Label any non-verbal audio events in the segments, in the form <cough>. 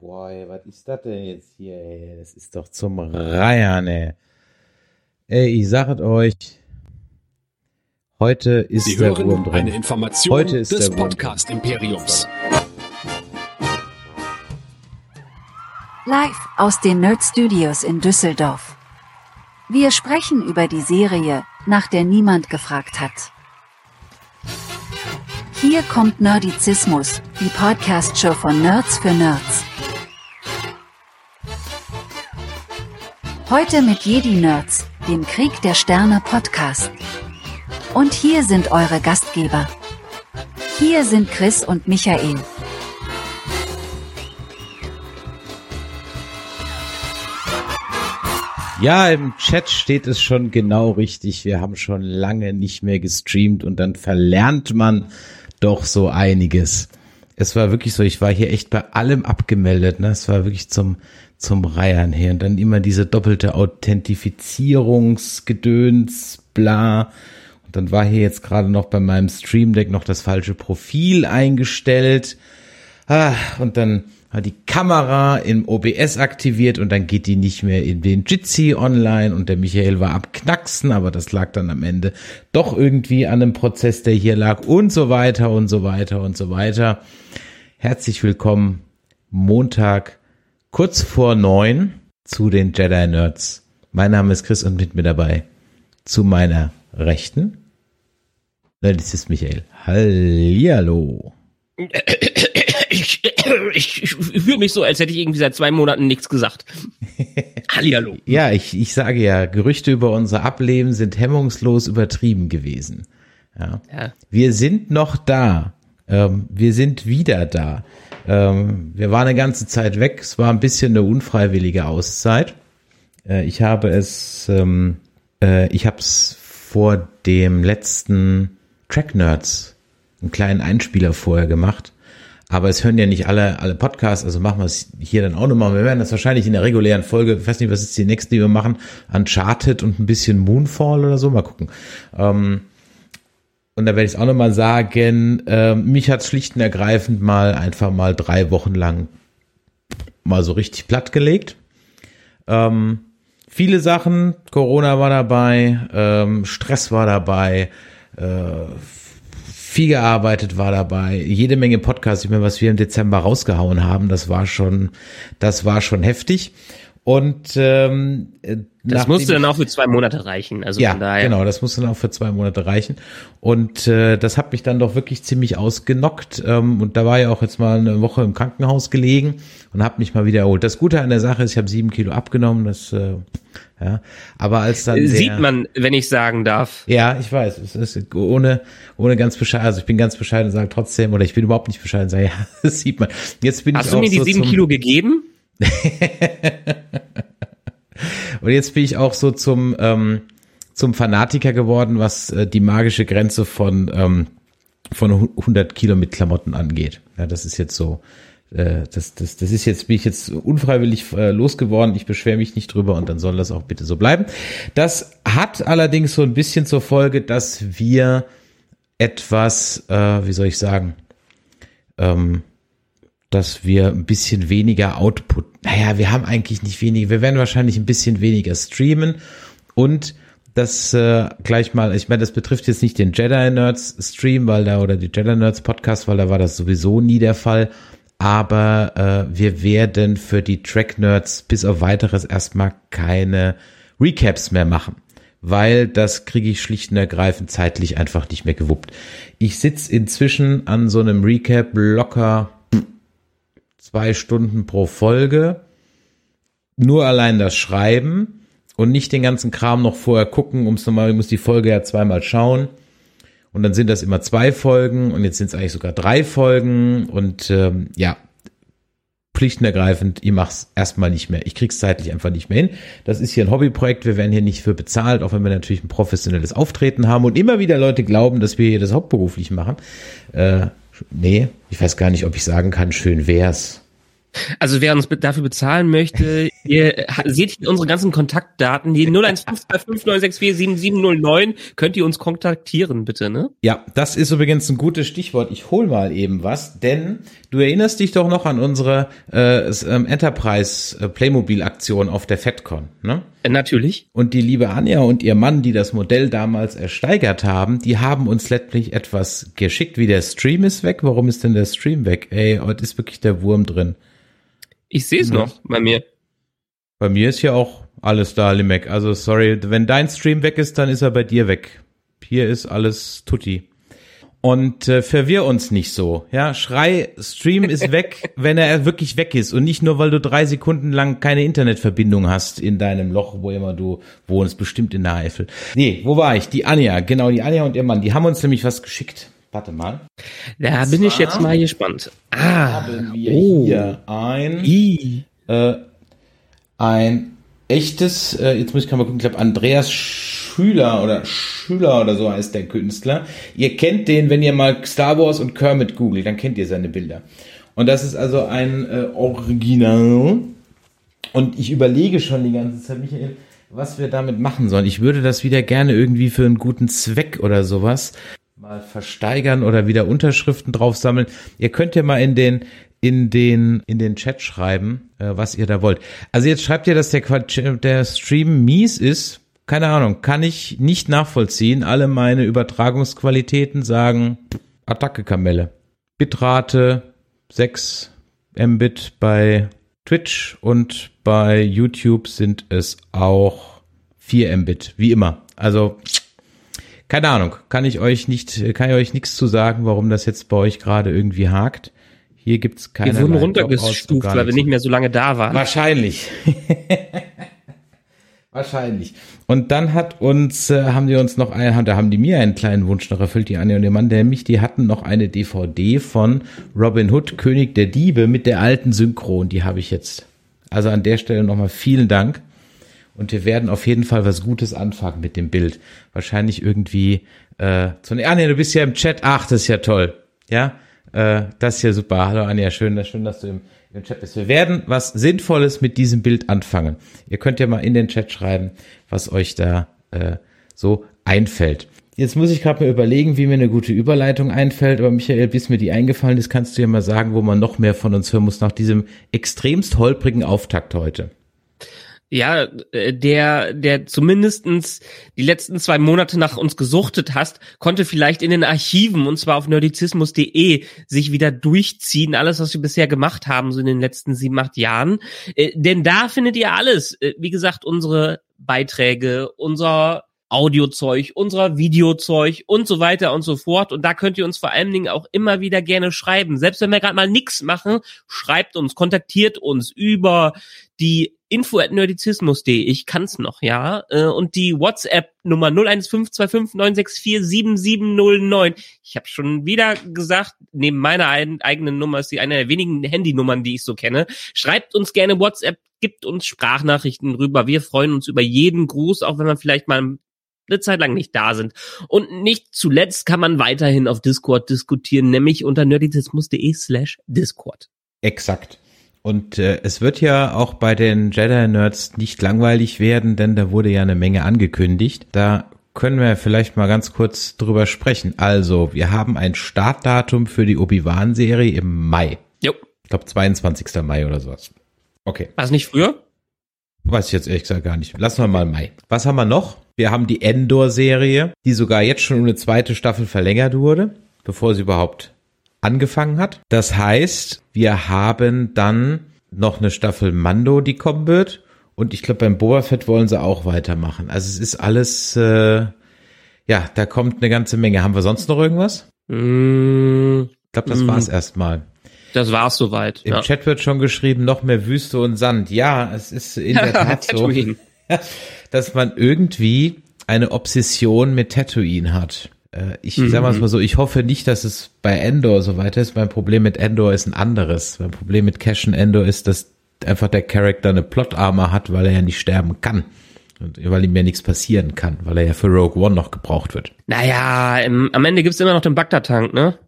Boah, ey, was ist das denn jetzt hier, ey? Das ist doch zum Reiern, ey. Ey, ich sag euch, heute ist Sie der hören Wurm drin. eine Information Heute ist des der Wurm Podcast Imperiums. Live aus den Nerd Studios in Düsseldorf. Wir sprechen über die Serie, nach der niemand gefragt hat. Hier kommt Nerdizismus, die Podcast-Show von Nerds für Nerds. Heute mit Jedi Nerds, dem Krieg der Sterne Podcast. Und hier sind eure Gastgeber. Hier sind Chris und Michael. Ja, im Chat steht es schon genau richtig. Wir haben schon lange nicht mehr gestreamt und dann verlernt man doch so einiges. Es war wirklich so, ich war hier echt bei allem abgemeldet. Ne? Es war wirklich zum, zum Reiern her. Und dann immer diese doppelte Authentifizierungsgedöns, bla. Und dann war hier jetzt gerade noch bei meinem Stream Deck noch das falsche Profil eingestellt. Ah, und dann hat die Kamera im OBS aktiviert und dann geht die nicht mehr in den Jitsi online und der Michael war abknacksen, aber das lag dann am Ende doch irgendwie an einem Prozess, der hier lag und so weiter und so weiter und so weiter. Herzlich willkommen Montag kurz vor neun zu den Jedi Nerds. Mein Name ist Chris und mit mir dabei zu meiner Rechten. Nein, das ist Michael. Hallihallo. Ich, ich, ich fühle mich so, als hätte ich irgendwie seit zwei Monaten nichts gesagt. <laughs> Hallihallo. Ja, ich, ich sage ja, Gerüchte über unser Ableben sind hemmungslos übertrieben gewesen. Ja. Ja. Wir sind noch da. Ähm, wir sind wieder da. Ähm, wir waren eine ganze Zeit weg. Es war ein bisschen eine unfreiwillige Auszeit. Äh, ich habe es, ähm, äh, ich habe es vor dem letzten Track Nerds einen kleinen Einspieler vorher gemacht. Aber es hören ja nicht alle, alle Podcasts, also machen wir es hier dann auch nochmal. Wir werden das wahrscheinlich in der regulären Folge, ich weiß nicht, was ist die nächste, die wir machen, Uncharted und ein bisschen Moonfall oder so, mal gucken. Ähm, und da werde ich es auch nochmal sagen, ähm, mich hat schlicht und ergreifend mal einfach mal drei Wochen lang mal so richtig platt gelegt. Ähm, viele Sachen, Corona war dabei, ähm, Stress war dabei, äh, viel gearbeitet war dabei, jede Menge Podcasts, ich meine, was wir im Dezember rausgehauen haben, das war schon, das war schon heftig. Und ähm, Das nachdem musste dann ich- auch für zwei Monate reichen. Also ja, genau, das musste dann auch für zwei Monate reichen. Und äh, das hat mich dann doch wirklich ziemlich ausgenockt. Ähm, und da war ja auch jetzt mal eine Woche im Krankenhaus gelegen und habe mich mal wieder erholt. Das Gute an der Sache ist, ich habe sieben Kilo abgenommen. Das, äh, ja, aber als dann Äh, der, Sieht man, wenn ich sagen darf. ja, ich weiß, es ist ohne, ohne ganz bescheiden, also ich bin ganz bescheiden und sage trotzdem, oder ich bin überhaupt nicht bescheiden, sage, <laughs> ja, das sieht man. Jetzt bin Hast ich du auch mir die sieben Kilo gegeben? <laughs> Und jetzt bin ich auch so zum, ähm, zum Fanatiker geworden, was äh, die magische Grenze von, ähm, von 100 Kilo mit Klamotten angeht. Ja, das ist jetzt so, äh, das, das, das ist jetzt, bin ich jetzt unfreiwillig äh, losgeworden. Ich beschwere mich nicht drüber und dann soll das auch bitte so bleiben. Das hat allerdings so ein bisschen zur Folge, dass wir etwas, äh, wie soll ich sagen, ähm, dass wir ein bisschen weniger Output, naja, wir haben eigentlich nicht weniger, wir werden wahrscheinlich ein bisschen weniger streamen und das äh, gleich mal, ich meine, das betrifft jetzt nicht den Jedi Nerds Stream, weil da oder die Jedi Nerds Podcast, weil da war das sowieso nie der Fall. Aber äh, wir werden für die Track Nerds bis auf weiteres erstmal keine Recaps mehr machen, weil das kriege ich schlicht und ergreifend zeitlich einfach nicht mehr gewuppt. Ich sitze inzwischen an so einem Recap locker zwei Stunden pro Folge. Nur allein das Schreiben und nicht den ganzen Kram noch vorher gucken, ums nochmal, ich muss die Folge ja zweimal schauen. Und dann sind das immer zwei Folgen und jetzt sind es eigentlich sogar drei Folgen und ähm, ja, pflichtenergreifend, ich mach's erstmal nicht mehr. Ich krieg's zeitlich einfach nicht mehr hin. Das ist hier ein Hobbyprojekt, wir werden hier nicht für bezahlt, auch wenn wir natürlich ein professionelles Auftreten haben und immer wieder Leute glauben, dass wir hier das hauptberuflich machen. Äh, nee, ich weiß gar nicht, ob ich sagen kann, schön wär's. Also wer uns dafür bezahlen möchte, <laughs> ihr ha- seht hier unsere ganzen Kontaktdaten, die 015259647709, könnt ihr uns kontaktieren, bitte, ne? Ja, das ist übrigens ein gutes Stichwort. Ich hol mal eben was, denn du erinnerst dich doch noch an unsere äh, ähm, Enterprise äh, Playmobil Aktion auf der FedCon, ne? Äh, natürlich. Und die liebe Anja und ihr Mann, die das Modell damals ersteigert haben, die haben uns letztlich etwas geschickt, wie der Stream ist weg. Warum ist denn der Stream weg? Ey, heute ist wirklich der Wurm drin. Ich sehe es Ja. noch bei mir. Bei mir ist hier auch alles da, Limek. Also sorry, wenn dein Stream weg ist, dann ist er bei dir weg. Hier ist alles tutti. Und äh, verwirr uns nicht so. Ja, Schrei, Stream ist <laughs> weg, wenn er wirklich weg ist und nicht nur, weil du drei Sekunden lang keine Internetverbindung hast in deinem Loch, wo immer du wohnst, bestimmt in der Eifel. Nee, wo war ich? Die Anja, genau, die Anja und ihr Mann, die haben uns nämlich was geschickt. Warte mal. Da bin ich jetzt mal gespannt. Ah, Haben wir Oh. hier ein i. äh, ein echtes, äh, jetzt muss ich mal gucken, ich glaube Andreas Schüler oder Schüler oder so heißt der Künstler. Ihr kennt den, wenn ihr mal Star Wars und Kermit googelt, dann kennt ihr seine Bilder. Und das ist also ein äh, Original. Und ich überlege schon die ganze Zeit, Michael, was wir damit machen sollen. Ich würde das wieder gerne irgendwie für einen guten Zweck oder sowas mal versteigern oder wieder Unterschriften drauf sammeln. Ihr könnt ja mal in den in den in den Chat schreiben, äh, was ihr da wollt. Also jetzt schreibt ihr, dass der Quatsch, der Stream mies ist. Keine Ahnung, kann ich nicht nachvollziehen. Alle meine Übertragungsqualitäten sagen Attacke Kamelle. Bitrate 6 Mbit bei Twitch und bei YouTube sind es auch 4 Mbit, wie immer. Also keine Ahnung, kann ich euch nicht, kann ich euch nichts zu sagen, warum das jetzt bei euch gerade irgendwie hakt. Hier gibt's keine. Wir wurden runtergestuft, weil wir nicht mehr so lange da waren. Wahrscheinlich. <laughs> Wahrscheinlich. Und dann hat uns, äh, haben die uns noch ein, da haben die mir einen kleinen Wunsch noch erfüllt, die Anja und der Mann, der mich, die hatten noch eine DVD von Robin Hood, König der Diebe mit der alten Synchron, die habe ich jetzt. Also an der Stelle nochmal vielen Dank. Und wir werden auf jeden Fall was Gutes anfangen mit dem Bild. Wahrscheinlich irgendwie, äh, zu, Anja, du bist ja im Chat. Ach, das ist ja toll. Ja, äh, das ist ja super. Hallo Anja, schön, schön, dass du im, im Chat bist. Wir werden was Sinnvolles mit diesem Bild anfangen. Ihr könnt ja mal in den Chat schreiben, was euch da äh, so einfällt. Jetzt muss ich gerade mal überlegen, wie mir eine gute Überleitung einfällt. Aber Michael, bis mir die eingefallen ist, kannst du ja mal sagen, wo man noch mehr von uns hören muss nach diesem extremst holprigen Auftakt heute. Ja, äh, der, der zumindestens die letzten zwei Monate nach uns gesuchtet hast, konnte vielleicht in den Archiven, und zwar auf nerdizismus.de, sich wieder durchziehen, alles, was wir bisher gemacht haben, so in den letzten sieben, acht Jahren. Äh, denn da findet ihr alles. Äh, wie gesagt, unsere Beiträge, unser Audiozeug, unser Videozeug und so weiter und so fort. Und da könnt ihr uns vor allen Dingen auch immer wieder gerne schreiben. Selbst wenn wir gerade mal nichts machen, schreibt uns, kontaktiert uns über die info at nerdizismus.de. Ich kann's noch, ja. Äh, Und die WhatsApp-Nummer 015265477709. Ich habe schon wieder gesagt, neben meiner ein- eigenen Nummer ist die eine der wenigen Handynummern, die ich so kenne. Schreibt uns gerne WhatsApp, gibt uns Sprachnachrichten rüber. Wir freuen uns über jeden Gruß, auch wenn wir vielleicht mal eine Zeit lang nicht da sind. Und nicht zuletzt kann man weiterhin auf Discord diskutieren, nämlich unter nerdizismus.de slash Discord. Exakt. Und äh, es wird ja auch bei den Jedi-Nerds nicht langweilig werden, denn da wurde ja eine Menge angekündigt. Da können wir vielleicht mal ganz kurz drüber sprechen. Also, wir haben ein Startdatum für die Obi-Wan-Serie im Mai. Jo. Ich glaube 22. Mai oder sowas. Okay. War es nicht früher? Weiß ich jetzt ehrlich gesagt gar nicht. Lassen wir mal Mai. Was haben wir noch? Wir haben die Endor-Serie, die sogar jetzt schon um eine zweite Staffel verlängert wurde, bevor sie überhaupt angefangen hat. Das heißt, wir haben dann noch eine Staffel Mando, die kommen wird. Und ich glaube, beim Boba Fett wollen sie auch weitermachen. Also es ist alles, äh, ja, da kommt eine ganze Menge. Haben wir sonst noch irgendwas? Mm, Ich glaube, das Mm. war's erstmal. das war's soweit. Im ja. Chat wird schon geschrieben, noch mehr Wüste und Sand. Ja, es ist in der <laughs> Tat so. <laughs> Dass man irgendwie eine Obsession mit Tatooine hat. Äh, Ich sag mal so, ich hoffe nicht, dass es bei Endor so weiter ist. Mein Problem mit Endor ist ein anderes. Mein Problem mit Cashen Endor ist, dass einfach der Charakter eine Plot-Armor hat, weil er ja nicht sterben kann. Und weil ihm ja nichts passieren kann, weil er ja für Rogue One noch gebraucht wird. Naja, im, am Ende gibt's immer noch den Bagdad-Tank, ne?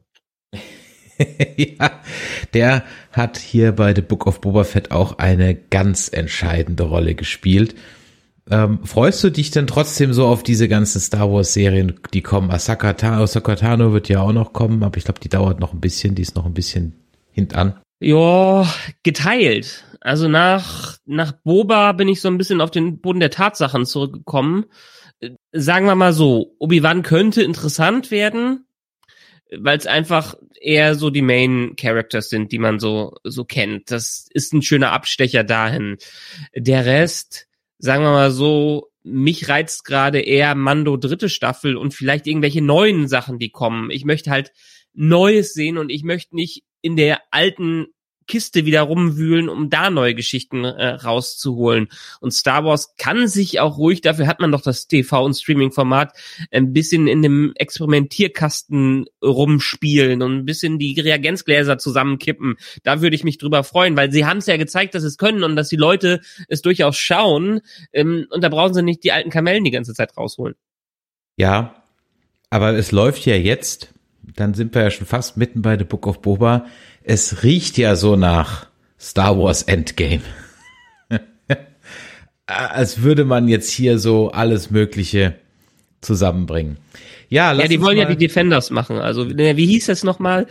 <laughs> ja, der hat hier bei The Book of Boba Fett auch eine ganz entscheidende Rolle gespielt. Ähm, freust du dich denn trotzdem so auf diese ganzen Star Wars Serien, die kommen? Asaka, Ta Asaka Tano wird ja auch noch kommen, aber ich glaube, die dauert noch ein bisschen, die ist noch ein bisschen hintan. Ja, geteilt. Also nach, nach Boba bin ich so ein bisschen auf den Boden der Tatsachen zurückgekommen. Sagen wir mal so, Obi-Wan könnte interessant werden, weil es einfach eher so die Main Characters sind, die man so, so kennt. Das ist ein schöner Abstecher dahin. Der Rest, sagen wir mal so, mich reizt gerade eher Mando dritte Staffel und vielleicht irgendwelche neuen Sachen, die kommen. Ich möchte halt Neues sehen und ich möchte nicht in der alten Kiste wieder rumwühlen, um da neue Geschichten äh, rauszuholen. Und Star Wars kann sich auch ruhig, dafür hat man doch das TV- und Streaming-Format, ein bisschen in dem Experimentierkasten rumspielen und ein bisschen die Reagenzgläser zusammenkippen. Da würde ich mich drüber freuen, weil sie haben es ja gezeigt, dass es können und dass die Leute es durchaus schauen. Ähm, und da brauchen sie nicht die alten Kamellen die ganze Zeit rausholen. Ja, aber es läuft ja jetzt dann sind wir ja schon fast mitten bei The Book of Boba. Es riecht ja so nach Star Wars Endgame. <laughs> Als würde man jetzt hier so alles Mögliche zusammenbringen. Ja, ja die wollen ja die Defenders machen. Also, wie hieß das nochmal?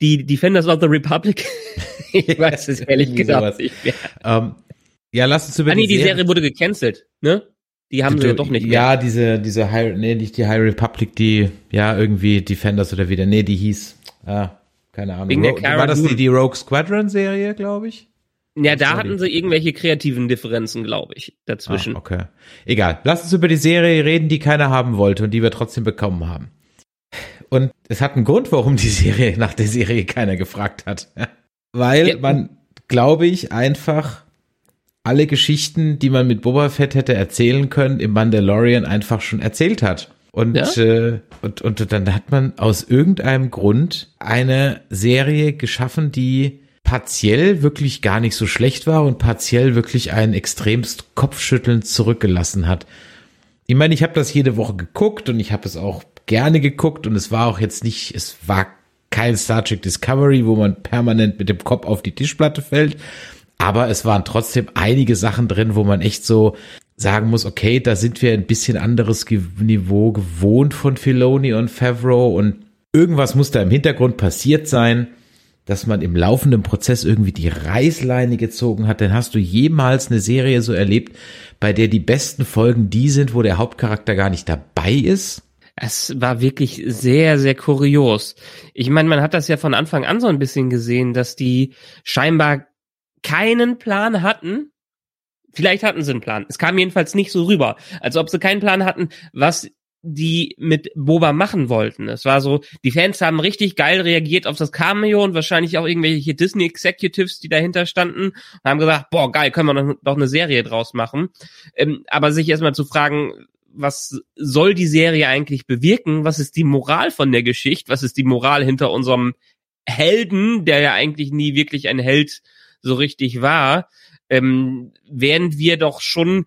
Die Defenders of the Republic? <laughs> ich <laughs> weiß es ehrlich gesagt nicht mehr. Um, ähm, ja, lass uns über ah, nee, die Serie wurde gecancelt, ne? Die haben sie ja doch nicht mehr. Ja, diese, diese High, nee, nicht die High Republic, die, ja, irgendwie Defenders oder wieder, nee, die hieß, ah, keine Ahnung. Wegen der War das die, die Rogue Squadron Serie, glaube ich? Ja, da hatten sie irgendwelche kreativen Differenzen, glaube ich, dazwischen. Ah, okay. Egal. Lass uns über die Serie reden, die keiner haben wollte und die wir trotzdem bekommen haben. Und es hat einen Grund, warum die Serie, nach der Serie keiner gefragt hat. <laughs> Weil ja. man, glaube ich, einfach alle Geschichten, die man mit Boba Fett hätte erzählen können, im Mandalorian einfach schon erzählt hat. Und, ja? äh, und, und dann hat man aus irgendeinem Grund eine Serie geschaffen, die partiell wirklich gar nicht so schlecht war und partiell wirklich einen extremst Kopfschütteln zurückgelassen hat. Ich meine, ich habe das jede Woche geguckt und ich habe es auch gerne geguckt und es war auch jetzt nicht, es war kein Star Trek Discovery, wo man permanent mit dem Kopf auf die Tischplatte fällt, aber es waren trotzdem einige Sachen drin, wo man echt so sagen muss, okay, da sind wir ein bisschen anderes Niveau gewohnt von Filoni und Favreau und irgendwas muss da im Hintergrund passiert sein, dass man im laufenden Prozess irgendwie die Reißleine gezogen hat. Denn hast du jemals eine Serie so erlebt, bei der die besten Folgen die sind, wo der Hauptcharakter gar nicht dabei ist? Es war wirklich sehr, sehr kurios. Ich meine, man hat das ja von Anfang an so ein bisschen gesehen, dass die scheinbar keinen Plan hatten. Vielleicht hatten sie einen Plan. Es kam jedenfalls nicht so rüber, als ob sie keinen Plan hatten, was die mit Boba machen wollten. Es war so, die Fans haben richtig geil reagiert auf das Cameo und wahrscheinlich auch irgendwelche Disney Executives, die dahinter standen, haben gesagt, boah, geil, können wir doch eine Serie draus machen. Ähm, aber sich erstmal zu fragen, was soll die Serie eigentlich bewirken? Was ist die Moral von der Geschichte? Was ist die Moral hinter unserem Helden, der ja eigentlich nie wirklich ein Held so richtig war, ähm, während wir doch schon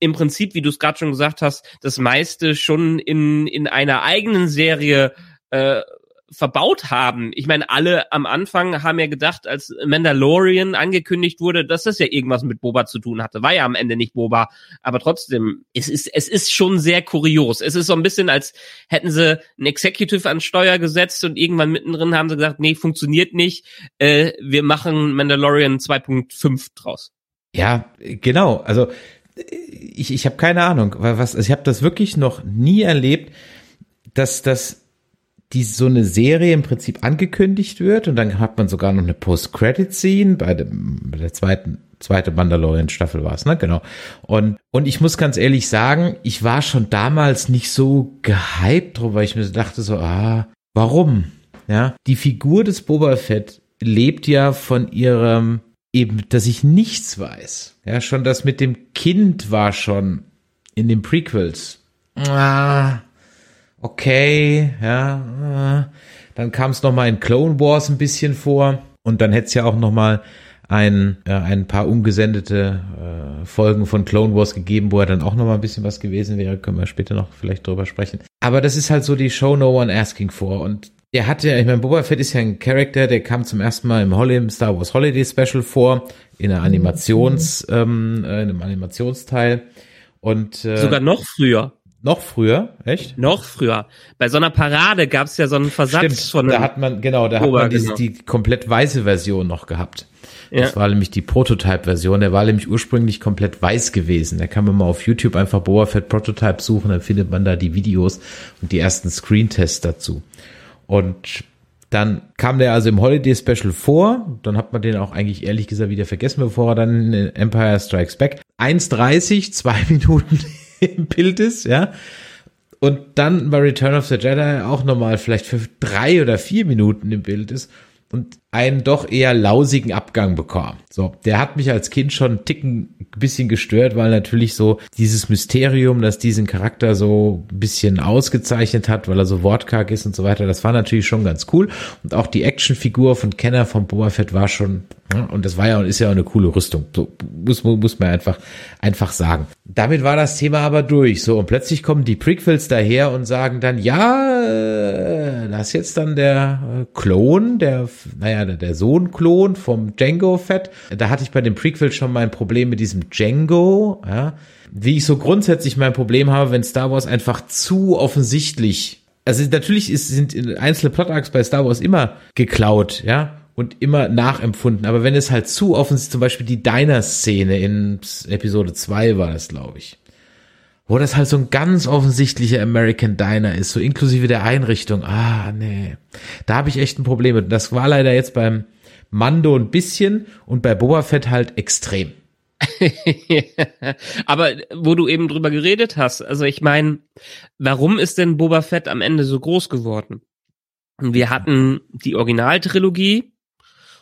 im Prinzip, wie du es gerade schon gesagt hast, das meiste schon in, in einer eigenen Serie äh, verbaut haben. Ich meine, alle am Anfang haben ja gedacht, als Mandalorian angekündigt wurde, dass das ja irgendwas mit Boba zu tun hatte. War ja am Ende nicht Boba, aber trotzdem, es ist es ist schon sehr kurios. Es ist so ein bisschen, als hätten sie ein Executive an Steuer gesetzt und irgendwann mittendrin haben sie gesagt, nee, funktioniert nicht. Äh, wir machen Mandalorian 2.5 draus. Ja, genau. Also ich, ich habe keine Ahnung, was also ich habe das wirklich noch nie erlebt, dass das die so eine Serie im Prinzip angekündigt wird und dann hat man sogar noch eine Post-Credit-Scene bei, bei der zweiten zweite Mandalorian-Staffel war es, ne? Genau. Und, und ich muss ganz ehrlich sagen, ich war schon damals nicht so gehypt drüber, weil ich mir dachte so, ah, warum? Ja, die Figur des Boba Fett lebt ja von ihrem, eben, dass ich nichts weiß. Ja, schon das mit dem Kind war schon in den Prequels. Ah, okay, ja. Dann kam es nochmal in Clone Wars ein bisschen vor und dann hätte es ja auch nochmal ein, äh, ein paar ungesendete äh, Folgen von Clone Wars gegeben, wo er dann auch nochmal ein bisschen was gewesen wäre. Können wir später noch vielleicht drüber sprechen. Aber das ist halt so die Show No One Asking for und der hat ja, ich meine, Boba Fett ist ja ein Charakter, der kam zum ersten Mal im, Hol im Star Wars Holiday Special vor, in einer Animations, ähm, äh, in einem Animationsteil. Und äh, Sogar noch früher. noch früher, echt? Noch früher. Bei so einer Parade gab es ja so einen Versatz Stimmt, von da hat man, genau, da hat Boba, man diese, genau. die komplett weiße Version noch gehabt. Ja. Das war nämlich die Prototype-Version. Der war nämlich ursprünglich komplett weiß gewesen. Da kann man mal auf YouTube einfach Boba Fett Prototype suchen, dann findet man da die Videos und die ersten Screentests dazu. Und dann kam der also im Holiday Special vor. Dann hat man den auch eigentlich ehrlich gesagt wieder vergessen, bevor er dann in Empire Strikes Back 1,30, zwei <laughs> Minuten im Bild ist, ja. Und dann bei Return of the Jedi auch nochmal vielleicht für drei oder vier Minuten im Bild ist und einen doch eher lausigen Abgang bekam. So, der hat mich als Kind schon einen Ticken ein bisschen gestört, weil natürlich so dieses Mysterium, das diesen Charakter so ein bisschen ausgezeichnet hat, weil er so wortkarg ist und so weiter, das war natürlich schon ganz cool. Und auch die Actionfigur von Kenner von Boba Fett war schon, ja, und das war ja und ist ja auch eine coole Rüstung. So muss, muss man einfach, einfach sagen. Damit war das Thema aber durch. So, und plötzlich kommen die Prequels daher und sagen dann, ja, äh, das ist jetzt dann der äh, Klon, der, naja, der, der Sohn-Klon vom Django Fett. Da hatte ich bei dem Prequel schon mein Problem mit diesem Django, ja. Wie ich so grundsätzlich mein Problem habe, wenn Star Wars einfach zu offensichtlich, also natürlich ist, sind einzelne Plot-Arcs bei Star Wars immer geklaut, ja und immer nachempfunden. Aber wenn es halt zu offensichtlich, zum Beispiel die Diner-Szene in Episode 2 war das, glaube ich. Wo das halt so ein ganz offensichtlicher American Diner ist, so inklusive der Einrichtung. Ah, nee. Da habe ich echt ein Problem mit. Das war leider jetzt beim Mando ein bisschen und bei Boba Fett halt extrem. <laughs> Aber wo du eben drüber geredet hast, also ich meine, warum ist denn Boba Fett am Ende so groß geworden? Wir hatten die Originaltrilogie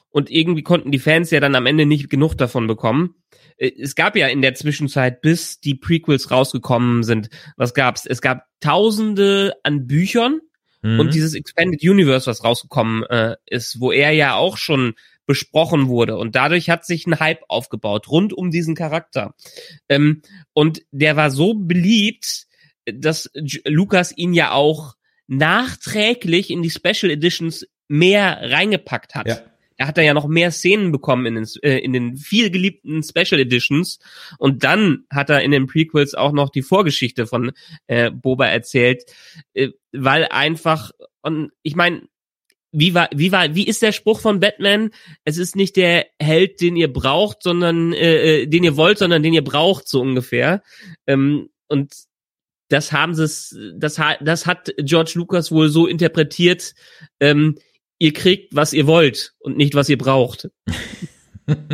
und irgendwie konnten die Fans ja dann am Ende nicht genug davon bekommen. Äh, Es gab ja in der Zwischenzeit, bis die Prequels rausgekommen sind, was gab's? Es gab Tausende an Büchern Mhm. und dieses Expanded Universe, was rausgekommen äh, ist, wo er ja auch schon besprochen wurde. Und dadurch hat sich ein Hype aufgebaut rund um diesen Charakter. Ähm, und der war so beliebt, dass J Lucas ihn ja auch nachträglich in die Special Editions mehr reingepackt hat. Ja. Er hat da ja noch mehr Szenen bekommen in den, äh, in den viel geliebten Special Editions. Und dann hat er in den Prequels auch noch die Vorgeschichte von äh, Boba erzählt, äh, weil einfach, und ich meine, wie war, wie war, wie ist der Spruch von Batman? Es ist nicht der Held, den ihr braucht, sondern äh, äh, den ihr wollt, sondern den ihr braucht, so ungefähr. Ähm, und das haben sie das, das hat George Lucas wohl so interpretiert, ähm, ihr kriegt, was ihr wollt und nicht, was ihr braucht. <laughs>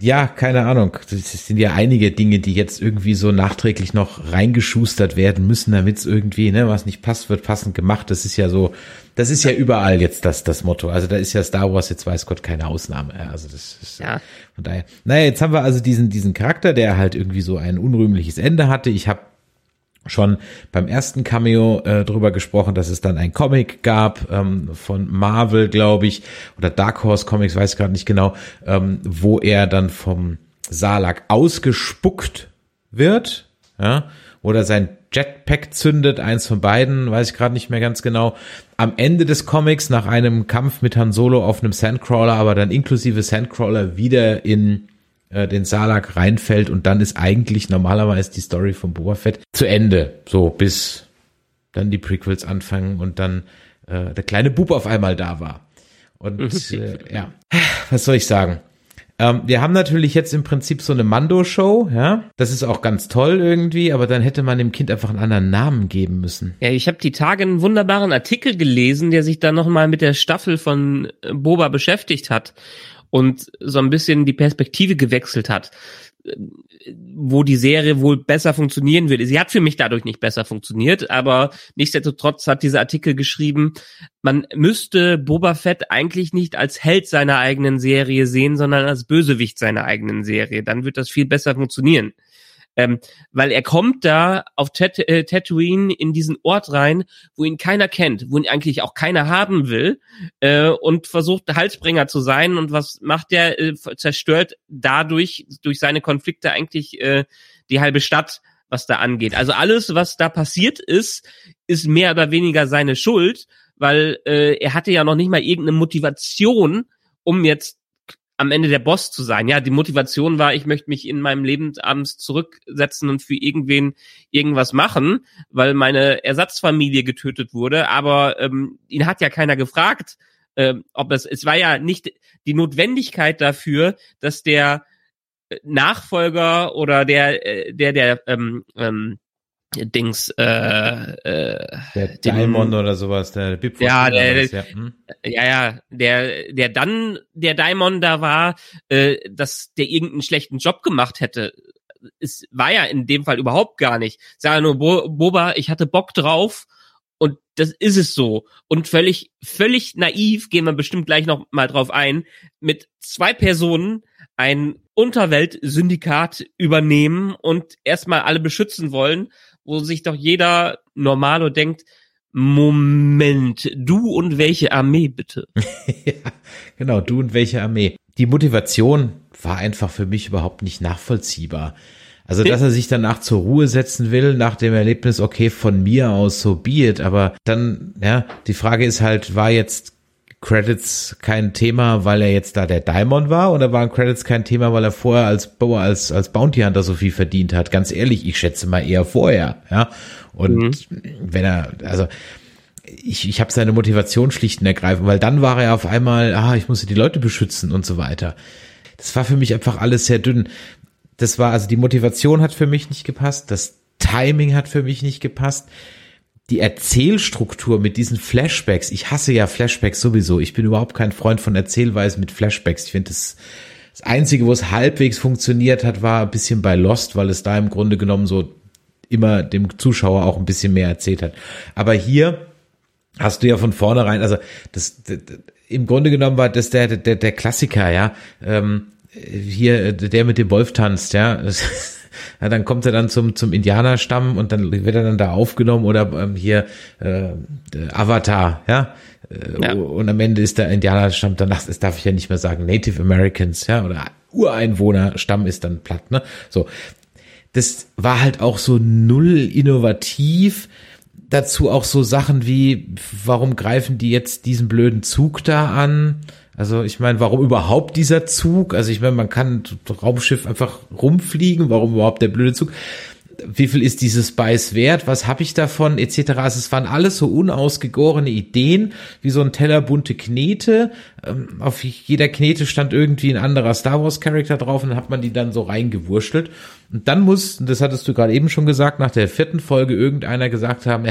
Ja, keine Ahnung. Das sind ja einige Dinge, die jetzt irgendwie so nachträglich noch reingeschustert werden müssen, damit es irgendwie, ne, was nicht passt, wird passend gemacht. Das ist ja so, das ist ja überall jetzt das, das Motto. Also da ist ja Star Wars jetzt weiß Gott keine Ausnahme. Also das ist Ja. von daher. Naja, jetzt haben wir also diesen, diesen Charakter, der halt irgendwie so ein unrühmliches Ende hatte. Ich habe schon beim ersten Cameo äh, drüber gesprochen, dass es dann ein Comic gab ähm, von Marvel, glaube ich, oder Dark Horse Comics, weiß gerade nicht genau, ähm, wo er dann vom Salak ausgespuckt wird, ja, oder sein Jetpack zündet, eins von beiden, weiß ich gerade nicht mehr ganz genau. Am Ende des Comics, nach einem Kampf mit Han Solo auf einem Sandcrawler, aber dann inklusive Sandcrawler wieder in äh, den Salak reinfällt und dann ist eigentlich normalerweise die Story von Boba Fett zu Ende. So bis dann die Prequels anfangen und dann äh, der kleine Bub auf einmal da war. Und <laughs> äh, ja, was soll ich sagen? Ähm, wir haben natürlich jetzt im Prinzip so eine Mando-Show, ja. Das ist auch ganz toll irgendwie, aber dann hätte man dem Kind einfach einen anderen Namen geben müssen. Ja, ich habe die Tage einen wunderbaren Artikel gelesen, der sich dann nochmal mit der Staffel von äh, Boba beschäftigt hat und so ein bisschen die Perspektive gewechselt hat, äh, wo die Serie wohl besser funktionieren würde. Sie hat für mich dadurch nicht besser funktioniert, aber nichtsdestotrotz hat dieser Artikel geschrieben, man müsste Boba Fett eigentlich nicht als Held seiner eigenen Serie sehen, sondern als Bösewicht seiner eigenen Serie. Dann wird das viel besser funktionieren. Ähm, weil er kommt da auf Tat äh, Tatooine in diesen Ort rein, wo ihn keiner kennt, wo ihn eigentlich auch keiner haben will äh, und versucht Halsbringer zu sein und was macht er? Äh, zerstört dadurch durch seine Konflikte eigentlich äh, die halbe Stadt, was da angeht. Also alles, was da passiert ist, ist mehr oder weniger seine Schuld, weil äh, er hatte ja noch nicht mal irgendeine Motivation, um jetzt am Ende der Boss zu sein. Ja, die Motivation war, ich möchte mich in meinem Leben abends zurücksetzen und für irgendwen irgendwas machen, weil meine Ersatzfamilie getötet wurde. Aber ähm, ihn hat ja keiner gefragt, ähm, ob es, es war ja nicht die Notwendigkeit dafür, dass der äh, Nachfolger oder der, äh, der, der, ähm, ähm, Dings, äh, äh, der Daimon oder sowas, der Bip ja, der, ja. Hm? ja, ja, der, der dann der Daimon da war, äh, dass der irgendeinen schlechten Job gemacht hätte. Es war ja in dem Fall überhaupt gar nicht. Sag nur, Bo Boba, ich hatte Bock drauf und das ist es so. Und völlig, völlig naiv, gehen wir bestimmt gleich noch mal drauf ein, mit zwei Personen ein Unterweltsyndikat übernehmen und erstmal alle beschützen wollen, wo sich doch jeder Normalo denkt, Moment, du und welche Armee bitte? <laughs> ja, genau, du und welche Armee. Die Motivation war einfach für mich überhaupt nicht nachvollziehbar. Also, dass <laughs> er sich danach zur Ruhe setzen will, nach dem Erlebnis, okay, von mir aus so be it, aber dann, ja, die Frage ist halt, war jetzt Credits kein Thema, weil er jetzt da der Diamond war oder waren Credits kein Thema, weil er vorher als als als Bounty Hunter so viel verdient hat? Ganz ehrlich, ich schätze mal eher vorher, ja. Und mhm. wenn er also ich, ich habe seine Motivation schlicht und ergreifend, weil dann war er auf einmal, ah, ich musste die Leute beschützen und so weiter. Das war für mich einfach alles sehr dünn das war, also die Motivation hat für mich nicht gepasst, das Timing hat für mich nicht gepasst. Die Erzählstruktur mit diesen Flashbacks, ich hasse ja Flashbacks sowieso. Ich bin überhaupt kein Freund von Erzählweisen mit Flashbacks. Ich finde das, das Einzige, wo es halbwegs funktioniert hat, war ein bisschen bei Lost, weil es da im Grunde genommen so immer dem Zuschauer auch ein bisschen mehr erzählt hat. Aber hier hast du ja von vornherein, also das, das im Grunde genommen war das der, der, der Klassiker, ja. Ähm, hier der mit dem Wolf tanzt, ja. <laughs> ja, dann kommt er dann zum zum Indianerstamm und dann wird er dann da aufgenommen oder ähm, hier äh, Avatar, ja? Äh, ja. Und am Ende ist der Indianerstamm danach, das darf ich ja nicht mehr sagen, Native Americans, ja, oder Ureinwohnerstamm ist dann platt, ne? So. Das war halt auch so null innovativ. Dazu auch so Sachen wie, warum greifen die jetzt diesen blöden Zug da an? Also ich meine, warum überhaupt dieser Zug? Also ich meine, man kann Raumschiff einfach rumfliegen, warum überhaupt der blöde Zug? Wie viel ist dieses Spice wert? Was habe ich davon? Etc. Also es waren alles so unausgegorene Ideen, wie so ein Teller bunte Knete. Ähm, auf jeder Knete stand irgendwie ein anderer Star Wars Charakter drauf und dann hat man die dann so reingewurschtelt. Und dann muss, das hattest du gerade eben schon gesagt, nach der vierten Folge irgendeiner gesagt haben,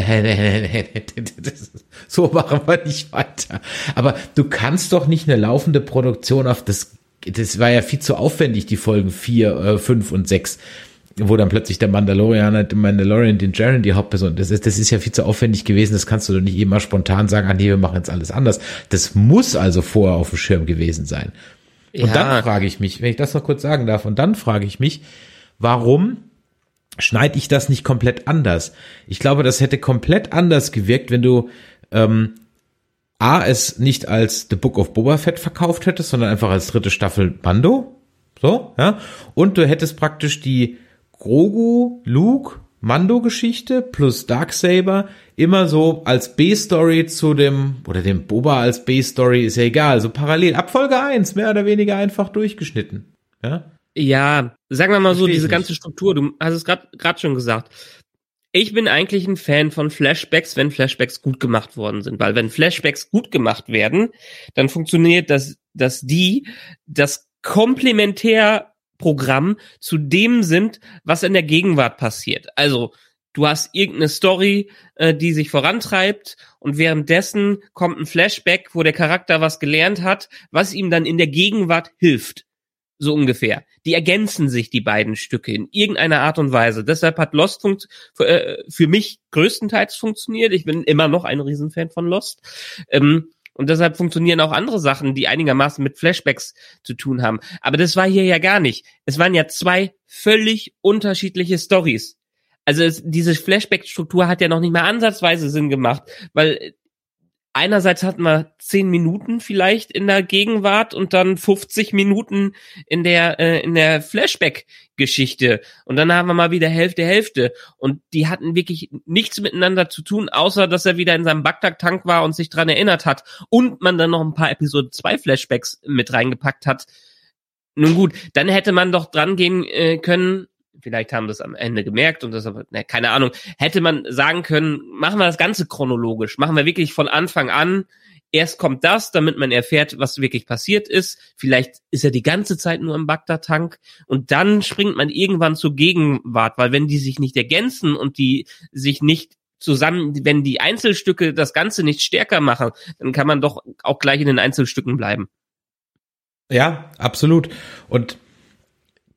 so machen wir nicht weiter. Aber du kannst doch nicht eine laufende Produktion auf das, das war ja viel zu aufwendig, die Folgen vier, äh, fünf und sechs wo dann plötzlich der Mandalorianer, der Mandalorian, den Jaren die Hauptperson, das ist, das ist ja viel zu aufwendig gewesen, das kannst du doch nicht immer spontan sagen, ah nee, wir machen jetzt alles anders. Das muss also vorher auf dem Schirm gewesen sein. Und ja. dann frage ich mich, wenn ich das noch kurz sagen darf, und dann frage ich mich, Warum schneide ich das nicht komplett anders? Ich glaube, das hätte komplett anders gewirkt, wenn du ähm, A, es nicht als The Book of Boba Fett verkauft hättest, sondern einfach als dritte Staffel Bando. So, ja. Und du hättest praktisch die Grogu, Luke, Mando-Geschichte plus Darksaber immer so als B-Story zu dem, oder dem Boba als B-Story, ist ja egal, so parallel. Ab Folge 1, mehr oder weniger einfach durchgeschnitten. Ja. Ja, sagen wir mal so, diese ganze Struktur, du hast es gerade schon gesagt. Ich bin eigentlich ein Fan von Flashbacks, wenn Flashbacks gut gemacht worden sind, weil wenn Flashbacks gut gemacht werden, dann funktioniert das, dass die das Komplementärprogramm zu dem sind, was in der Gegenwart passiert. Also du hast irgendeine Story, äh, die sich vorantreibt und währenddessen kommt ein Flashback, wo der Charakter was gelernt hat, was ihm dann in der Gegenwart hilft so ungefähr. Die ergänzen sich, die beiden Stücke, in irgendeiner Art und Weise. Deshalb hat Lost für, äh, für mich größtenteils funktioniert. Ich bin immer noch ein Riesenfan von Lost. Ähm, und deshalb funktionieren auch andere Sachen, die einigermaßen mit Flashbacks zu tun haben. Aber das war hier ja gar nicht. Es waren ja zwei völlig unterschiedliche Stories. Also es, diese Flashback-Struktur hat ja noch nicht mal ansatzweise Sinn gemacht, weil einerseits hatten wir zehn Minuten vielleicht in der Gegenwart und dann 50 Minuten in der äh, in der Flashback-Geschichte und dann haben wir mal wieder Hälfte Hälfte und die hatten wirklich nichts miteinander zu tun, außer dass er wieder in seinem Bagdad-Tank war und sich dran erinnert hat und man dann noch ein paar Episode 2 Flashbacks mit reingepackt hat. Nun gut, dann hätte man doch dran gehen äh, können, vielleicht haben das am Ende gemerkt und das aber, ne, keine Ahnung, hätte man sagen können, machen wir das Ganze chronologisch, machen wir wirklich von Anfang an, erst kommt das, damit man erfährt, was wirklich passiert ist, vielleicht ist er die ganze Zeit nur im Bagdad-Tank. Und dann springt man irgendwann zur Gegenwart, weil wenn die sich nicht ergänzen und die sich nicht zusammen, wenn die Einzelstücke das Ganze nicht stärker machen, dann kann man doch auch gleich in den Einzelstücken bleiben. Ja, absolut. Und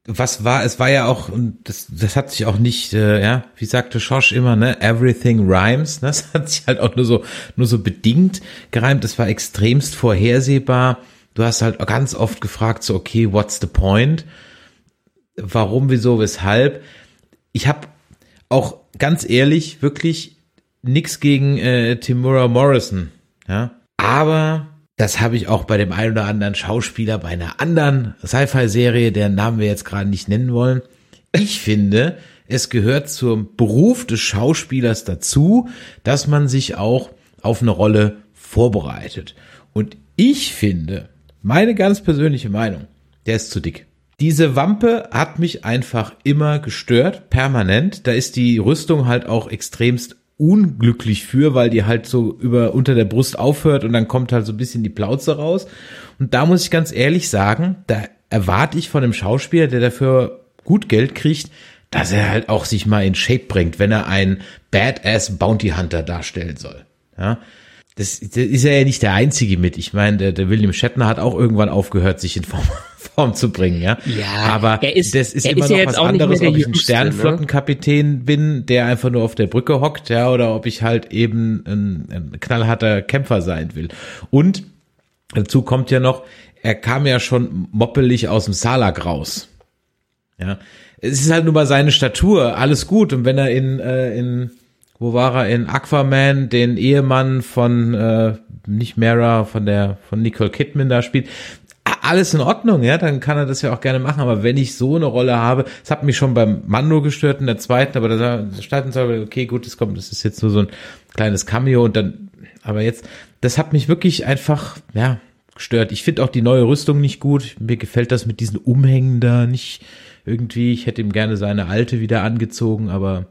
was war, es war ja auch, und das, das hat sich auch nicht, äh, ja, wie sagte Schosch immer, ne, everything rhymes, ne? <laughs> das hat sich halt auch nur so, nur so bedingt gereimt, es war extremst vorhersehbar, du hast halt ganz oft gefragt, so, okay, what's the point? Warum, wieso, weshalb? Ich habe auch ganz ehrlich wirklich nix gegen äh, Timura Morrison, ja, aber das habe ich auch bei dem einen oder anderen Schauspieler bei einer anderen Sci-Fi-Serie, deren Namen wir jetzt gerade nicht nennen wollen. Ich finde, es gehört zum Beruf des Schauspielers dazu, dass man sich auch auf eine Rolle vorbereitet. Und ich finde, meine ganz persönliche Meinung, der ist zu dick. Diese Wampe hat mich einfach immer gestört, permanent. Da ist die Rüstung halt auch extremst unglücklich für, weil die halt so über unter der Brust aufhört und dann kommt halt so ein bisschen die Plauze raus. Und da muss ich ganz ehrlich sagen, da erwarte ich von einem Schauspieler, der dafür gut Geld kriegt, dass er halt auch sich mal in Shape bringt, wenn er einen Badass Bounty Hunter darstellen soll. Ja, das, das ist er ja nicht der einzige mit. Ich meine, der, der William Shatner hat auch irgendwann aufgehört, sich in Form, Form zu bringen, ja. Ja, aber ist, das ist immer ist noch ja was anderes, ob ich ein ne? Sternflottenkapitän ne? bin, der einfach nur auf der Brücke hockt, ja, oder ob ich halt eben ein, ein knallharter Kämpfer sein will. Und dazu kommt ja noch, er kam ja schon moppelig aus dem Salak raus. Ja, es ist halt nur mal seine Statur, alles gut. Und wenn er in, äh, in wo war er in Aquaman, den Ehemann von äh, nicht Mara, von der von Nicole Kidman da spielt. Alles in Ordnung, ja, dann kann er das ja auch gerne machen. Aber wenn ich so eine Rolle habe, es hat mich schon beim Mando gestört in der zweiten, aber da starten soll, okay, gut, das kommt, das ist jetzt nur so ein kleines Cameo und dann, aber jetzt, das hat mich wirklich einfach, ja, gestört. Ich finde auch die neue Rüstung nicht gut. Mir gefällt das mit diesen Umhängen da nicht irgendwie. Ich hätte ihm gerne seine alte wieder angezogen, aber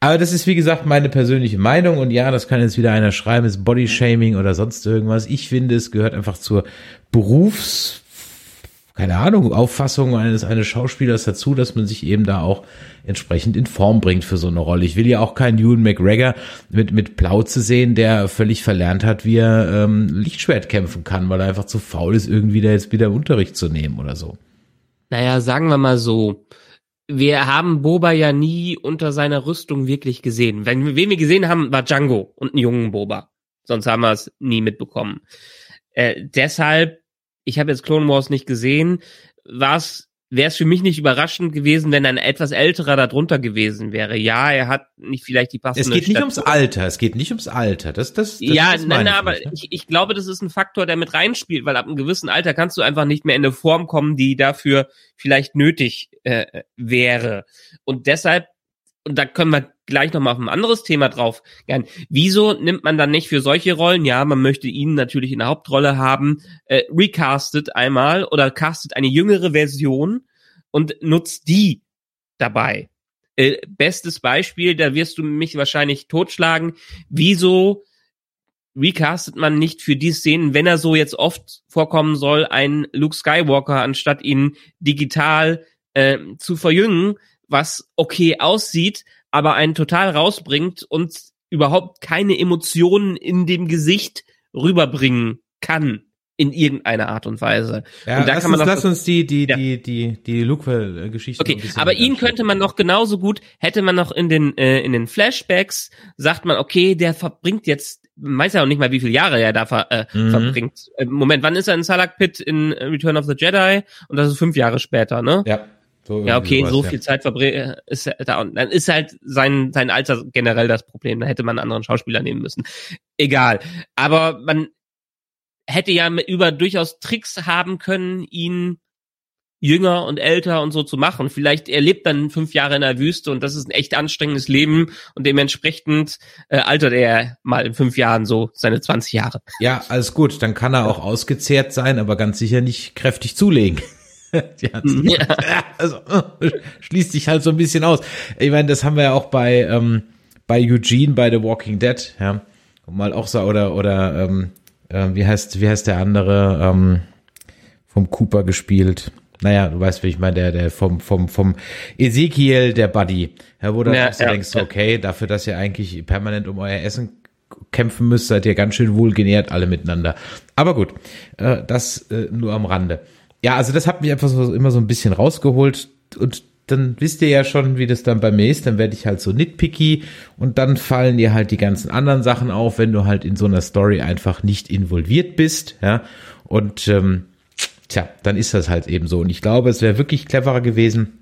aber das ist, wie gesagt, meine persönliche Meinung. Und ja, das kann jetzt wieder einer schreiben, ist Bodyshaming oder sonst irgendwas. Ich finde, es gehört einfach zur Berufs, keine Ahnung, Auffassung eines, eines Schauspielers dazu, dass man sich eben da auch entsprechend in Form bringt für so eine Rolle. Ich will ja auch keinen Ewan McGregor mit, mit Plauze sehen, der völlig verlernt hat, wie er ähm, Lichtschwert kämpfen kann, weil er einfach zu faul ist, irgendwie da jetzt wieder Unterricht zu nehmen oder so. Naja, sagen wir mal so, wir haben Boba ja nie unter seiner Rüstung wirklich gesehen. Wenn, wen wir gesehen haben, war Django und ein jungen Boba. Sonst haben wir es nie mitbekommen. Äh, deshalb, ich habe jetzt Clone Wars nicht gesehen, war es wäre es für mich nicht überraschend gewesen, wenn ein etwas älterer darunter gewesen wäre. Ja, er hat nicht vielleicht die passende. Es geht nicht Statur. ums Alter, es geht nicht ums Alter. Das, das, das ja, das nein, nein, aber nicht, ne? ich, ich glaube, das ist ein Faktor, der mit reinspielt, weil ab einem gewissen Alter kannst du einfach nicht mehr in eine Form kommen, die dafür vielleicht nötig äh, wäre. Und deshalb und da können wir gleich nochmal auf ein anderes Thema drauf gern. Wieso nimmt man dann nicht für solche Rollen, ja, man möchte ihn natürlich in der Hauptrolle haben, äh, recastet einmal oder castet eine jüngere Version und nutzt die dabei. Äh, bestes Beispiel, da wirst du mich wahrscheinlich totschlagen. Wieso recastet man nicht für die Szenen, wenn er so jetzt oft vorkommen soll, einen Luke Skywalker, anstatt ihn digital äh, zu verjüngen? was okay aussieht, aber einen total rausbringt und überhaupt keine Emotionen in dem Gesicht rüberbringen kann in irgendeiner Art und Weise. Ja, und da lass, kann man uns, lass uns die die ja. die die die Luke-Geschichte. Okay, aber ihn könnte man noch genauso gut hätte man noch in den äh, in den Flashbacks sagt man okay, der verbringt jetzt man weiß ja auch nicht mal, wie viele Jahre er da ver, äh, mhm. verbringt. Äh, Moment, wann ist er in Salak Pit in Return of the Jedi? Und das ist fünf Jahre später, ne? Ja. So ja, okay, sowas, so viel Zeit verbringen ist da und dann ist halt sein sein Alter generell das Problem. Da hätte man einen anderen Schauspieler nehmen müssen. Egal. Aber man hätte ja über durchaus Tricks haben können, ihn jünger und älter und so zu machen. Vielleicht er lebt dann fünf Jahre in der Wüste und das ist ein echt anstrengendes Leben und dementsprechend äh, altert er mal in fünf Jahren so seine 20 Jahre. Ja, alles gut. Dann kann er auch ausgezehrt sein, aber ganz sicher nicht kräftig zulegen. <laughs> ja. <laughs> also, <laughs> schließt sich halt so ein bisschen aus. Ich meine, das haben wir ja auch bei, ähm, bei Eugene bei The Walking Dead, ja. Und mal auch so, oder, oder, ähm, äh, wie heißt, wie heißt der andere, ähm, vom Cooper gespielt? Naja, du weißt, wie ich meine, der, der vom, vom, vom Ezekiel, der Buddy. Ja, wo du ja, ja, denkst, okay, dafür, dass ihr eigentlich permanent um euer Essen kämpfen müsst, seid ihr ganz schön wohl genährt alle miteinander. Aber gut, äh, das äh, nur am Rande. Ja, also das hat mich einfach so immer so ein bisschen rausgeholt und dann wisst ihr ja schon, wie das dann bei mir ist. Dann werde ich halt so nitpicky und dann fallen dir halt die ganzen anderen Sachen auf, wenn du halt in so einer Story einfach nicht involviert bist, ja. Und ähm, tja, dann ist das halt eben so. Und ich glaube, es wäre wirklich cleverer gewesen.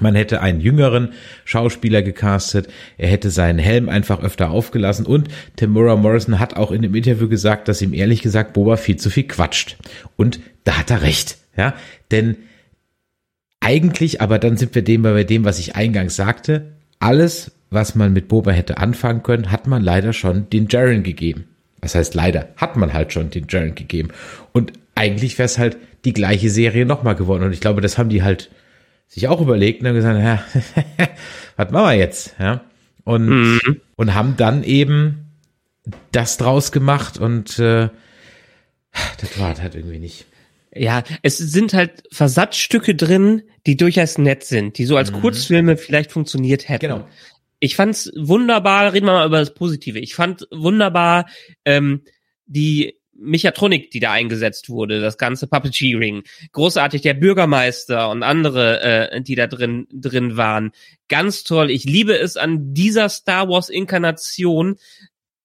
Man hätte einen jüngeren Schauspieler gecastet, er hätte seinen Helm einfach öfter aufgelassen und Tamura Morrison hat auch in dem Interview gesagt, dass ihm ehrlich gesagt Boba viel zu viel quatscht. Und da hat er recht, ja, denn eigentlich, aber dann sind wir dem bei dem, was ich eingangs sagte, alles, was man mit Boba hätte anfangen können, hat man leider schon den Jaren gegeben. Was heißt leider? Hat man halt schon den Jaren gegeben. Und eigentlich wäre es halt die gleiche Serie nochmal geworden. Und ich glaube, das haben die halt sich auch überlegt und haben gesagt, ja, <laughs> was machen wir jetzt? Ja. Und, mhm. und haben dann eben das draus gemacht und äh, das war halt irgendwie nicht. Ja, es sind halt Versatzstücke drin, die durchaus nett sind, die so als mhm. Kurzfilme vielleicht funktioniert hätten. Genau. Ich fand's wunderbar, reden wir mal über das Positive. Ich fand wunderbar ähm, die Mechatronik, die da eingesetzt wurde, das ganze Puppeteering, großartig der Bürgermeister und andere, äh, die da drin drin waren, ganz toll. Ich liebe es an dieser Star Wars Inkarnation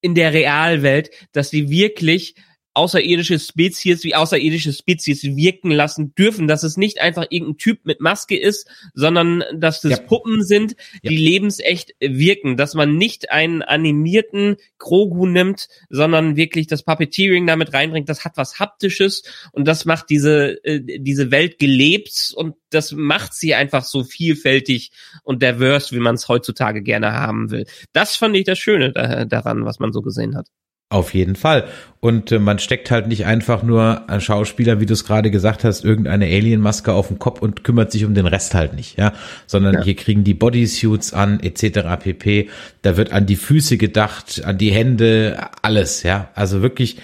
in der Realwelt, dass sie wirklich außerirdische Spezies wie außerirdische Spezies wirken lassen dürfen, dass es nicht einfach irgendein Typ mit Maske ist, sondern dass es ja. Puppen sind, die ja. lebensecht wirken, dass man nicht einen animierten Grogu nimmt, sondern wirklich das Puppeteering damit reinbringt, das hat was haptisches und das macht diese äh, diese Welt gelebt und das macht sie einfach so vielfältig und diverse, wie man es heutzutage gerne haben will. Das fand ich das Schöne da, daran, was man so gesehen hat. Auf jeden Fall. Und äh, man steckt halt nicht einfach nur ein Schauspieler, wie du es gerade gesagt hast, irgendeine Alien-Maske auf den Kopf und kümmert sich um den Rest halt nicht, ja. Sondern ja. hier kriegen die Bodysuits an, etc. pp. Da wird an die Füße gedacht, an die Hände, alles, ja. Also wirklich,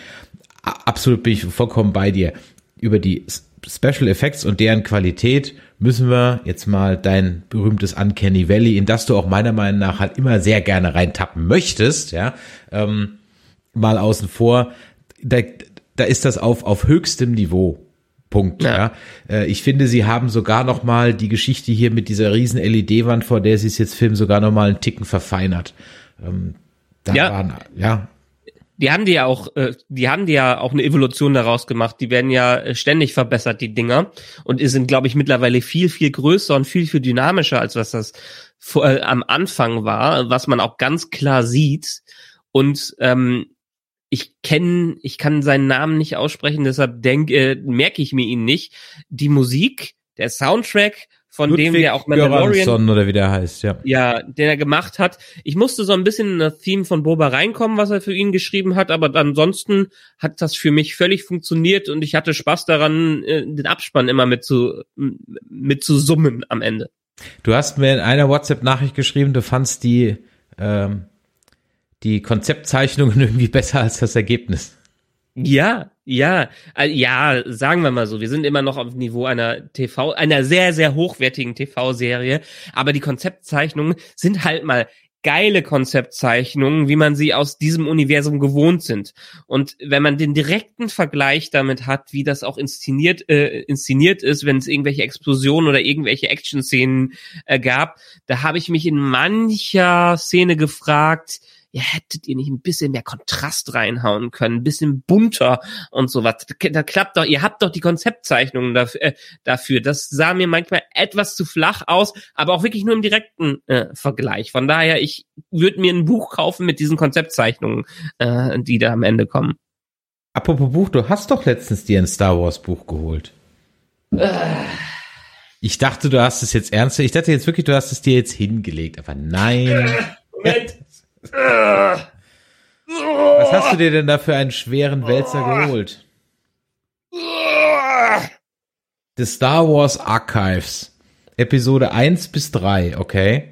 absolut bin ich vollkommen bei dir. Über die Special Effects und deren Qualität müssen wir jetzt mal dein berühmtes Uncanny Valley, in das du auch meiner Meinung nach halt immer sehr gerne reintappen möchtest, ja. Ähm, mal außen vor, da, da ist das auf, auf höchstem Niveau. Punkt. Ja. ja. Äh, ich finde, sie haben sogar noch mal die Geschichte hier mit dieser riesen LED-Wand, vor der sie es jetzt filmen, sogar noch mal einen Ticken verfeinert. Ähm, da ja. Waren, ja. Die haben die ja auch, äh, die haben die ja auch eine Evolution daraus gemacht. Die werden ja äh, ständig verbessert, die Dinger. Und sind, glaube ich, mittlerweile viel, viel größer und viel, viel dynamischer, als was das vor, äh, am Anfang war, was man auch ganz klar sieht. Und ähm, ich kenne, ich kann seinen Namen nicht aussprechen, deshalb denke, äh, merke ich mir ihn nicht. Die Musik, der Soundtrack, von Ludwig dem der auch Mandalorian Göransson oder wie der heißt, ja. Ja, den er gemacht hat. Ich musste so ein bisschen in das Theme von Boba reinkommen, was er für ihn geschrieben hat, aber ansonsten hat das für mich völlig funktioniert und ich hatte Spaß daran, äh, den Abspann immer mit zu, mit zu summen am Ende. Du hast mir in einer WhatsApp-Nachricht geschrieben, du fandst die ähm, die Konzeptzeichnungen <laughs> irgendwie besser als das Ergebnis. Ja, ja, äh, ja, sagen wir mal so, wir sind immer noch auf dem Niveau einer TV, einer sehr, sehr hochwertigen TV-Serie, aber die Konzeptzeichnungen sind halt mal geile Konzeptzeichnungen, wie man sie aus diesem Universum gewohnt sind. Und wenn man den direkten Vergleich damit hat, wie das auch inszeniert, äh, inszeniert ist, wenn es irgendwelche Explosionen oder irgendwelche Action-Szenen äh, gab, da habe ich mich in mancher Szene gefragt, ja, hättet ihr nicht ein bisschen mehr Kontrast reinhauen können, ein bisschen bunter und sowas. Da klappt doch, ihr habt doch die Konzeptzeichnungen dafür, äh, dafür. Das sah mir manchmal etwas zu flach aus, aber auch wirklich nur im direkten äh, Vergleich. Von daher, ich würde mir ein Buch kaufen mit diesen Konzeptzeichnungen, äh, die da am Ende kommen. Apropos Buch, du hast doch letztens dir ein Star Wars Buch geholt. Äh. Ich dachte, du hast es jetzt ernst. Ich dachte jetzt wirklich, du hast es dir jetzt hingelegt, aber nein. Moment. Was hast du dir denn da für einen schweren Wälzer geholt? The Star Wars Archives. Episode 1 bis 3, okay?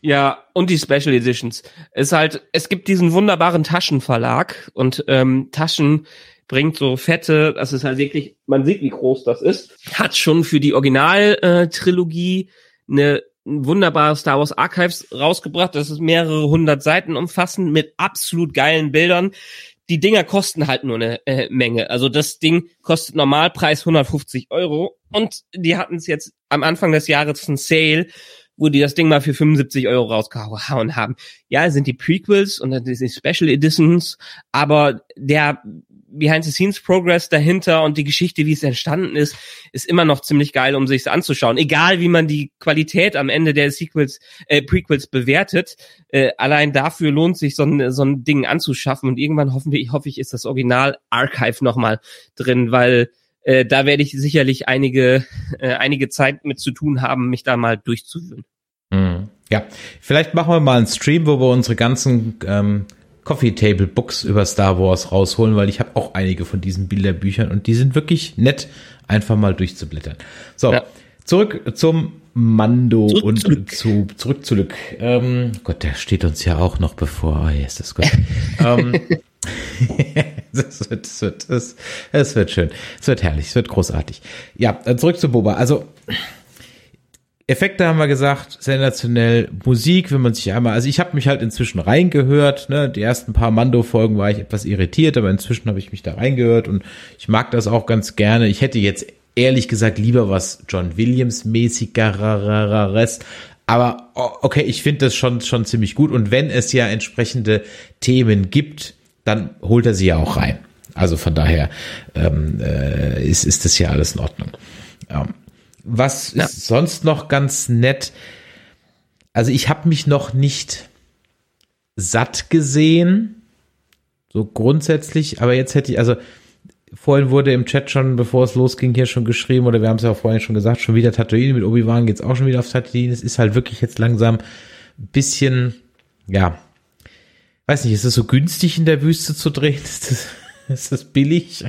Ja, und die Special Editions. Es halt, es gibt diesen wunderbaren Taschenverlag und ähm, Taschen bringt so fette, das ist halt wirklich, man sieht, wie groß das ist, hat schon für die Original-Trilogie eine ein wunderbares Star Wars Archives rausgebracht. Das ist mehrere hundert Seiten umfassend mit absolut geilen Bildern. Die Dinger kosten halt nur eine äh, Menge. Also das Ding kostet Normalpreis 150 Euro und die hatten es jetzt am Anfang des Jahres ein Sale wo die das Ding mal für 75 Euro rausgehauen haben. Ja, sind die Prequels und dann sind die Special Editions, aber der Behind-the-Scenes-Progress dahinter und die Geschichte, wie es entstanden ist, ist immer noch ziemlich geil, um sich's anzuschauen. Egal, wie man die Qualität am Ende der Sequels, äh, Prequels bewertet, äh, allein dafür lohnt sich so ein, so ein Ding anzuschaffen und irgendwann hoffen wir, hoffe ich, ist das Original Archive nochmal drin, weil äh, da werde ich sicherlich einige, äh, einige Zeit mit zu tun haben, mich da mal durchzuführen. Mhm. Ja, vielleicht machen wir mal einen Stream, wo wir unsere ganzen ähm, Coffee Table Books über Star Wars rausholen, weil ich habe auch einige von diesen Bilderbüchern und die sind wirklich nett, einfach mal durchzublättern. So, ja. zurück zum Mando zurück, und zurück. zu zurück zurück. Ähm, Gott, der steht uns ja auch noch bevor. Oh, yes, das ist gut. <laughs> ähm, <laughs> das wird, das wird, das, das wird schön. Es wird herrlich, es wird großartig. Ja, zurück zu Boba. Also, Effekte haben wir gesagt, sensationell. Musik, wenn man sich einmal, also ich habe mich halt inzwischen reingehört. Ne? Die ersten paar Mando-Folgen war ich etwas irritiert, aber inzwischen habe ich mich da reingehört und ich mag das auch ganz gerne. Ich hätte jetzt ehrlich gesagt lieber was John Williams mäßigeres, aber okay, ich finde das schon schon ziemlich gut und wenn es ja entsprechende Themen gibt, dann holt er sie ja auch rein. Also von daher ähm, äh, ist, ist das ja alles in Ordnung. Ja. Was ja. ist sonst noch ganz nett? Also ich habe mich noch nicht satt gesehen, so grundsätzlich, aber jetzt hätte ich, also vorhin wurde im Chat schon, bevor es losging, hier schon geschrieben, oder wir haben es ja auch vorhin schon gesagt, schon wieder Tatooine mit Obi-Wan geht's auch schon wieder auf Tatooine. Es ist halt wirklich jetzt langsam ein bisschen, ja, weiß nicht, ist es so günstig in der Wüste zu drehen? <laughs> Ist das, <laughs> ist das billig?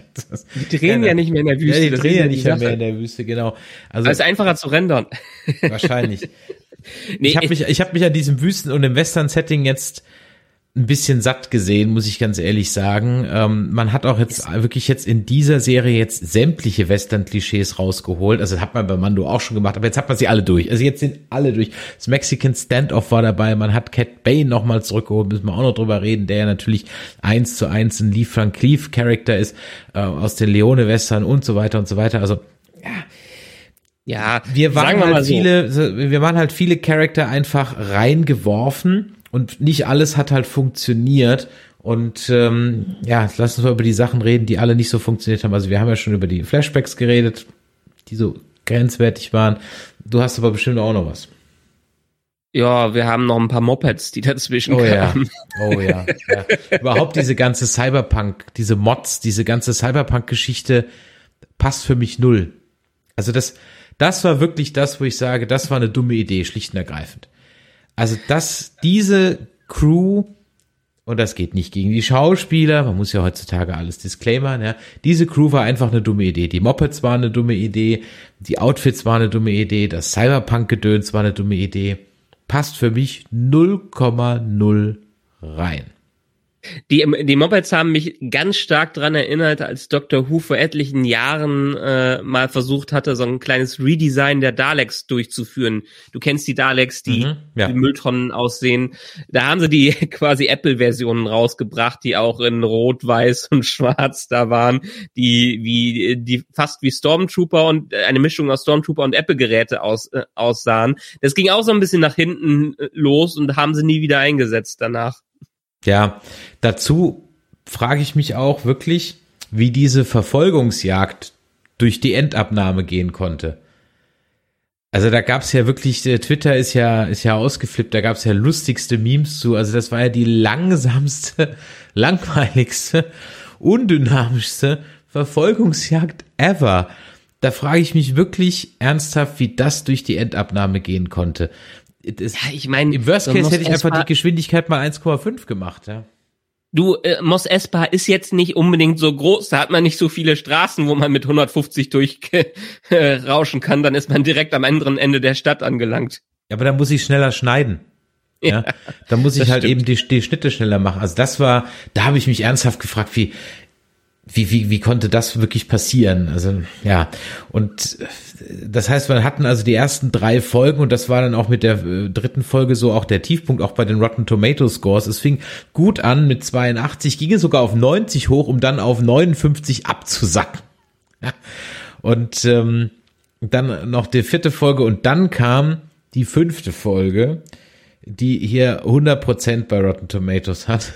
Die drehen ja, ja nicht mehr in der Wüste. Ja, die drehen ja nicht mehr, mehr in der Wüste, genau. Also, es ist einfacher zu rendern. Wahrscheinlich. <laughs> nee, ich habe mich, ich habe mich an diesem Wüsten- und im Western-Setting jetzt ein bisschen satt gesehen, muss ich ganz ehrlich sagen. Ähm, man hat auch jetzt wirklich jetzt in dieser Serie jetzt sämtliche Western-Klischees rausgeholt. Also hat man bei Mando auch schon gemacht, aber jetzt hat man sie alle durch. Also jetzt sind alle durch. Das Mexican Standoff war dabei, man hat Cat Bane nochmal zurückgeholt, müssen wir auch noch drüber reden, der ja natürlich eins zu eins ein Lee Frank Cleave Charakter ist, äh, aus den Leone-Western und so weiter und so weiter. Also, ja. Ja, wir waren wir halt so. viele, wir waren halt viele Charakter einfach reingeworfen und nicht alles hat halt funktioniert. Und ähm, ja, lass uns mal über die Sachen reden, die alle nicht so funktioniert haben. Also wir haben ja schon über die Flashbacks geredet, die so grenzwertig waren. Du hast aber bestimmt auch noch was. Ja, wir haben noch ein paar Mopeds, die dazwischen oh, kamen. Ja. Oh ja. ja. Überhaupt diese ganze Cyberpunk, diese Mods, diese ganze Cyberpunk-Geschichte passt für mich null. Also das, das war wirklich das, wo ich sage, das war eine dumme Idee, schlicht und ergreifend. Also, dass diese Crew, und das geht nicht gegen die Schauspieler, man muss ja heutzutage alles disclaimern, ja, diese Crew war einfach eine dumme Idee. Die Mopeds waren eine dumme Idee, die Outfits waren eine dumme Idee, das Cyberpunk-Gedöns war eine dumme Idee. Passt für mich 0,0 rein. Die, die Mopeds haben mich ganz stark dran erinnert, als Dr. Who vor etlichen Jahren äh, mal versucht hatte, so ein kleines Redesign der Daleks durchzuführen. Du kennst die Daleks, die mhm, ja. Mülltonnen aussehen. Da haben sie die <laughs> quasi Apple-Versionen rausgebracht, die auch in Rot, Weiß und Schwarz da waren, die wie die fast wie Stormtrooper und äh, eine Mischung aus Stormtrooper und Apple-Geräte aus, äh, aussahen. Das ging auch so ein bisschen nach hinten äh, los und haben sie nie wieder eingesetzt danach. Ja, dazu frage ich mich auch wirklich, wie diese Verfolgungsjagd durch die Endabnahme gehen konnte. Also da gab's ja wirklich, äh, Twitter ist ja, ist ja ausgeflippt, da gab's ja lustigste Memes zu. Also das war ja die langsamste, <laughs> langweiligste, undynamischste Verfolgungsjagd ever. Da frage ich mich wirklich ernsthaft, wie das durch die Endabnahme gehen konnte. Das, ja, ich meine, im Worst Case hätte ich einfach die Geschwindigkeit mal 1,5 gemacht, ja. Du, äh, Mos Espa ist jetzt nicht unbedingt so groß, da hat man nicht so viele Straßen, wo man mit 150 durchrauschen <laughs> kann, dann ist man direkt am anderen Ende der Stadt angelangt. Ja, aber da muss ich schneller schneiden. Ja, ja da muss ich halt stimmt. eben die, die Schnitte schneller machen. Also das war, da habe ich mich ernsthaft gefragt, wie, wie, wie, wie konnte das wirklich passieren? Also, ja. Und das heißt, wir hatten also die ersten drei Folgen und das war dann auch mit der äh, dritten Folge so auch der Tiefpunkt, auch bei den Rotten Tomato Scores. Es fing gut an mit 82, ging sogar auf 90 hoch, um dann auf 59 abzusacken. Ja. Und ähm, dann noch die vierte Folge und dann kam die fünfte Folge, die hier 100% bei Rotten Tomatoes hat.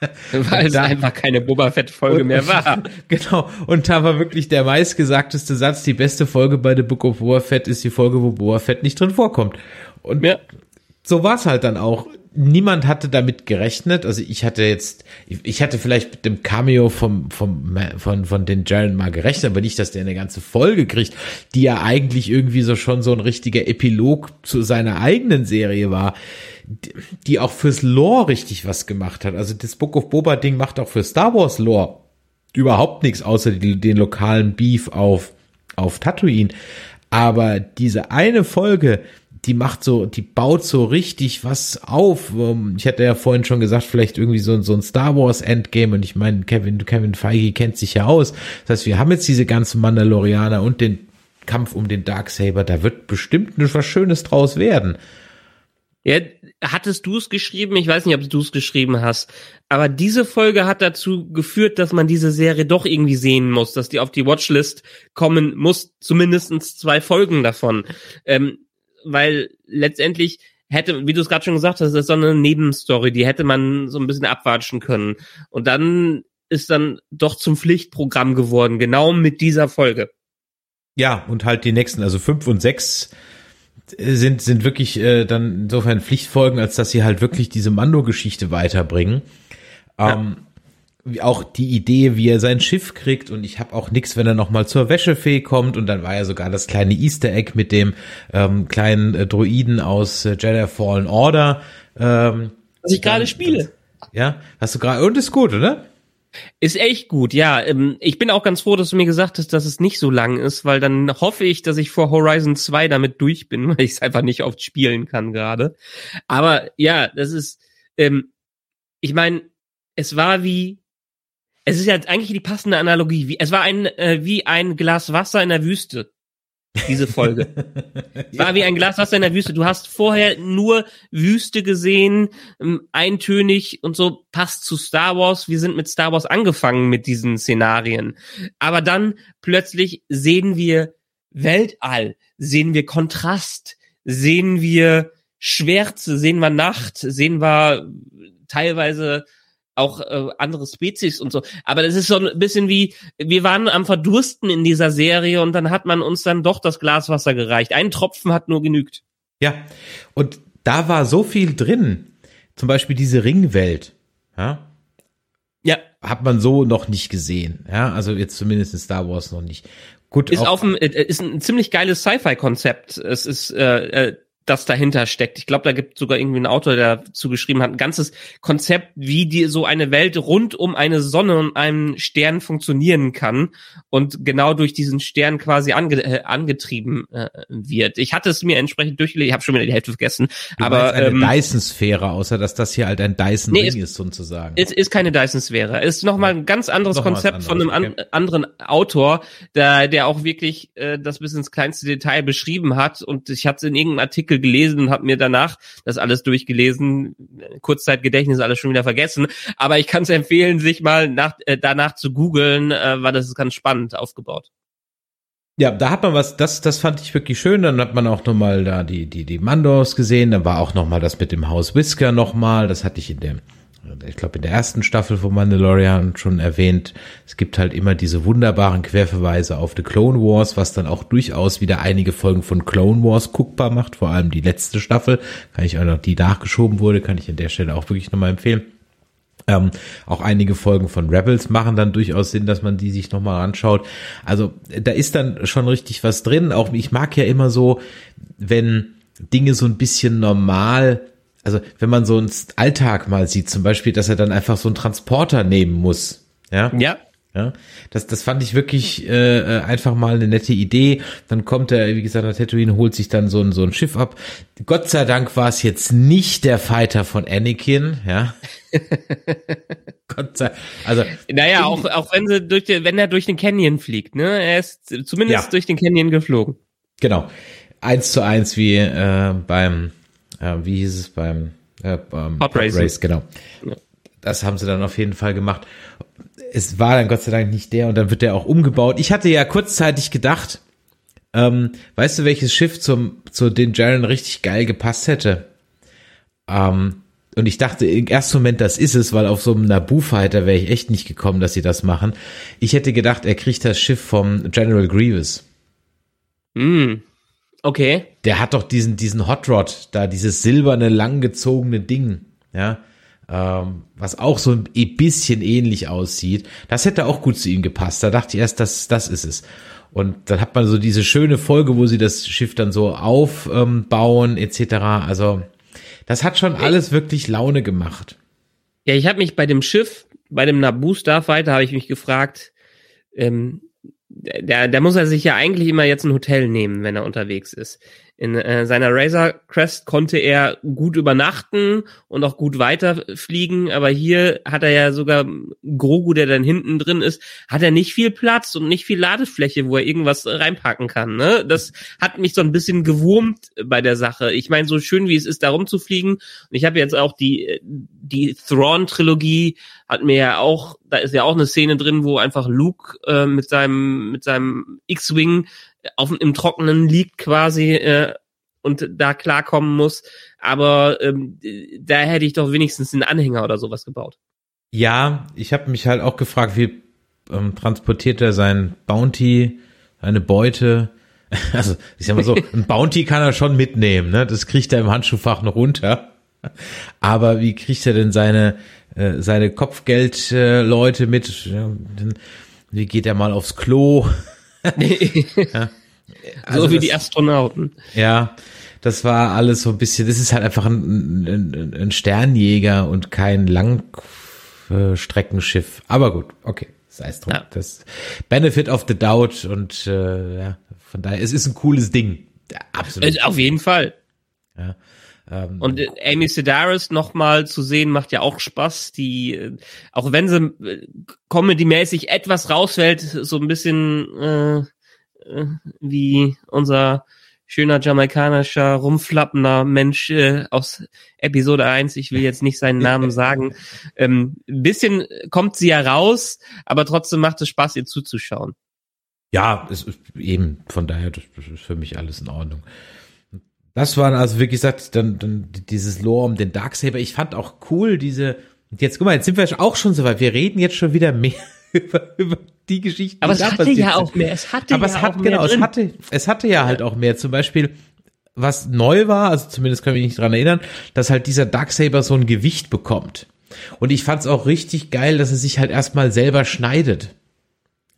<laughs> Weil es einfach keine Boba Fett Folge mehr war. <laughs> Genau. Und da war wirklich der meistgesagteste Satz, die beste Folge bei The Book of Boba Fett ist die Folge, wo Boba Fett nicht drin vorkommt. Und ja. so war es halt dann auch. Niemand hatte damit gerechnet. Also ich hatte jetzt, ich hatte vielleicht mit dem Cameo vom, vom, von, von den Jaren mal gerechnet, aber nicht, dass der eine ganze Folge kriegt, die ja eigentlich irgendwie so schon so ein richtiger Epilog zu seiner eigenen Serie war die auch fürs Lore richtig was gemacht hat. Also das Book of Boba Ding macht auch für Star Wars Lore überhaupt nichts außer die, den lokalen Beef auf auf Tatooine. Aber diese eine Folge, die macht so, die baut so richtig was auf. Ähm, ich hatte ja vorhin schon gesagt, vielleicht irgendwie so, so ein Star Wars Endgame und ich meine, Kevin, Kevin Feige kennt sich ja aus. Das heißt, wir haben jetzt diese ganzen Mandalorianer und den Kampf um den Darksaber. Da wird bestimmt was Schönes draus werden. Ja, hattest du es geschrieben? Ich weiß nicht, ob du es geschrieben hast. Aber diese Folge hat dazu geführt, dass man diese Serie doch irgendwie sehen muss, dass die auf die Watchlist kommen muss, zumindestens zwei Folgen davon. Ähm, weil letztendlich hätte, wie du es gerade schon gesagt hast, das ist so eine Nebenstory, die hätte man so ein bisschen abwatschen können. Und dann ist dann doch zum Pflichtprogramm geworden, genau mit dieser Folge. Ja, und halt die nächsten, also fünf und sechs sind, sind wirklich äh, dann insofern Pflichtfolgen, als dass sie halt wirklich diese Mando-Geschichte weiterbringen. Ja. Auch die Idee, wie er sein Schiff kriegt und ich habe auch nix, wenn er noch mal zur Wäschefee kommt und dann war ja sogar das kleine Easter Egg mit dem ähm, kleinen äh, Droiden aus äh, Jedi Fallen Order. Ähm, Was ich gerade spiele. Ja, hast du gerade und ist gut, oder? Ist echt gut, ja. Ähm, ich bin auch ganz froh, dass du mir gesagt hast, dass es nicht so lang ist, weil dann hoffe ich, dass ich vor Horizon 2 damit durch bin, <laughs> weil ich es einfach nicht oft spielen kann gerade. Aber ja, das ist, ähm, ich meine, es war wie, es ist ja eigentlich die passende Analogie. Wie, es war ein äh, wie ein Glas Wasser in der Wüste diese Folge. <laughs> War wie ein Glas Wasser in der Wüste. Du hast vorher nur Wüste gesehen, ähm, eintönig und so passt zu Star Wars. Wir sind mit Star Wars angefangen mit diesen Szenarien. Aber dann plötzlich sehen wir Weltall, sehen wir Kontrast, sehen wir Schwärze, sehen wir Nacht, sehen wir teilweise auch äh, andere Spezies und so. Aber das ist so ein bisschen wie, wir waren am Verdursten in dieser Serie und dann hat man uns dann doch das Glas Wasser gereicht. Ein Tropfen hat nur genügt. Ja, und da war so viel drin. Zum Beispiel diese Ringwelt. Ja. Ja. Hat man so noch nicht gesehen. Ja, also jetzt zumindest in Star Wars noch nicht. Gut. Ist auf dem, äh, ist ein ziemlich geiles Sci-Fi-Konzept. Es ist, äh, äh das dahinter steckt. Ich glaube, da gibt sogar irgendwie einen Autor, der dazu geschrieben hat, ein ganzes Konzept, wie die so eine Welt rund um eine Sonne und einen Stern funktionieren kann und genau durch diesen Stern quasi ange äh, angetrieben äh, wird. Ich hatte es mir entsprechend durchgelesen, ich habe schon wieder die Hälfte vergessen. Du aber eine ähm, Dyson-Sphäre, außer dass das hier halt ein Dyson-Ring nee, ist sozusagen. Es ist keine Dyson-Sphäre. Es ist nochmal ein ganz anderes noch Konzept anderes, von einem okay. an, anderen Autor, der, der auch wirklich äh, das bis ins kleinste Detail beschrieben hat und ich hatte in irgendeinem Artikel gelesen und habe mir danach das alles durchgelesen. Kurzzeitgedächtnis alles schon wieder vergessen. Aber ich kann es empfehlen, sich mal nach, äh, danach zu googeln, äh, weil das ist ganz spannend aufgebaut. Ja, da hat man was, das, das fand ich wirklich schön. Dann hat man auch nochmal da die, die, die Mandos gesehen. Dann war auch nochmal das mit dem Haus Whisker nochmal. Das hatte ich in dem ich glaube, in der ersten Staffel von Mandalorian schon erwähnt, es gibt halt immer diese wunderbaren Querverweise auf The Clone Wars, was dann auch durchaus wieder einige Folgen von Clone Wars guckbar macht, vor allem die letzte Staffel, kann ich auch noch, die nachgeschoben wurde, kann ich an der Stelle auch wirklich nochmal empfehlen. Ähm, auch einige Folgen von Rebels machen dann durchaus Sinn, dass man die sich nochmal anschaut. Also da ist dann schon richtig was drin. Auch ich mag ja immer so, wenn Dinge so ein bisschen normal also wenn man so einen Alltag mal sieht, zum Beispiel, dass er dann einfach so einen Transporter nehmen muss. Ja. Ja. Ja, das, das fand ich wirklich äh, äh, einfach mal eine nette Idee. Dann kommt er, wie gesagt, nach Tatooine, holt sich dann so ein, so ein Schiff ab. Gott sei Dank war es jetzt nicht der Fighter von Anakin, ja. <laughs> Gott sei also Naja, auch, auch wenn sie durch den, wenn er durch den Canyon fliegt, ne? Er ist zumindest ja. durch den Canyon geflogen. Genau. Eins zu eins wie äh, beim äh, wie hieß es beim äh, Hot Race, genau. Ja. Das haben sie dann auf jeden Fall gemacht. Es war dann Gott sei Dank nicht der und dann wird der auch umgebaut. Ich hatte ja kurzzeitig gedacht, ähm, weißt du, welches Schiff zum zu den Jaren richtig geil gepasst hätte? Ähm, und ich dachte im ersten Moment, das ist es, weil auf so einem Naboo-Fighter wäre ich echt nicht gekommen, dass sie das machen. Ich hätte gedacht, er kriegt das Schiff vom General Grievous. Mm, Okay. Der hat doch diesen, diesen Hot Rod, da dieses silberne, langgezogene Ding, ja, ähm, was auch so ein bisschen ähnlich aussieht. Das hätte auch gut zu ihm gepasst. Da dachte ich erst, das, das ist es. Und dann hat man so diese schöne Folge, wo sie das Schiff dann so aufbauen, ähm, etc. Also, das hat schon alles wirklich Laune gemacht. Ja, ich habe mich bei dem Schiff, bei dem Naboo Starfighter, habe ich mich gefragt, ähm, der, der muss er sich ja eigentlich immer jetzt ein Hotel nehmen, wenn er unterwegs ist. In äh, seiner Razor Crest konnte er gut übernachten und auch gut weiterfliegen, aber hier hat er ja sogar Grogu, der dann hinten drin ist, hat er nicht viel Platz und nicht viel Ladefläche, wo er irgendwas reinpacken kann. Ne? Das hat mich so ein bisschen gewurmt bei der Sache. Ich meine, so schön wie es ist, da rumzufliegen. Und ich habe jetzt auch die die Thrawn-Trilogie hat mir ja auch, da ist ja auch eine Szene drin, wo einfach Luke äh, mit seinem mit seinem X-Wing auf im Trockenen liegt quasi äh, und da klarkommen muss. Aber ähm, da hätte ich doch wenigstens einen Anhänger oder sowas gebaut. Ja, ich habe mich halt auch gefragt, wie ähm, transportiert er sein Bounty, seine Beute. <laughs> Also ich sag mal so, <laughs> ein Bounty kann er schon mitnehmen, ne? Das kriegt er im Handschuhfach noch runter. Aber wie kriegt er denn seine äh, seine Kopfgeldleute äh, mit? Ja, wie geht er mal aufs Klo? Ja. <laughs> Also so wie das, die Astronauten. Ja, das war alles so ein bisschen, das ist halt einfach ein, ein, ein Sternjäger und kein Langstreckenschiff. Aber gut, okay, sei es drum. Ja. Das Benefit of the Doubt und äh, ja, von daher, es ist ein cooles Ding. absolut. Auf jeden Fall. Ja. Ähm, und äh, Amy Sedaris nochmal zu sehen, macht ja auch Spaß. Die, äh, auch wenn sie äh, comedy-mäßig etwas rausfällt, so ein bisschen äh, wie unser schöner jamaikanischer, rumflappender Mensch äh, aus Episode 1, ich will jetzt nicht seinen Namen <laughs> sagen. Ähm, bisschen kommt sie ja raus, aber trotzdem macht es Spaß, ihr zuzuschauen. Ja, es ist eben, von daher, das ist für mich alles in Ordnung. Das war also wie gesagt dann, dann dieses Lore um den Darksaber. Ich fand auch cool diese. Jetzt guck mal, jetzt sind wir auch schon so weit. Wir reden jetzt schon wieder mehr <laughs> über, über die Geschichten. Aber es hatte ja auch mehr. Es hatte Aber ja es hat, auch genau, es hatte, es hatte ja, halt auch mehr. Zum Beispiel, was neu war, also zumindest kann ich mich nicht dran erinnern, dass halt dieser Darksaber so ein Gewicht bekommt. Und ich fand es auch richtig geil, dass er sich halt erstmal selber schneidet.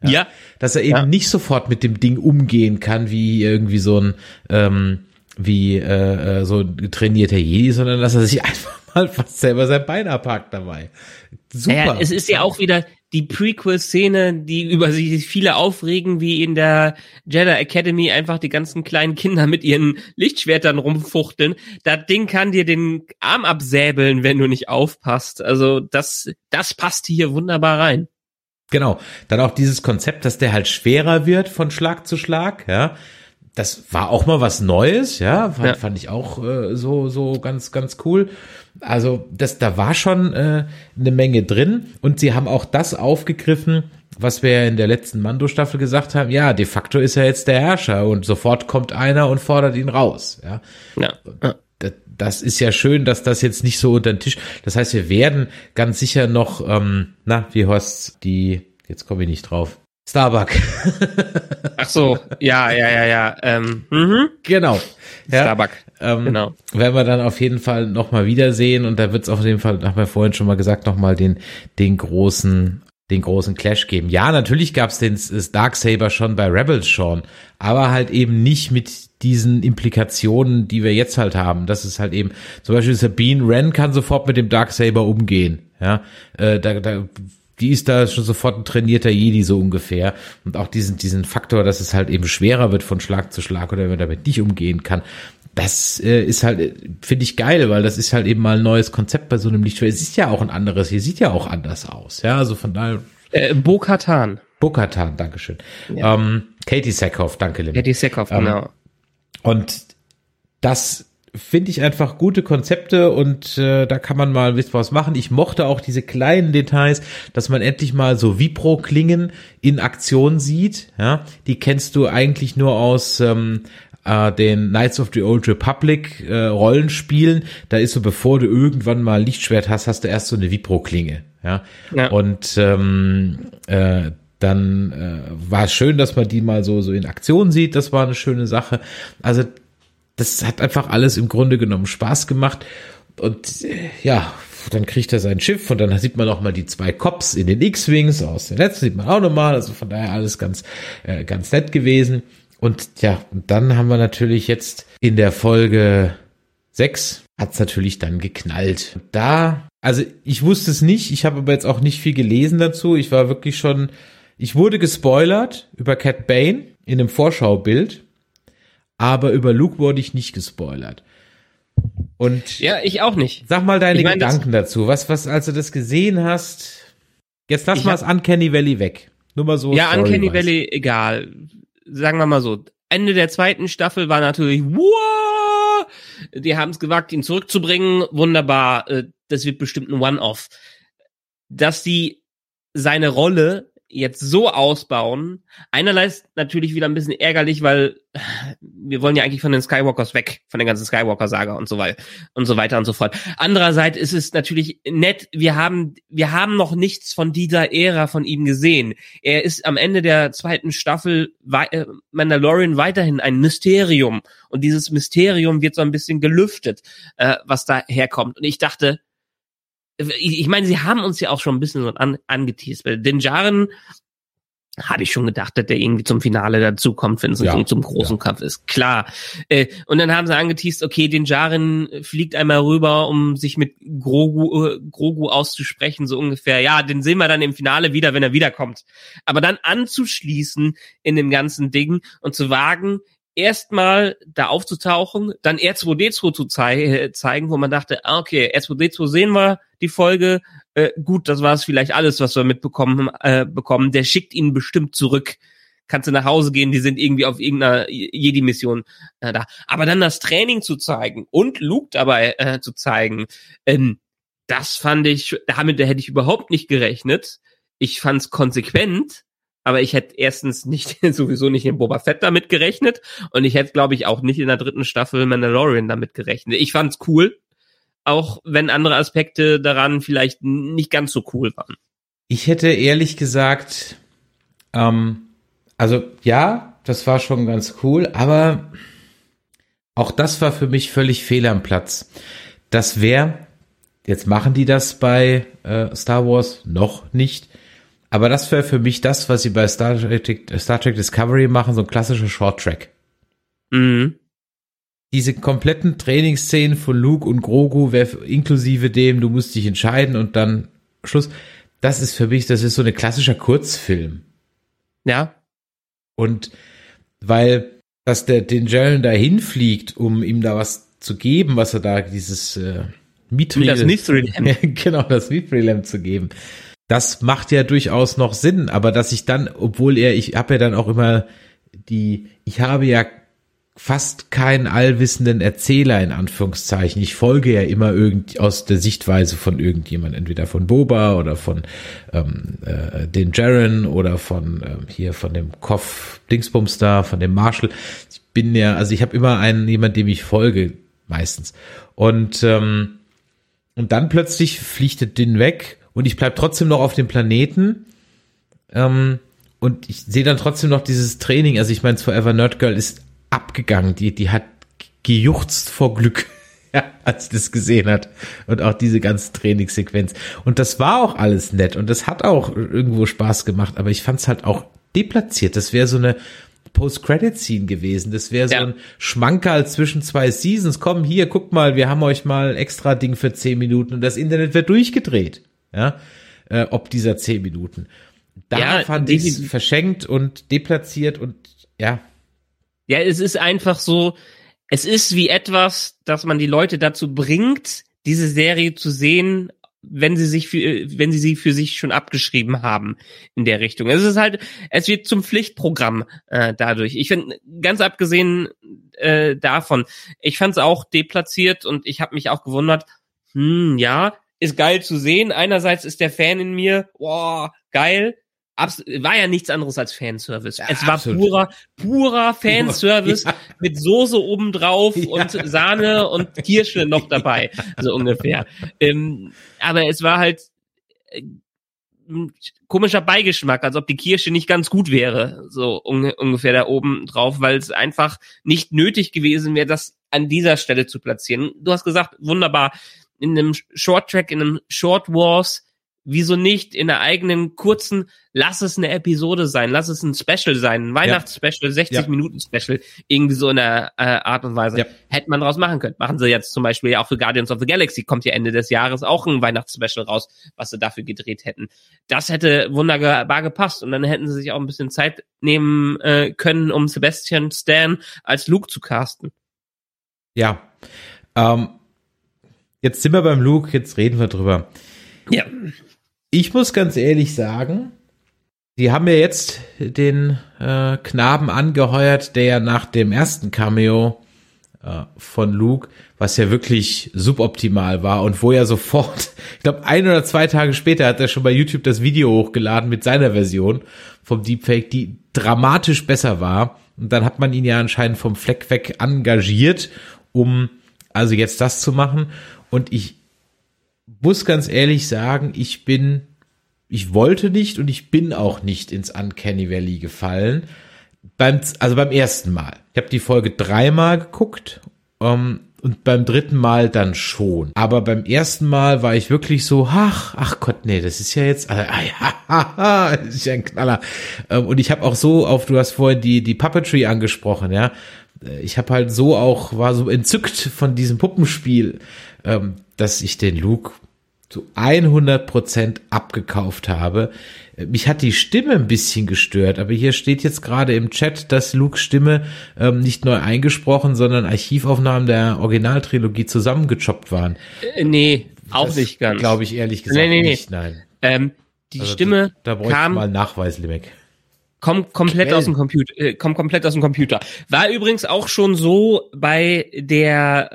Ja. ja. Dass er eben ja. nicht sofort mit dem Ding umgehen kann, wie irgendwie so ein, ähm, wie äh, äh so trainierter Jedi, sondern dass er sich <laughs> einfach mal fast selber sein Bein abhakt dabei. Super. Naja, es ist ja auch wieder die Prequel-Szene, die über sich viele aufregen, wie in der Jedi Academy einfach die ganzen kleinen Kinder mit ihren Lichtschwertern rumfuchteln. Das Ding kann dir den Arm absäbeln, wenn du nicht aufpasst. Also das, das passt hier wunderbar rein. Genau. Dann auch dieses Konzept, dass der halt schwerer wird von Schlag zu Schlag, ja das war auch mal was Neues, ja, fand, ja. fand ich auch äh, so so ganz ganz cool. Also das da war schon äh, eine Menge drin und sie haben auch das aufgegriffen, was wir in der letzten Mando Staffel gesagt haben. Ja, de facto ist er jetzt der Herrscher und sofort kommt einer und fordert ihn raus, ja. ja. Das, das ist ja schön, dass das jetzt nicht so unter den Tisch. Das heißt, wir werden ganz sicher noch, ähm, na, wie heißt die, jetzt komme ich nicht drauf. Starbuck. <laughs> Ach so, ja, ja, ja, ja. Ähm, mhm. Genau. Ja, Starbuck. Ähm, Genau. Werden wir dann auf jeden Fall nochmal wiedersehen und da wird es auf jeden Fall, haben wir vorhin schon mal gesagt, nochmal den, den großen, den großen Clash geben. Ja, natürlich gab es den Darksaber schon bei Rebels schon, aber halt eben nicht mit diesen Implikationen, die wir jetzt halt haben. Das ist halt eben, zum Beispiel Sabine Wren kann sofort mit dem Darksaber umgehen. Ja, äh, da, da die ist da schon sofort ein trainierter Jedi so ungefähr. Und auch diesen, diesen Faktor, dass es halt eben schwerer wird von Schlag zu Schlag oder wenn man damit nicht umgehen kann. Das äh, ist halt, äh, finde ich geil, weil das ist halt eben mal ein neues Konzept bei so einem Lichtschwert. Es ist ja auch ein anderes, hier sieht ja auch anders aus. Ja, also von daher. Äh, Bo-Katan. Bokatan, Dankeschön. Ja. Ähm, Katie Sackhoff, danke, Lim. Eddie Seckhoff, Ähm, genau. Und das finde ich einfach gute Konzepte und äh, da kann man mal ein bisschen was machen. Ich mochte auch diese kleinen Details, dass man endlich mal so Vipro-Klingen in Aktion sieht. Ja, die kennst du eigentlich nur aus ähm, äh, den Knights of the Old Republic äh, Rollenspielen. Da ist so, bevor du irgendwann mal Lichtschwert hast, hast du erst so eine Vipro-Klinge. Ja, Ja. und ähm, äh, dann äh, war es schön, dass man die mal so so in Aktion sieht. Das war eine schöne Sache. Also das hat einfach alles im Grunde genommen Spaß gemacht. Und äh, ja, dann kriegt er sein Schiff und dann sieht man auch mal die zwei Cops in den X-Wings aus den letzten sieht man auch nochmal. Also von daher alles ganz, äh, ganz nett gewesen. Und ja, und dann haben wir natürlich jetzt in der Folge 6 hat's natürlich dann geknallt. Da, also ich wusste es nicht, ich habe aber jetzt auch nicht viel gelesen dazu. Ich war wirklich schon, ich wurde gespoilert über Cat Bane in einem Vorschaubild, aber über Luke wurde ich nicht gespoilert. Und Ja, ich auch nicht. sag mal deine Ich mein, Gedanken dazu. Was, was, als du das gesehen hast, jetzt lass mal das Uncanny Valley weg. Nur mal so. Ja, Uncanny story-wise. Valley, egal. Sagen wir mal so. Ende der zweiten Staffel war natürlich, wow, die haben es gewagt, ihn zurückzubringen. Wunderbar, äh, das wird bestimmt ein One-Off. Dass die seine Rolle jetzt so ausbauen, einerlei ist natürlich wieder ein bisschen ärgerlich, weil wir wollen ja eigentlich von den Skywalkers weg, von der ganzen Skywalker-Saga und so weiter und so weiter und so fort. Andererseits ist es natürlich nett, wir haben, wir haben noch nichts von dieser Ära von ihm gesehen. Er ist am Ende der zweiten Staffel äh, Mandalorian weiterhin ein Mysterium. Und dieses Mysterium wird so ein bisschen gelüftet, äh, was da herkommt. Und ich dachte, ich, meine, sie haben uns ja auch schon ein bisschen so an, angeteased. Weil den Jaren hatte ich schon gedacht, dass der irgendwie zum Finale dazukommt, wenn es Ja, zum großen Kampf ist. Klar. Äh, und dann haben sie angeteased, okay, den Jaren fliegt einmal rüber, um sich mit Grogu, äh, Grogu auszusprechen, so ungefähr. Ja, den sehen wir dann im Finale wieder, wenn er wiederkommt. Aber dann anzuschließen in dem ganzen Ding und zu wagen, erstmal da aufzutauchen, dann R2D2 zu zei äh, zeigen, wo man dachte, ah, okay, R2D2 sehen wir die Folge, äh, gut, das war es vielleicht alles, was wir mitbekommen äh, bekommen. Der schickt ihn bestimmt zurück. Kannst du nach Hause gehen, die sind irgendwie auf irgendeiner Jedi-Mission äh, da. Aber dann das Training zu zeigen und Luke dabei äh, zu zeigen, ähm, das fand ich, damit hätte ich überhaupt nicht gerechnet. Ich fand's konsequent, aber ich hätte erstens nicht, <laughs> sowieso nicht in Boba Fett damit gerechnet und ich hätte, glaube ich, auch nicht in der dritten Staffel Mandalorian damit gerechnet. Ich fand's cool, auch wenn andere Aspekte daran vielleicht nicht ganz so cool waren. Ich hätte ehrlich gesagt, ähm, also ja, das war schon ganz cool, aber auch das war für mich völlig fehl am Platz. Das wäre, jetzt machen die das bei äh, Star Wars noch nicht, aber das wäre für mich das, was sie bei Star Trek, Star Trek Discovery machen, so ein klassischer Short Track. Mhm. Diese kompletten Trainingsszenen von Luke und Grogu, wär, inklusive dem, du musst dich entscheiden und dann Schluss. Das ist für mich, das ist so ein klassischer Kurzfilm. Ja, Und weil, dass der den Jalen da hinfliegt, um ihm da was zu geben, was er da, dieses äh, Mithril, das Mithril-Lamp. <laughs> genau, das Mithril-Lamp zu geben. Das macht ja durchaus noch Sinn, aber dass ich dann, obwohl er, ich habe ja dann auch immer die, ich habe ja fast keinen allwissenden Erzähler in Anführungszeichen. Ich folge ja immer irgend aus der Sichtweise von irgendjemand, entweder von Boba oder von ähm, äh, den Jaren oder von ähm, hier von dem Koff Dingsbums von dem Marshall. Ich bin ja, also ich habe immer einen jemand, dem ich folge. meistens. Und, ähm, und dann plötzlich fliegt das Ding weg und ich bleib trotzdem noch auf dem Planeten. Ähm, und ich sehe dann trotzdem noch dieses Training. Also ich meine, Forever Nerd Girl ist abgegangen. Die, die hat gejuchzt vor Glück, <laughs> ja, als sie das gesehen hat. Und auch diese ganze Trainingssequenz. Und das war auch alles nett und das hat auch irgendwo Spaß gemacht. Aber ich fand es halt auch deplatziert. Das wäre so eine Post-Credit-Scene gewesen. Das wäre so Ja. ein Schmankerl zwischen zwei Seasons. Komm, hier, guck mal, wir haben euch mal ein extra Ding für zehn Minuten und das Internet wird durchgedreht. Ja, äh, ob dieser zehn Minuten. Da Ja, fand ich definitiv. verschenkt und deplatziert und ja, Ja, es ist einfach so, es ist wie etwas, dass man die Leute dazu bringt, diese Serie zu sehen, wenn sie sich für, wenn sie sie für sich schon abgeschrieben haben in der Richtung. Es ist halt, es wird zum Pflichtprogramm äh, dadurch. Ich finde, ganz abgesehen äh, davon, ich fand es auch deplatziert und ich habe mich auch gewundert, hm, ja, ist geil zu sehen. Einerseits ist der Fan in mir, boah, geil. Abs war ja nichts anderes als Fanservice. Ja, es war absolut. purer, purer <laughs> Fanservice Ja. mit Soße obendrauf Ja. und Sahne und Kirsche noch dabei, so ungefähr. Ähm, aber es war halt äh, ein komischer Beigeschmack, als ob die Kirsche nicht ganz gut wäre, so unge ungefähr da oben drauf, weil es einfach nicht nötig gewesen wäre, das an dieser Stelle zu platzieren. Du hast gesagt, wunderbar, in einem Short Track, in einem Short Wars, wieso nicht in einer eigenen kurzen, lass es eine Episode sein, lass es ein Special sein, ein Weihnachtsspecial, 60 Ja. Minuten Special, irgendwie so in der äh, Art und Weise. Ja. Hätte man daraus machen können. Machen sie jetzt zum Beispiel ja auch für Guardians of the Galaxy, kommt ja Ende des Jahres auch ein Weihnachtsspecial raus, was sie dafür gedreht hätten. Das hätte wunderbar gepasst und dann hätten sie sich auch ein bisschen Zeit nehmen äh, können, um Sebastian Stan als Luke zu casten. ja. Ähm, jetzt sind wir beim Luke, jetzt reden wir drüber. Ja. Ich muss ganz ehrlich sagen, die haben ja jetzt den äh, Knaben angeheuert, der ja nach dem ersten Cameo äh, von Luke, was ja wirklich suboptimal war und wo er sofort, <laughs> ich glaube ein oder zwei Tage später hat er schon bei YouTube das Video hochgeladen mit seiner Version vom Deepfake, die dramatisch besser war. Und dann hat man ihn ja anscheinend vom Fleck weg engagiert, um also jetzt das zu machen. Und ich muss ganz ehrlich sagen, ich bin, ich wollte nicht und ich bin auch nicht ins Uncanny Valley gefallen. Beim, also beim ersten Mal. Ich habe die Folge dreimal geguckt ähm, und beim dritten Mal dann schon. Aber beim ersten Mal war ich wirklich so, ach, ach Gott, nee, das ist ja jetzt, ah, ja, <laughs> das ist ja ein Knaller. Ähm, und ich habe auch so auf, du hast vorhin die, die Puppetry angesprochen, ja. Äh, Ich habe halt so auch, war so entzückt von diesem Puppenspiel, ähm, dass ich den Luke zu 100 Prozent abgekauft habe. Äh, Mich hat die Stimme ein bisschen gestört, aber hier steht jetzt gerade im Chat, dass Lukes Stimme ähm, nicht neu eingesprochen, sondern Archivaufnahmen der Originaltrilogie zusammengechoppt waren. Äh, nee, auch nicht ganz. Glaube ich ehrlich gesagt Nee, nee, nee. nicht, nein. Ähm, die Also Stimme Da, da bräuchte ich kam mal Nachweis, Limek. Kommt komplett Quellen. aus dem Computer, äh, kommt komplett aus dem Computer. War übrigens auch schon so bei der,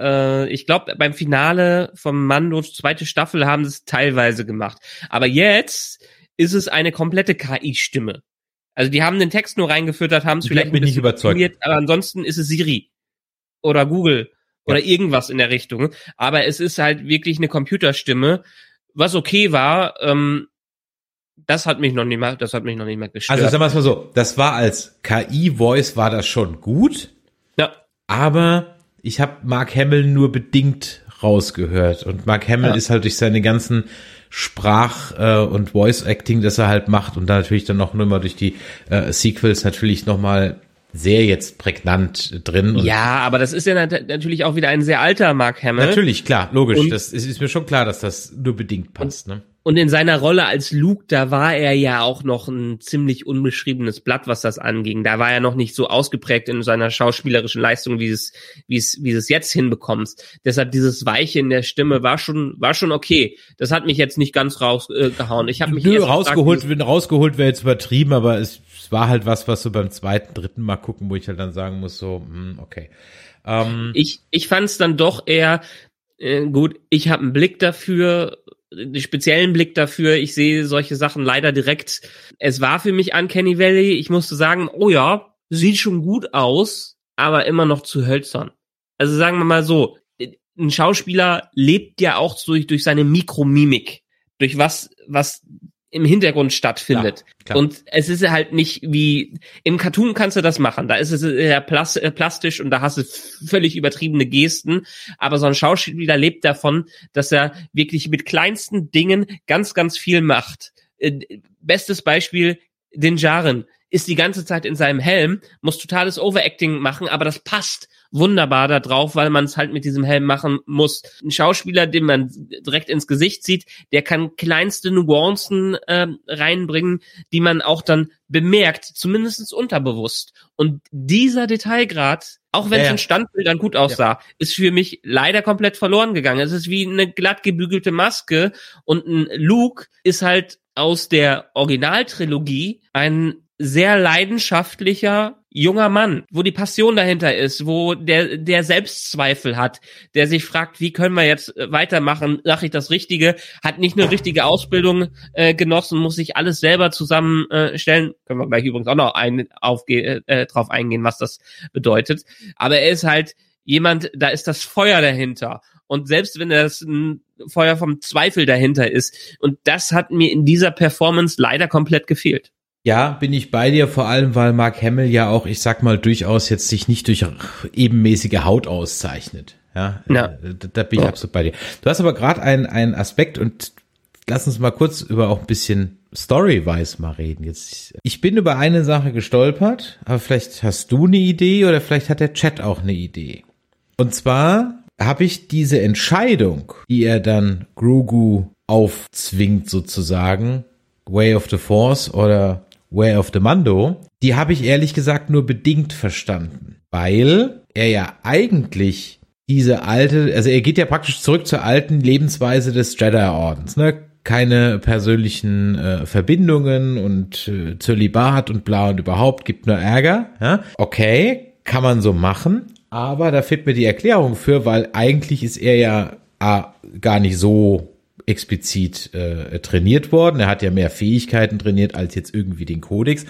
äh, ich glaube beim Finale vom Mando zweite Staffel haben sie es teilweise gemacht. Aber jetzt ist es eine komplette KI-Stimme. Also die haben den Text nur reingefüttert, haben es vielleicht hat mich nicht überzeugt. aber ansonsten ist es Siri oder Google oder irgendwas in der Richtung. Aber es ist halt wirklich eine Computerstimme, was okay war. Ähm, das hat mich noch nicht mal, das hat mich noch nicht mal gestört. Also sagen wir es mal so, das war als KI-Voice war das schon gut, ja. aber ich habe Mark Hamill nur bedingt rausgehört und Mark Hamill Ja. ist halt durch seine ganzen Sprach- äh, und Voice-Acting, das er halt macht und dann natürlich dann noch nur mal durch die äh, Sequels natürlich noch mal sehr jetzt prägnant drin. Ja, aber das ist ja nat natürlich auch wieder ein sehr alter Mark Hamill. Natürlich, klar, logisch. Und- das ist, ist mir schon klar, dass das nur bedingt passt. Ne? Und in seiner Rolle als Luke, da war er ja auch noch ein ziemlich unbeschriebenes Blatt, was das anging. Da war er noch nicht so ausgeprägt in seiner schauspielerischen Leistung, wie es, wie es, wie es jetzt hinbekommst. Deshalb dieses Weiche in der Stimme war schon, war schon okay. Das hat mich jetzt nicht ganz rausgehauen. Äh, ich habe mich Nö, gefragt, rausgeholt, wenn rausgeholt wäre jetzt übertrieben, aber es, es war halt was, was so beim zweiten, dritten Mal gucken, wo ich halt dann sagen muss, so, hm, okay. Ähm, Ich, ich fand es dann doch eher äh, gut. Ich habe einen Blick dafür, einen speziellen Blick dafür. Ich sehe solche Sachen leider direkt. Es war für mich Uncanny Valley. Ich musste sagen, oh ja, sieht schon gut aus, aber immer noch zu hölzern. Also sagen wir mal so, ein Schauspieler lebt ja auch durch, durch seine Mikromimik, durch was, was im Hintergrund stattfindet. Klar. Und es ist halt nicht wie im Cartoon kannst du das machen. Da ist es ja äh, plastisch und da hast du völlig übertriebene Gesten. Aber so ein Schauspieler lebt davon, dass er wirklich mit kleinsten Dingen ganz, ganz viel macht. Äh, bestes Beispiel, den Jaren ist die ganze Zeit in seinem Helm, muss totales Overacting machen, aber das passt wunderbar da drauf, weil man es halt mit diesem Helm machen muss. Ein Schauspieler, den man direkt ins Gesicht sieht, der kann kleinste Nuancen äh, reinbringen, die man auch dann bemerkt, zumindest unterbewusst. Und dieser Detailgrad, auch wenn ja, es in Standbildern gut aussah, ja. ist für mich leider komplett verloren gegangen. Es ist wie eine glatt gebügelte Maske und ein Luke ist halt aus der Originaltrilogie ein sehr leidenschaftlicher junger Mann, wo die Passion dahinter ist, wo der, der Selbstzweifel hat, der sich fragt, wie können wir jetzt weitermachen, mache ich das Richtige, hat nicht eine richtige Ausbildung äh, genossen, muss sich alles selber zusammenstellen. Äh, können wir gleich übrigens auch noch ein, aufge äh, drauf eingehen, was das bedeutet. Aber er ist halt jemand, da ist das Feuer dahinter. Und selbst wenn das ein Feuer vom Zweifel dahinter ist, und das hat mir in dieser Performance leider komplett gefehlt. Ja, bin ich bei dir, vor allem weil Mark Hamill ja auch, ich sag mal, durchaus jetzt sich nicht durch ebenmäßige Haut auszeichnet. Ja, ja. Äh, da, da bin ich ja. absolut bei dir. Du hast aber gerade einen, einen Aspekt und lass uns mal kurz über auch ein bisschen Story-wise mal reden. Jetzt, ich bin über eine Sache gestolpert, aber vielleicht hast du eine Idee oder vielleicht hat der Chat auch eine Idee. Und zwar habe ich diese Entscheidung, die er dann Grogu aufzwingt sozusagen, Way of the Force oder Way of the Mando, die habe ich ehrlich gesagt nur bedingt verstanden, weil er ja eigentlich diese alte, also er geht ja praktisch zurück zur alten Lebensweise des Jedi-Ordens, ne? Keine persönlichen äh, Verbindungen und äh, Zölibat und bla und überhaupt gibt nur Ärger. Ja? Okay, kann man so machen, aber da fehlt mir die Erklärung für, weil eigentlich ist er ja ah, gar nicht so explizit äh, trainiert worden. Er hat ja mehr Fähigkeiten trainiert als jetzt irgendwie den Kodex.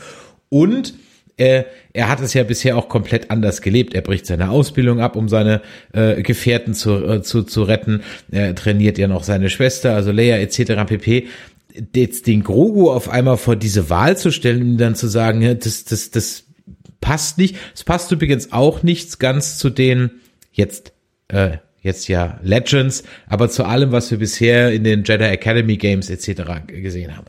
Und äh, er hat es ja bisher auch komplett anders gelebt. Er bricht seine Ausbildung ab, um seine äh, Gefährten zu, äh, zu, zu retten. Er trainiert ja noch seine Schwester, also Leia etc. pp. Jetzt den Grogu auf einmal vor diese Wahl zu stellen, ihm dann zu sagen, das, das, das passt nicht. Es passt übrigens auch nichts ganz zu den jetzt äh, jetzt ja Legends, aber zu allem, was wir bisher in den Jedi Academy Games etc. gesehen haben.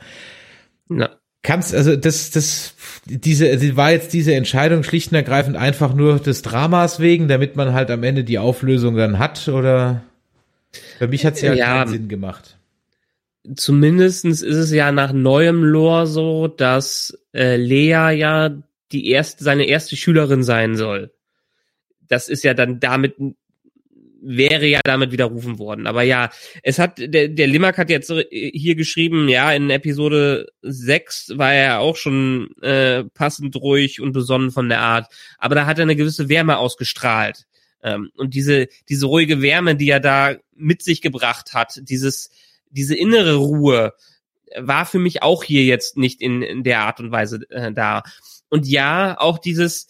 Na. Kannst, also das, das, diese, war jetzt diese Entscheidung schlicht und ergreifend einfach nur des Dramas wegen, damit man halt am Ende die Auflösung dann hat, oder? Für mich hat es ja, ja keinen Sinn gemacht. Zumindestens ist es ja nach neuem Lore so, dass äh, Lea ja die erste, seine erste Schülerin sein soll. Das ist ja dann damit wäre ja damit widerrufen worden. Aber ja, es hat, der, der Limak hat jetzt hier geschrieben, ja, in Episode 6 war er auch schon äh, passend ruhig und besonnen von der Art. Aber da hat er eine gewisse Wärme ausgestrahlt. Ähm, und diese, diese ruhige Wärme, die er da mit sich gebracht hat, dieses, diese innere Ruhe, war für mich auch hier jetzt nicht in, in der Art und Weise äh, da. Und ja, auch dieses,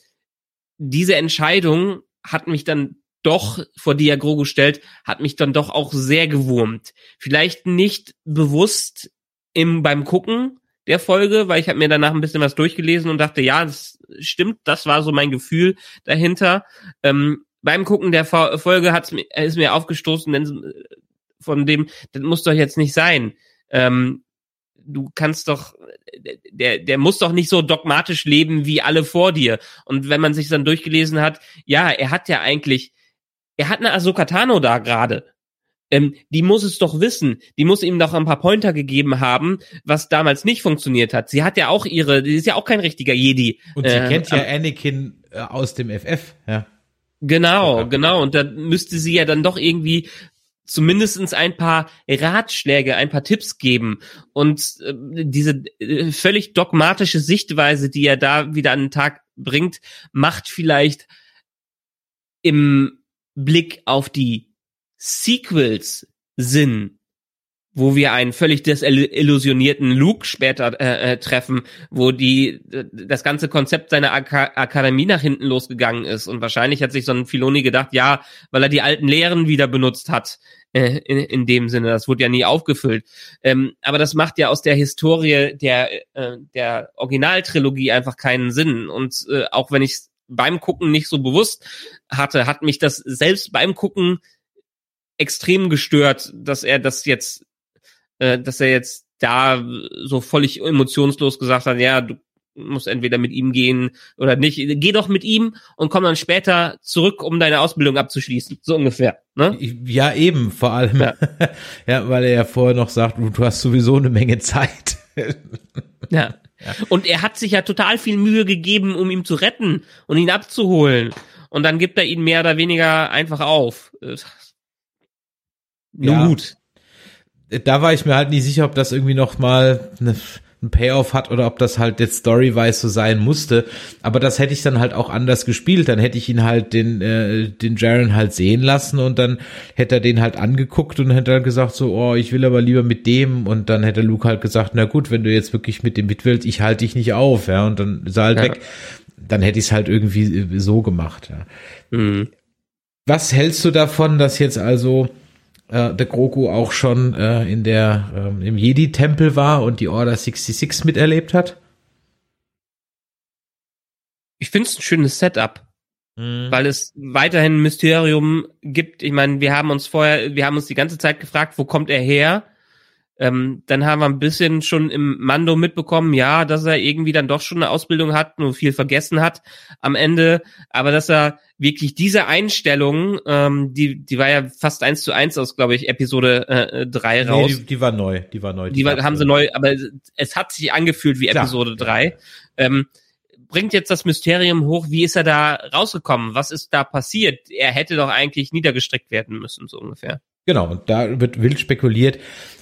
diese Entscheidung hat mich dann doch vor die er Grogu stellt, hat mich dann doch auch sehr gewurmt. Vielleicht nicht bewusst im beim Gucken der Folge, weil ich habe mir danach ein bisschen was durchgelesen und dachte, ja, das stimmt, das war so mein Gefühl dahinter. Ähm, beim Gucken der Folge hat's, ist mir aufgestoßen, denn von dem, das muss doch jetzt nicht sein. Ähm, du kannst doch, der, der muss doch nicht so dogmatisch leben wie alle vor dir. Und wenn man sich dann durchgelesen hat, ja, er hat ja eigentlich er hat eine Ahsoka Tano da gerade. Ähm, die muss es doch wissen. Die muss ihm doch ein paar Pointer gegeben haben, was damals nicht funktioniert hat. Sie hat ja auch ihre, die ist ja auch kein richtiger Jedi. Und sie äh, kennt ja Anakin äh, aus dem FF, ja. Genau, genau. Und da müsste sie ja dann doch irgendwie zumindestens ein paar Ratschläge, ein paar Tipps geben. Und äh, diese äh, völlig dogmatische Sichtweise, die er da wieder an den Tag bringt, macht vielleicht im Blick auf die Sequels Sinn, wo wir einen völlig desillusionierten Luke später äh, äh, treffen, wo die das ganze Konzept seiner Ak Akademie nach hinten losgegangen ist. Und wahrscheinlich hat sich so ein Filoni gedacht, ja, weil er die alten Lehren wieder benutzt hat, äh, in, in dem Sinne, das wurde ja nie aufgefüllt. Ähm, aber das macht ja aus der Historie der äh, der Originaltrilogie einfach keinen Sinn. Und äh, auch wenn ich beim Gucken nicht so bewusst hatte, hat mich das selbst beim Gucken extrem gestört, dass er das jetzt äh, dass er jetzt da so völlig emotionslos gesagt hat, ja, du musst entweder mit ihm gehen oder nicht. Geh doch mit ihm und komm dann später zurück, um deine Ausbildung abzuschließen. So ungefähr. Ne? Ja, eben, vor allem. Ja. <laughs> ja, weil er ja vorher noch sagt, du hast sowieso eine Menge Zeit. ja. Ja. Und er hat sich ja total viel Mühe gegeben, um ihn zu retten und ihn abzuholen. Und dann gibt er ihn mehr oder weniger einfach auf. Nun ja. gut da war ich mir halt nie sicher, ob das irgendwie noch mal eine, ein Payoff hat oder ob das halt jetzt storyweise so sein musste. Aber das hätte ich dann halt auch anders gespielt. Dann hätte ich ihn halt den äh, den Jaren halt sehen lassen und dann hätte er den halt angeguckt und hätte dann gesagt so, oh, ich will aber lieber mit dem. Und dann hätte Luke halt gesagt, na gut, wenn du jetzt wirklich mit dem mit willst, ich halte dich nicht auf, ja. Und dann ist er halt ja. weg. Dann hätte ich es halt irgendwie äh, so gemacht. Ja. Mhm. Was hältst du davon, dass jetzt also äh, der Grogu auch schon äh, in der ähm, im Jedi-Tempel war und die Order 66 miterlebt hat? Ich finde es ein schönes Setup, mhm. weil es weiterhin ein Mysterium gibt. Ich meine, wir haben uns vorher, wir haben uns die ganze Zeit gefragt, wo kommt er her? Ähm, dann haben wir ein bisschen schon im Mando mitbekommen, ja, dass er irgendwie dann doch schon eine Ausbildung hat, nur viel vergessen hat am Ende, aber dass er wirklich diese Einstellung, ähm, die, die war ja fast eins zu eins aus, glaube ich, Episode äh, 3 raus. Nee, die, die war neu, die war neu. Die, die war, haben sie neu, aber es hat sich angefühlt wie Klar. Episode 3. Ähm, bringt jetzt das Mysterium hoch, wie ist er da rausgekommen? Was ist da passiert? Er hätte doch eigentlich niedergestreckt werden müssen, so ungefähr. Genau, und da wird wild spekuliert,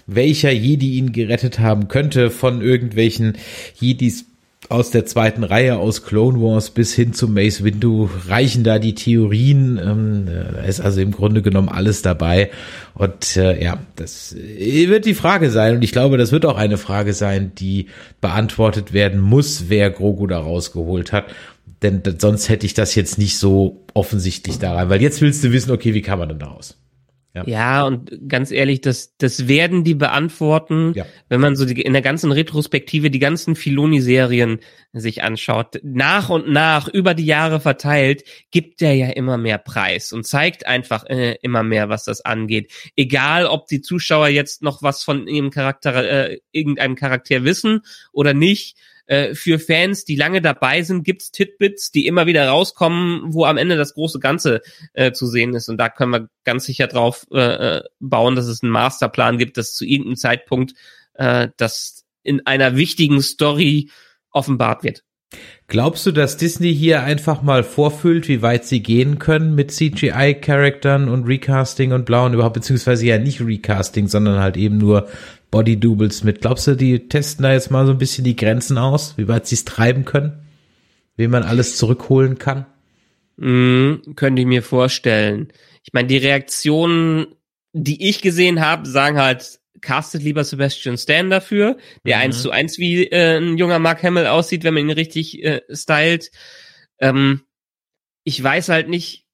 welcher Jedi ihn gerettet haben könnte von irgendwelchen Jedis aus der zweiten Reihe aus Clone Wars bis hin zu Mace Windu reichen da die Theorien. Ähm, da ist also im Grunde genommen alles dabei. Und äh, ja, das wird die Frage sein. Und ich glaube, das wird auch eine Frage sein, die beantwortet werden muss, wer Grogu da rausgeholt hat. Denn sonst hätte ich das jetzt nicht so offensichtlich da rein. Weil jetzt willst du wissen, okay, wie kann man denn da raus? Ja. ja, und ganz ehrlich, das, das werden die beantworten, ja. wenn man so die, in der ganzen Retrospektive die ganzen Filoni-Serien sich anschaut. Nach und nach, über die Jahre verteilt, gibt er ja immer mehr Preis und zeigt einfach äh, immer mehr, was das angeht. Egal, ob die Zuschauer jetzt noch was von ihrem Charakter, äh, irgendeinem Charakter wissen oder nicht, äh, für Fans, die lange dabei sind, gibt's Titbits, die immer wieder rauskommen, wo am Ende das große Ganze äh, zu sehen ist. Und da können wir ganz sicher drauf äh, äh bauen, dass es einen Masterplan gibt, dass zu irgendeinem Zeitpunkt äh, das in einer wichtigen Story offenbart wird. Glaubst du, dass Disney hier einfach mal vorfühlt, wie weit sie gehen können mit CGI-Charaktern und Recasting und Blau und überhaupt, beziehungsweise ja nicht Recasting, sondern halt eben nur Body Doubles mit. Glaubst du, die testen da jetzt mal so ein bisschen die Grenzen aus, wie weit sie es treiben können? Wie man alles zurückholen kann? Mm, könnte ich mir vorstellen. Ich meine, die Reaktionen, die ich gesehen habe, sagen halt, castet lieber Sebastian Stan dafür, der mhm. eins zu eins wie äh, ein junger Mark Hamill aussieht, wenn man ihn richtig äh, stylt. Ähm, ich weiß halt nicht,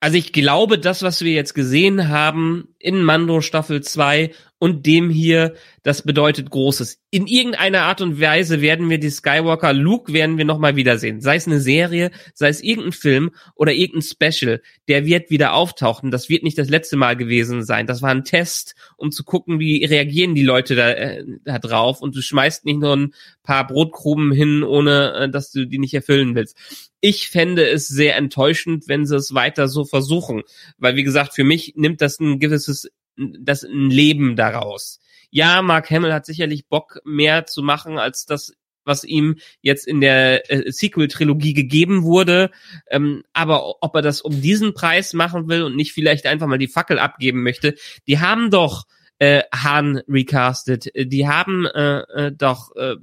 also ich glaube, das, was wir jetzt gesehen haben in Mando Staffel 2 und dem hier, das bedeutet Großes. In irgendeiner Art und Weise werden wir die Skywalker Luke werden wir nochmal wiedersehen. Sei es eine Serie, sei es irgendein Film oder irgendein Special. Der wird wieder auftauchen. Das wird nicht das letzte Mal gewesen sein. Das war ein Test, um zu gucken, wie reagieren die Leute da, äh, da drauf. Und du schmeißt nicht nur ein paar Brotkrumen hin, ohne äh, dass du die nicht erfüllen willst. Ich fände es sehr enttäuschend, wenn sie es weiter so versuchen. Weil, wie gesagt, für mich nimmt das ein gewisses das ein Leben daraus. Ja, Mark Hamill hat sicherlich Bock mehr zu machen als das was ihm jetzt in der äh, Sequel-Trilogie gegeben wurde. Ähm, aber ob er das um diesen Preis machen will und nicht vielleicht einfach mal die Fackel abgeben möchte, die haben doch äh, Han recastet, die haben äh, äh, doch äh,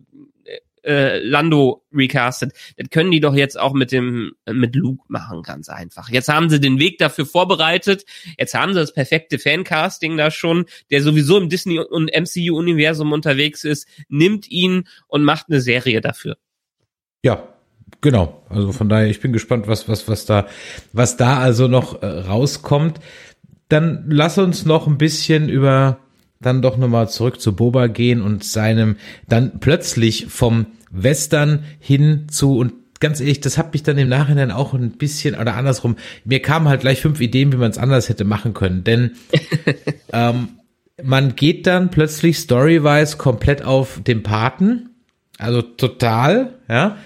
äh, Lando recastet. Das können die doch jetzt auch mit dem äh, mit Luke machen, ganz einfach. Jetzt haben sie den Weg dafür vorbereitet. Jetzt haben sie das perfekte Fancasting da schon, der sowieso im Disney und MCU Universum unterwegs ist, nimmt ihn und macht eine Serie dafür. Ja, genau. Also von daher, ich bin gespannt, was was was da was da also noch äh, rauskommt. Dann lass uns noch ein bisschen über dann doch nochmal zurück zu Boba gehen und seinem dann plötzlich vom Western hin zu und ganz ehrlich, das hat mich dann im Nachhinein auch ein bisschen oder andersrum. Mir kamen halt gleich fünf Ideen, wie man es anders hätte machen können, denn <laughs> ähm, man geht dann plötzlich storywise komplett auf den Paten, also total, ja.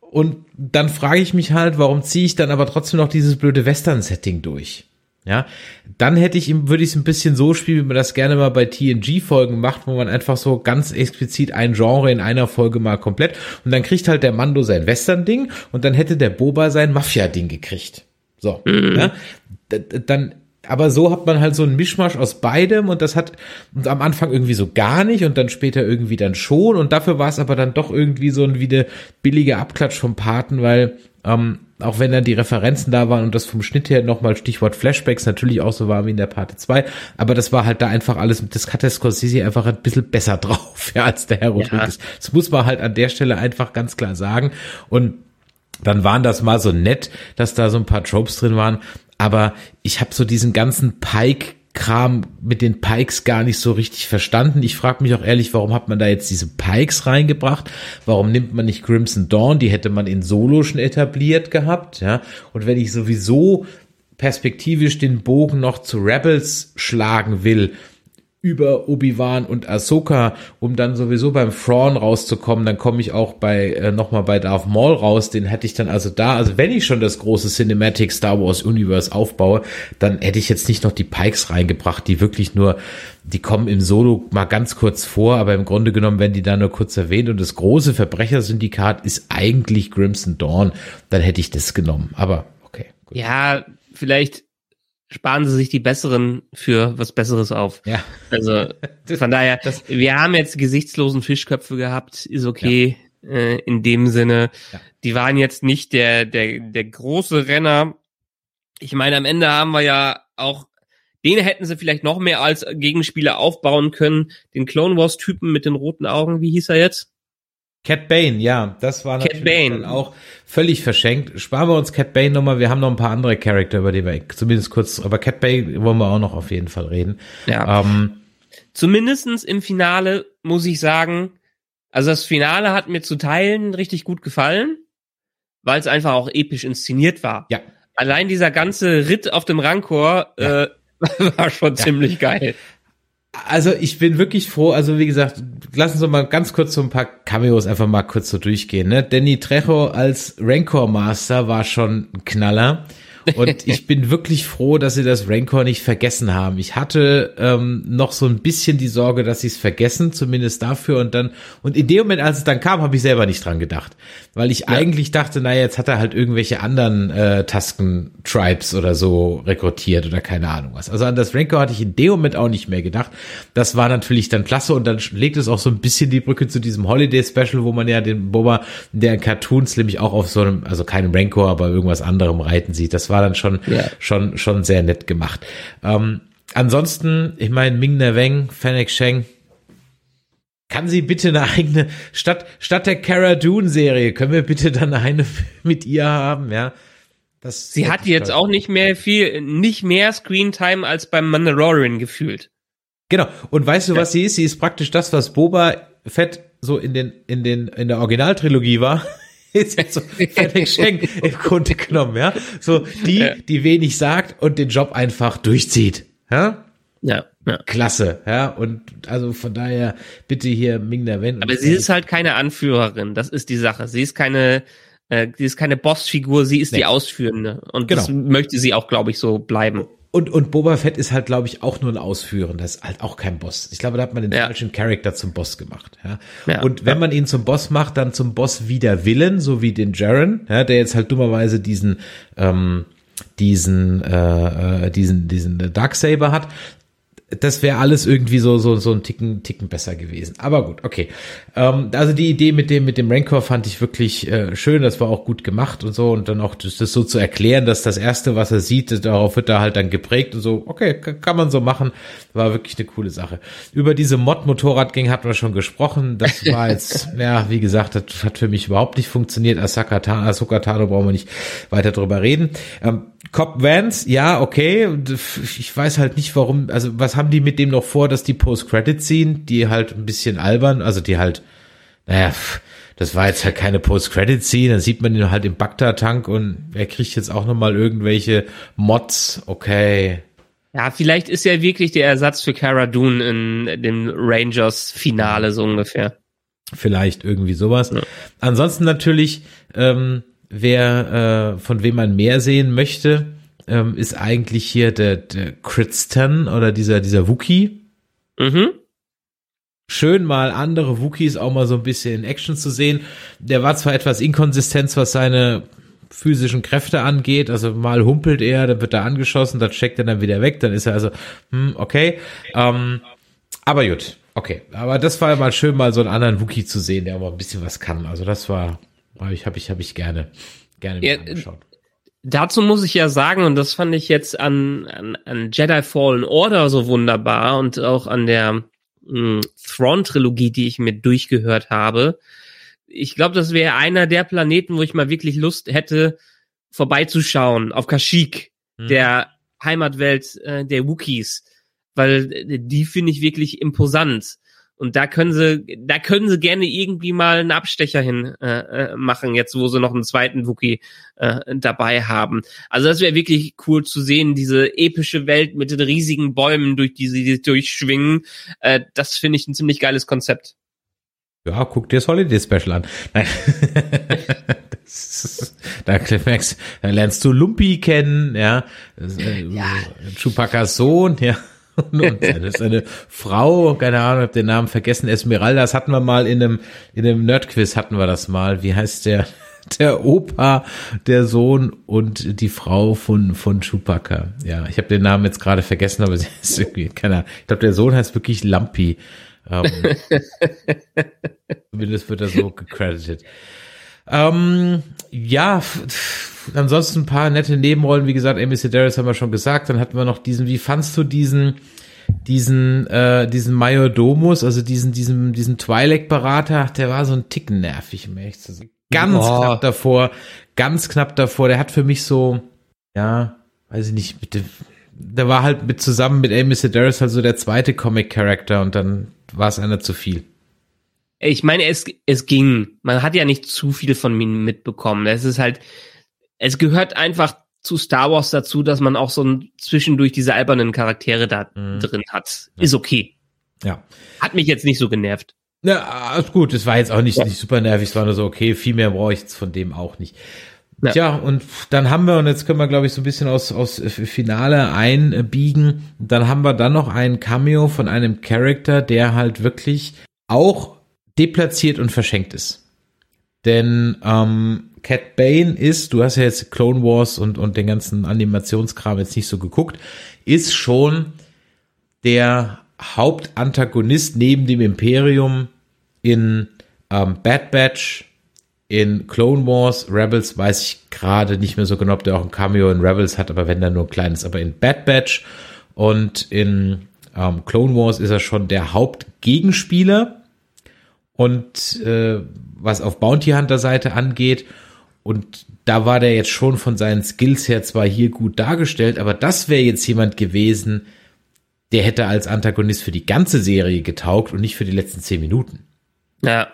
Und dann frage ich mich halt, warum ziehe ich dann aber trotzdem noch dieses blöde Western-Setting durch? Ja, dann hätte ich ihm, würde ich es ein bisschen so spielen, wie man das gerne mal bei TNG-Folgen macht, wo man einfach so ganz explizit ein Genre in einer Folge mal komplett und dann kriegt halt der Mando sein Western-Ding und dann hätte der Boba sein Mafia-Ding gekriegt. So, mhm. ja, dann aber so hat man halt so einen Mischmasch aus beidem und das hat und am Anfang irgendwie so gar nicht und dann später irgendwie dann schon und dafür war es aber dann doch irgendwie so ein wieder billiger Abklatsch vom Paten, weil ähm, auch wenn dann die Referenzen da waren und das vom Schnitt her nochmal Stichwort Flashbacks natürlich auch so war wie in der Parte 2, aber das war halt da einfach alles, das hat der Scorsese einfach ein bisschen besser <laughs> drauf, ja, als der Herr Rodriguez. Ja. Das muss man halt an der Stelle einfach ganz klar sagen und dann waren das mal so nett, dass da so ein paar Tropes drin waren, aber ich habe so diesen ganzen Pike Kram mit den Pikes gar nicht so richtig verstanden. Ich frage mich auch ehrlich, warum hat man da jetzt diese Pikes reingebracht? Warum nimmt man nicht Crimson Dawn? Die hätte man in Solo schon etabliert gehabt, ja. Und wenn ich sowieso perspektivisch den Bogen noch zu Rebels schlagen will, über Obi-Wan und Ahsoka, um dann sowieso beim Thrawn rauszukommen, dann komme ich auch bei äh, nochmal bei Darth Maul raus, den hätte ich dann also da, also wenn ich schon das große Cinematic Star Wars Universe aufbaue, dann hätte ich jetzt nicht noch die Pikes reingebracht, die wirklich nur, die kommen im Solo mal ganz kurz vor, aber im Grunde genommen werden die da nur kurz erwähnt und das große Verbrechersyndikat ist eigentlich Crimson Dawn, dann hätte ich das genommen, aber okay. Gut. Ja, vielleicht sparen sie sich die besseren für was Besseres auf. Ja. Also <laughs> von daher, das, wir haben jetzt gesichtslosen Fischköpfe gehabt, ist okay ja. äh, in dem Sinne. Ja. Die waren jetzt nicht der, der, der große Renner. Ich meine, am Ende haben wir ja auch, den hätten sie vielleicht noch mehr als Gegenspieler aufbauen können. Den Clone Wars Typen mit den roten Augen, wie hieß er jetzt? Cat Bane, ja, das war Cat Bane. auch völlig verschenkt. Sparen wir uns Cat Bane nochmal. Wir haben noch ein paar andere Charakter, über die wir zumindest kurz, aber Cat Bane wollen wir auch noch auf jeden Fall reden. Ja. Ähm, Zumindestens im Finale muss ich sagen, also das Finale hat mir zu Teilen richtig gut gefallen, weil es einfach auch episch inszeniert war. Ja. Allein dieser ganze Ritt auf dem Rancor ja. äh, <laughs> war schon ja. ziemlich geil also ich bin wirklich froh, also wie gesagt, lassen Sie mal ganz kurz so ein paar Cameos einfach mal kurz so durchgehen. Ne? Danny Trejo als Rancor Master war schon ein Knaller. <laughs> Und ich bin wirklich froh, dass sie das Rancor nicht vergessen haben. Ich hatte ähm, noch so ein bisschen die Sorge, dass sie es vergessen, zumindest dafür. Und dann, und in dem Moment, als es dann kam, habe ich selber nicht dran gedacht. Weil ich ja. eigentlich dachte, naja, jetzt hat er halt irgendwelche anderen äh, Tasken-Tribes oder so rekrutiert oder keine Ahnung was. Also an das Rancor hatte ich in dem Moment auch nicht mehr gedacht. Das war natürlich dann klasse und dann legt es auch so ein bisschen die Brücke zu diesem Holiday-Special, wo man ja den Boba, der Cartoons nämlich auch auf so einem, also keinem Rancor, aber irgendwas anderem reiten sieht. Das war war dann schon, ja. schon, schon sehr nett gemacht. Ähm, ansonsten, ich meine, Ming Na Weng, Fennec Sheng, kann sie bitte eine eigene, statt, statt der Cara Dune Serie, können wir bitte dann eine <laughs> mit ihr haben, ja? Das sie hat jetzt auch nicht mehr viel, nicht mehr Screentime als beim Mandalorian gefühlt. Genau. Und weißt du, was sie ist? Sie ist praktisch das, was Boba Fett so in den, in den, in der Originaltrilogie war ist jetzt so Fennec Schenk im Grunde genommen, ja. So die, ja. die wenig sagt und den Job einfach durchzieht, ja. Ja, ja. Klasse, ja. Und also von daher bitte hier Ming Na Wen. Aber sie ist halt keine Anführerin, das ist die Sache. Sie ist keine, äh, sie ist keine Bossfigur, sie ist nee. die Ausführende. Und genau. das möchte sie auch, glaube ich, so bleiben. Und, und Boba Fett ist halt, glaube ich, auch nur ein Ausführen. Das ist halt auch kein Boss. Ich glaube, da hat man den ja. falschen Charakter zum Boss gemacht. Ja? ja und wenn ja. man ihn zum Boss macht, dann zum Boss wider Willen, so wie den Jaren, ja, der jetzt halt dummerweise diesen, ähm, diesen, äh, äh diesen, diesen Darksaber hat. Das wäre alles irgendwie so so so ein Ticken Ticken besser gewesen. Aber gut, okay. Ähm, also die Idee mit dem mit dem Rancor fand ich wirklich äh, schön. Das war auch gut gemacht und so und dann auch das, das so zu erklären, dass das erste, was er sieht, darauf wird er halt dann geprägt und so. Okay, kann man so machen. War wirklich eine coole Sache. Über diese Mod Motorradgang hatten wir schon gesprochen. Das war jetzt <laughs> ja wie gesagt, das hat für mich überhaupt nicht funktioniert. Asaka Tano, Asuka Tano brauchen wir nicht weiter drüber reden. Ähm, Cop Vance, ja, okay. Ich weiß halt nicht, warum, also was haben die mit dem noch vor, dass die Post-Credit ziehen, die halt ein bisschen albern, also die halt, naja, das war jetzt halt keine Post-Credit-Scene, dann sieht man ihn halt im Bagdad-Tank und er kriegt jetzt auch nochmal irgendwelche Mods, okay. Ja, vielleicht ist er wirklich der Ersatz für Cara Dune in dem Rangers-Finale so ungefähr. Vielleicht irgendwie sowas. Ja. Ansonsten natürlich, ähm, wer, äh, von wem man mehr sehen möchte, ähm, ist eigentlich hier der, der Kritston oder dieser, dieser Wookie. Mhm. Schön mal andere Wookies auch mal so ein bisschen in Action zu sehen. Der war zwar etwas inkonsistent, was seine physischen Kräfte angeht. Also mal humpelt er, dann wird er angeschossen, dann checkt er dann wieder weg, dann ist er also, hm, okay. Ähm, aber gut, okay. Aber das war mal schön, mal so einen anderen Wookie zu sehen, der auch mal ein bisschen was kann. Also das war, habe ich, habe ich, habe ich gerne, gerne ja, angeschaut. Dazu muss ich ja sagen, und das fand ich jetzt an, an, an Jedi Fallen Order so wunderbar und auch an der hm, Thrawn-Trilogie, die ich mir durchgehört habe. Ich glaube, das wäre einer der Planeten, wo ich mal wirklich Lust hätte, vorbeizuschauen, auf Kashyyyk, hm. der Heimatwelt äh, der Wookiees, weil die finde ich wirklich imposant. Und da können sie, da können sie gerne irgendwie mal einen Abstecher hin äh, äh, machen, jetzt wo sie noch einen zweiten Wookie äh, dabei haben. Also das wäre wirklich cool zu sehen, diese epische Welt mit den riesigen Bäumen, durch die sie durchschwingen. Äh, das finde ich ein ziemlich geiles Konzept. Ja, guck dir das Holiday Special an. Nein. <laughs> da merkst, da lernst du Lumpi kennen, ja. Äh, ja. Chewbacca's Sohn, ja. <laughs> und seine, seine Frau, keine Ahnung, hab den Namen vergessen, Esmeralda, das hatten wir mal in einem, in einem Nerdquiz hatten wir das mal. Wie heißt der? <laughs> Der Opa, der Sohn und die Frau von, von Chewbacca. Ja, ich habe den Namen jetzt gerade vergessen, aber <laughs> sie ist irgendwie, keine Ahnung. Ich glaube, der Sohn heißt wirklich Lampi. Ähm, zumindest wird er so gecredited. Ähm, ja, ansonsten ein paar nette Nebenrollen, wie gesagt, Amy Sedaris haben wir schon gesagt. Dann hatten wir noch diesen, wie fandst du diesen, diesen, äh, diesen Majordomus, also diesen, diesen, diesen Twi'lek-Berater, der war so ein Ticken nervig, um ehrlich zu sein. Ganz oh. knapp davor, ganz knapp davor. Der hat für mich so, ja, weiß ich nicht, mit dem, der war halt mit zusammen mit Amy Sedaris halt so der zweite Comic-Character und dann war es einer zu viel. Ich meine, es, es ging. Man hat ja nicht zu viel von ihm mitbekommen. Es ist halt, es gehört einfach zu Star Wars dazu, dass man auch so ein zwischendurch diese albernen Charaktere da mhm. drin hat. Ist okay. Ja. Hat mich jetzt nicht so genervt. Ja, alles gut. Es war jetzt auch nicht, ja. nicht super nervig. Es war nur so, okay, viel mehr brauche ich jetzt von dem auch nicht. Ja. Tja, und dann haben wir, und jetzt können wir, glaube ich, so ein bisschen aus, aus Finale einbiegen. Dann haben wir dann noch ein Cameo von einem Charakter, der halt wirklich auch deplatziert und verschenkt ist. Denn ähm, Cat Bane ist, du hast ja jetzt Clone Wars und, und den ganzen Animationskram jetzt nicht so geguckt, ist schon der Hauptantagonist neben dem Imperium in ähm, Bad Batch, in Clone Wars, Rebels weiß ich gerade nicht mehr so genau, ob der auch ein Cameo in Rebels hat, aber wenn dann nur ein kleines, aber in Bad Batch und in ähm, Clone Wars ist er schon der Hauptgegenspieler und äh, was auf Bounty Hunter Seite angeht. Und da war der jetzt schon von seinen Skills her zwar hier gut dargestellt, aber das wäre jetzt jemand gewesen, der hätte als Antagonist für die ganze Serie getaugt und nicht für die letzten zehn Minuten. Ja.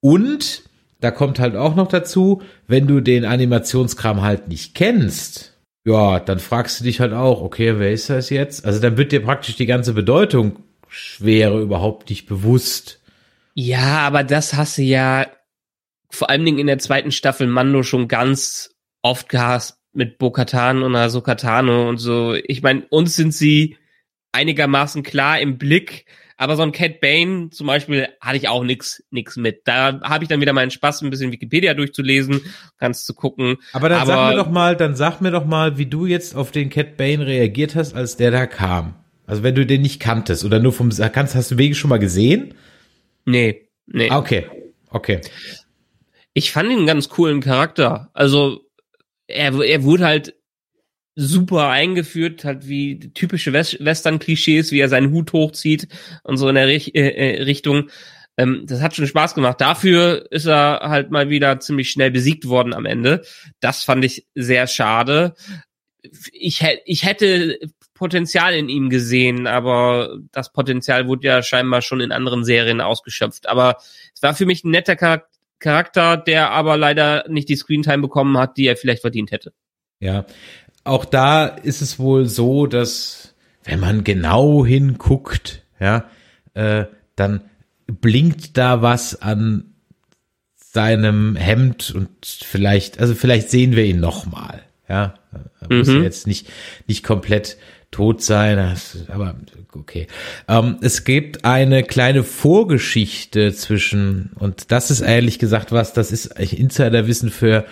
Und da kommt halt auch noch dazu, wenn du den Animationskram halt nicht kennst, ja, dann fragst du dich halt auch, okay, wer ist das jetzt? Also dann wird dir praktisch die ganze Bedeutung schwere überhaupt nicht bewusst. Ja, aber das hast du ja vor allen Dingen in der zweiten Staffel Mando schon ganz oft gehasst mit Bo-Katan und Ahsoka und so. Ich meine, uns sind sie einigermaßen klar im Blick, aber so ein Cat Bane zum Beispiel hatte ich auch nix, nix mit. Da habe ich dann wieder meinen Spaß, ein bisschen Wikipedia durchzulesen, ganz zu gucken. Aber dann aber, sag mir doch mal, dann sag mir doch mal, wie du jetzt auf den Cat Bane reagiert hast, als der da kam. Also wenn du den nicht kanntest oder nur vom kannst, hast du Wege schon mal gesehen? Nee, nee. Ah, Okay, okay. Ich fand ihn einen ganz coolen Charakter. Also er, er wurde halt super eingeführt, halt wie typische Wes- Western-Klischees, wie er seinen Hut hochzieht und so in der Rich äh, äh, Richtung. Ähm, das hat schon Spaß gemacht. Dafür ist er halt mal wieder ziemlich schnell besiegt worden am Ende. Das fand ich sehr schade. Ich, ich hätte Potenzial in ihm gesehen, aber das Potenzial wurde ja scheinbar schon in anderen Serien ausgeschöpft. Aber es war für mich ein netter Charak- Charakter, der aber leider nicht die Screentime bekommen hat, die er vielleicht verdient hätte. Ja, auch da ist es wohl so, dass wenn man genau hinguckt, ja, äh, dann blinkt da was an seinem Hemd und vielleicht, also vielleicht sehen wir ihn noch mal, ja, er muss Mhm. ja jetzt nicht nicht komplett tot sein, das- aber okay. Ähm, es gibt eine kleine Vorgeschichte zwischen und das ist ehrlich gesagt was, das ist Insiderwissen für,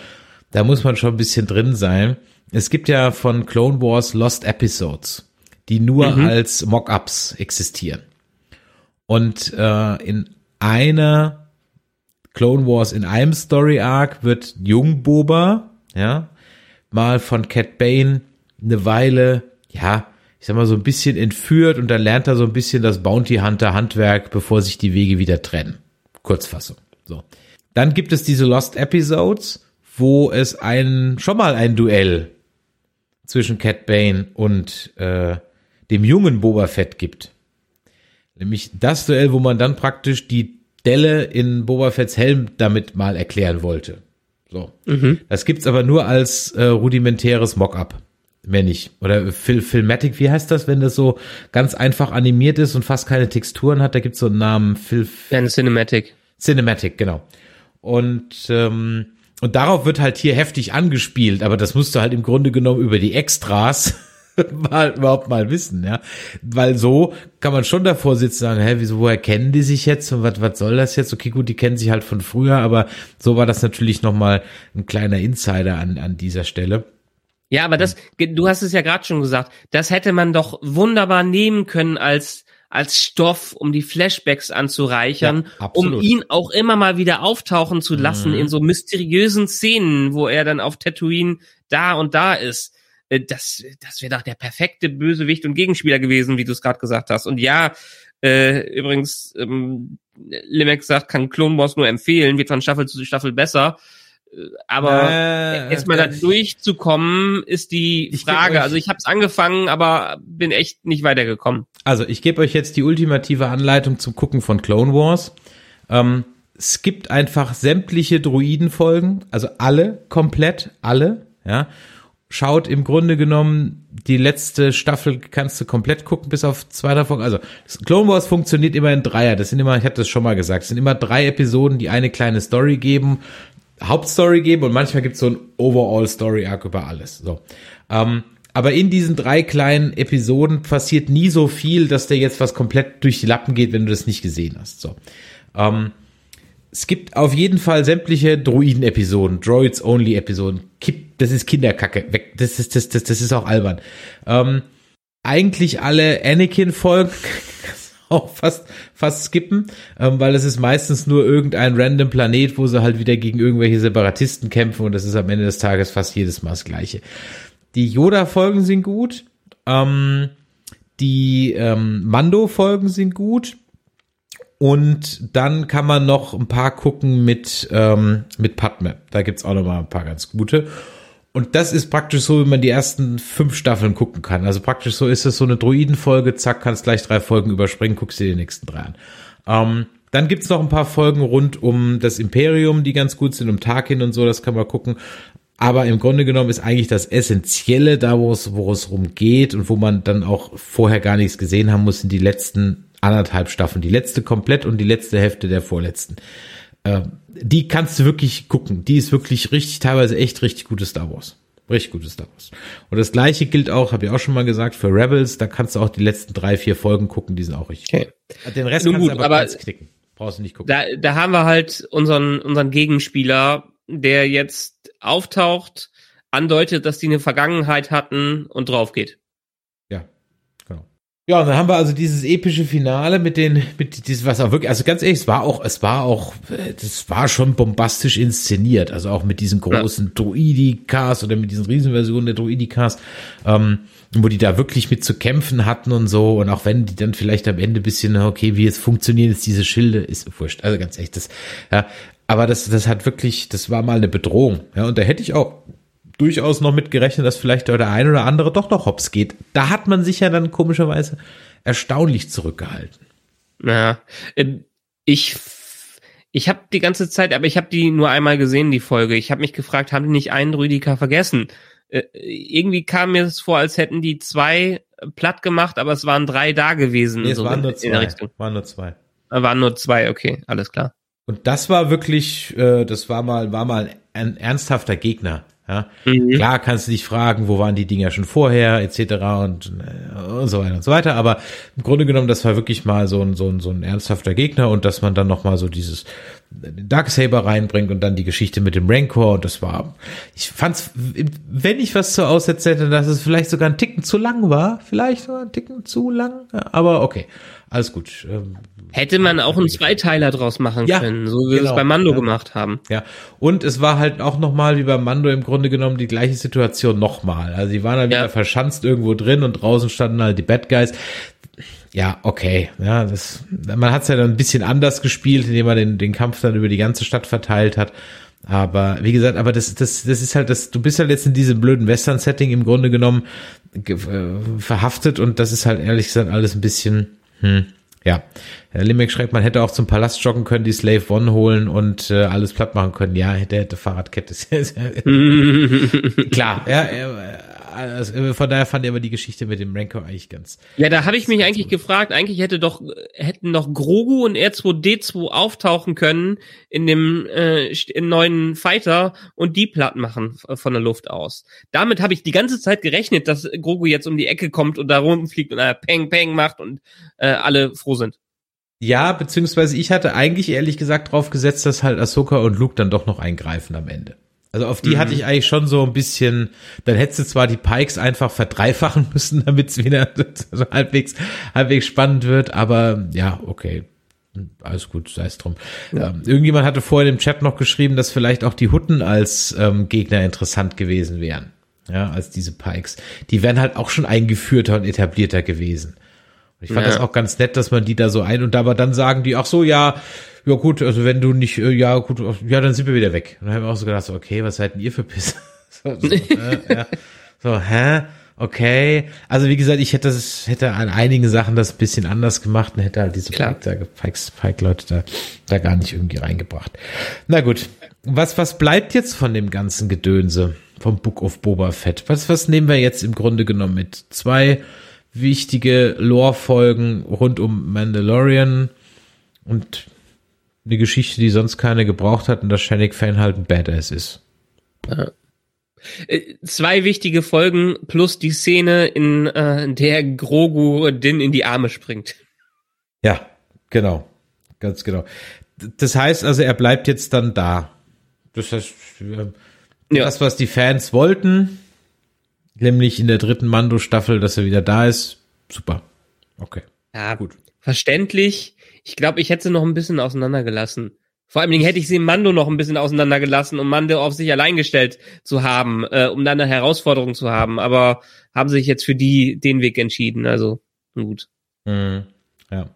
da muss man schon ein bisschen drin sein. Es gibt ja von Clone Wars Lost Episodes, die nur als Mock-ups existieren. Und äh, in einer Clone Wars, in einem Story Arc wird Jungboba, ja, mal von Cat Bane eine Weile, ja, ich sag mal so ein bisschen entführt und dann lernt er so ein bisschen das Bounty Hunter Handwerk, bevor sich die Wege wieder trennen. Kurzfassung. So. Dann gibt es diese Lost Episodes, wo es ein, schon mal ein Duell zwischen Cat Bane und äh, dem jungen Boba Fett gibt. Nämlich das Duell, wo man dann praktisch die Delle in Boba Fetts Helm damit mal erklären wollte. So. Das gibt's aber nur als äh, rudimentäres Mockup. Mehr nicht. Oder Fil Filmatic, wie heißt das, wenn das so ganz einfach animiert ist und fast keine Texturen hat? Da gibt's so einen Namen, Phil Eine Cinematic. Cinematic, genau. Und, ähm, und darauf wird halt hier heftig angespielt, aber das musst du halt im Grunde genommen über die Extras <laughs> mal überhaupt mal wissen, ja. Weil so kann man schon davor sitzen und sagen, hä, wieso, woher kennen die sich jetzt und was, was soll das jetzt? Okay, gut, die kennen sich halt von früher, aber so war das natürlich nochmal ein kleiner Insider an, an dieser Stelle. Ja, aber das, du hast es ja gerade schon gesagt, das hätte man doch wunderbar nehmen können als als Stoff, um die Flashbacks anzureichern, Ja, um ihn auch immer mal wieder auftauchen zu lassen in so mysteriösen Szenen, wo er dann auf Tatooine da und da ist. Äh, Das, das wäre doch der perfekte Bösewicht und Gegenspieler gewesen, wie du es gerade gesagt hast. Und ja, äh, übrigens, ähm, Limek sagt, kann Clone Wars nur empfehlen, wird von Staffel zu Staffel besser. Aber Äh, erstmal da durchzukommen, ist die Frage. Also ich habe es angefangen, aber bin echt nicht weitergekommen. Also, ich gebe euch jetzt die ultimative Anleitung zum Gucken von Clone Wars. Ähm, skippt einfach sämtliche Druidenfolgen, also alle, komplett, alle, ja. Schaut im Grunde genommen, die letzte Staffel kannst du komplett gucken, bis auf zwei davon. Also, Clone Wars funktioniert immer in Dreier. Das sind immer, ich hatte das schon mal gesagt, es sind immer drei Episoden, die eine kleine Story geben, Hauptstory geben und manchmal gibt es so ein Overall-Story-Arc über alles. So. Ähm, aber in diesen drei kleinen Episoden passiert nie so viel, dass dir jetzt was komplett durch die Lappen geht, wenn du das nicht gesehen hast. So. Ähm, es gibt auf jeden Fall sämtliche Droiden-Episoden, Droids-Only-Episoden. Das ist Kinderkacke. Weg. Das ist, das, das, das ist auch albern. Ähm, eigentlich alle Anakin-Folgen <laughs> <laughs> auch fast, fast skippen, ähm, weil es ist meistens nur irgendein random Planet, wo sie halt wieder gegen irgendwelche Separatisten kämpfen und das ist am Ende des Tages fast jedes Mal das Gleiche. Die Yoda-Folgen sind gut, ähm, die ähm, Mando-Folgen sind gut und dann kann man noch ein paar gucken mit, ähm, mit Padme. Da gibt's auch noch mal ein paar ganz gute. Und das ist praktisch so, wie man die ersten fünf Staffeln gucken kann. Also praktisch so ist es so eine Druidenfolge, zack, kannst gleich drei Folgen überspringen, guckst dir die nächsten drei an. Ähm, dann gibt's noch ein paar Folgen rund um das Imperium, die ganz gut sind, um Tarkin und so, das kann man gucken. Aber im Grunde genommen ist eigentlich das Essentielle, da wo es, wo es rumgeht und wo man dann auch vorher gar nichts gesehen haben muss, sind die letzten anderthalb Staffeln. Die letzte komplett und die letzte Hälfte der vorletzten. Ähm, die kannst du wirklich gucken. Die ist wirklich richtig, teilweise echt richtig gutes Star Wars. Richtig gutes Star Wars. Und das gleiche gilt auch, habe ich auch schon mal gesagt, für Rebels. Da kannst du auch die letzten drei, vier Folgen gucken, die sind auch richtig Okay. gut. Den Rest Nun kannst gut, du aber, aber- ganz knicken. Brauchst du nicht gucken. Da, da haben wir halt unseren, unseren Gegenspieler, der jetzt auftaucht, andeutet, dass die eine Vergangenheit hatten und drauf geht. Ja, und dann haben wir also dieses epische Finale mit den, mit dieses, was auch wirklich, also ganz ehrlich, es war auch, es war auch, das war schon bombastisch inszeniert, also auch mit diesen großen ja. Droidikas oder mit diesen Riesenversionen der Droidikas, ähm, wo die da wirklich mit zu kämpfen hatten und so, und auch wenn die dann vielleicht am Ende bisschen, okay, wie jetzt funktionieren jetzt diese Schilde, ist wurscht, also ganz echt, das, ja, aber das, das hat wirklich, das war mal eine Bedrohung, ja, und da hätte ich auch durchaus noch mit gerechnet, dass vielleicht der ein oder andere doch noch hops geht. Da hat man sich ja dann komischerweise erstaunlich zurückgehalten. Ja, ähm, ich ich habe die ganze Zeit, aber ich habe die nur einmal gesehen, die Folge. Ich habe mich gefragt, haben die nicht einen Rüdiger vergessen? Äh, irgendwie kam mir es vor, als hätten die zwei platt gemacht, aber es waren drei da gewesen. Nee, es so waren nur zwei. Richtung. Waren nur zwei. Äh, waren nur zwei, okay, alles klar. Und das war wirklich, äh, das war mal, war mal ein ernsthafter Gegner. Ja, mhm. klar kannst du dich fragen, wo waren die Dinger schon vorher, etc. Und, äh, und so weiter und so weiter. Aber im Grunde genommen, das war wirklich mal so ein, so ein, so ein ernsthafter Gegner und dass man dann nochmal so dieses Darksaber reinbringt und dann die Geschichte mit dem Rancor. Und das war, ich fand's, wenn ich was zu aussetzen hätte, dass es vielleicht sogar ein Ticken zu lang war. Vielleicht sogar ein Ticken zu lang. Aber okay, alles gut. Ähm, Hätte man auch einen Zweiteiler draus machen ja, können, so wie genau, wir es bei Mando ja. gemacht haben. Ja, und es war halt auch nochmal wie bei Mando im Grunde genommen die gleiche Situation nochmal. Also die waren halt ja. wieder verschanzt irgendwo drin und draußen standen halt die Bad Guys. Ja, okay. Ja, das, man hat es ja dann ein bisschen anders gespielt, indem man den, den Kampf dann über die ganze Stadt verteilt hat. Aber wie gesagt, aber das, das, das ist halt das, du bist halt jetzt in diesem blöden Western-Setting im Grunde genommen äh, verhaftet und das ist halt ehrlich gesagt alles ein bisschen, hm, ja, Herr Limbeck schreibt, man hätte auch zum Palast joggen können, die Slave One holen und äh, alles platt machen können. Ja, hätte, hätte Fahrradkette. <laughs> <laughs> Klar, ja, also von daher fand er aber die Geschichte mit dem Rancor eigentlich ganz. Ja, da habe ich mich eigentlich gut. gefragt, eigentlich hätte doch, hätten noch Grogu und R2D2 auftauchen können in dem äh, in neuen Fighter und die platt machen von der Luft aus. Damit habe ich die ganze Zeit gerechnet, dass Grogu jetzt um die Ecke kommt und da rumfliegt und äh, Peng Peng macht und äh, alle froh sind. Ja, beziehungsweise ich hatte eigentlich ehrlich gesagt drauf gesetzt, dass halt Ahsoka und Luke dann doch noch eingreifen am Ende. Also auf die mhm. hatte ich eigentlich schon so ein bisschen, dann hättest du zwar die Pikes einfach verdreifachen <laughs> müssen, damit es wieder <laughs> so halbwegs, halbwegs spannend wird, aber ja, okay. Alles gut, sei es drum. Ja. Ähm, irgendjemand hatte vorhin im Chat noch geschrieben, dass vielleicht auch die Hutten als ähm, Gegner interessant gewesen wären. Ja, als diese Pikes. Die wären halt auch schon eingeführter und etablierter gewesen. Ich fand ja. das auch ganz nett, dass man die da so ein und aber dann sagen die, ach so, ja, ja gut, also wenn du nicht, äh, ja gut, ja, dann sind wir wieder weg. Und dann haben wir auch so gedacht, so, okay, was seid denn ihr für Pisser? <laughs> so, so, äh, <laughs> ja. so, hä? Okay. Also wie gesagt, ich hätte das, hätte an einigen Sachen das ein bisschen anders gemacht und hätte halt diese Pike-Leute da, da gar nicht irgendwie reingebracht. Na gut. Was, was bleibt jetzt von dem ganzen Gedönse vom Book of Boba Fett? Was, was nehmen wir jetzt im Grunde genommen mit? Zwei wichtige Lore-Folgen rund um Mandalorian und eine Geschichte, die sonst keine gebraucht hat und dass Shannick Fan halt ein Badass ist. Ja. Äh, zwei wichtige Folgen plus die Szene, in äh, der Grogu Din in die Arme springt. Ja, genau. Ganz genau. Das heißt also, er bleibt jetzt dann da. Das heißt, ja. das, was die Fans wollten, nämlich in der dritten Mando-Staffel, dass er wieder da ist, super. Okay. Ja, gut. Verständlich. Ich glaube, ich hätte sie noch ein bisschen auseinandergelassen. Vor allem hätte ich sie Mando noch ein bisschen auseinandergelassen, um Mando auf sich allein gestellt zu haben, äh, um dann eine Herausforderung zu haben. Aber haben sich jetzt für die den Weg entschieden. Also gut. Mhm. Ja.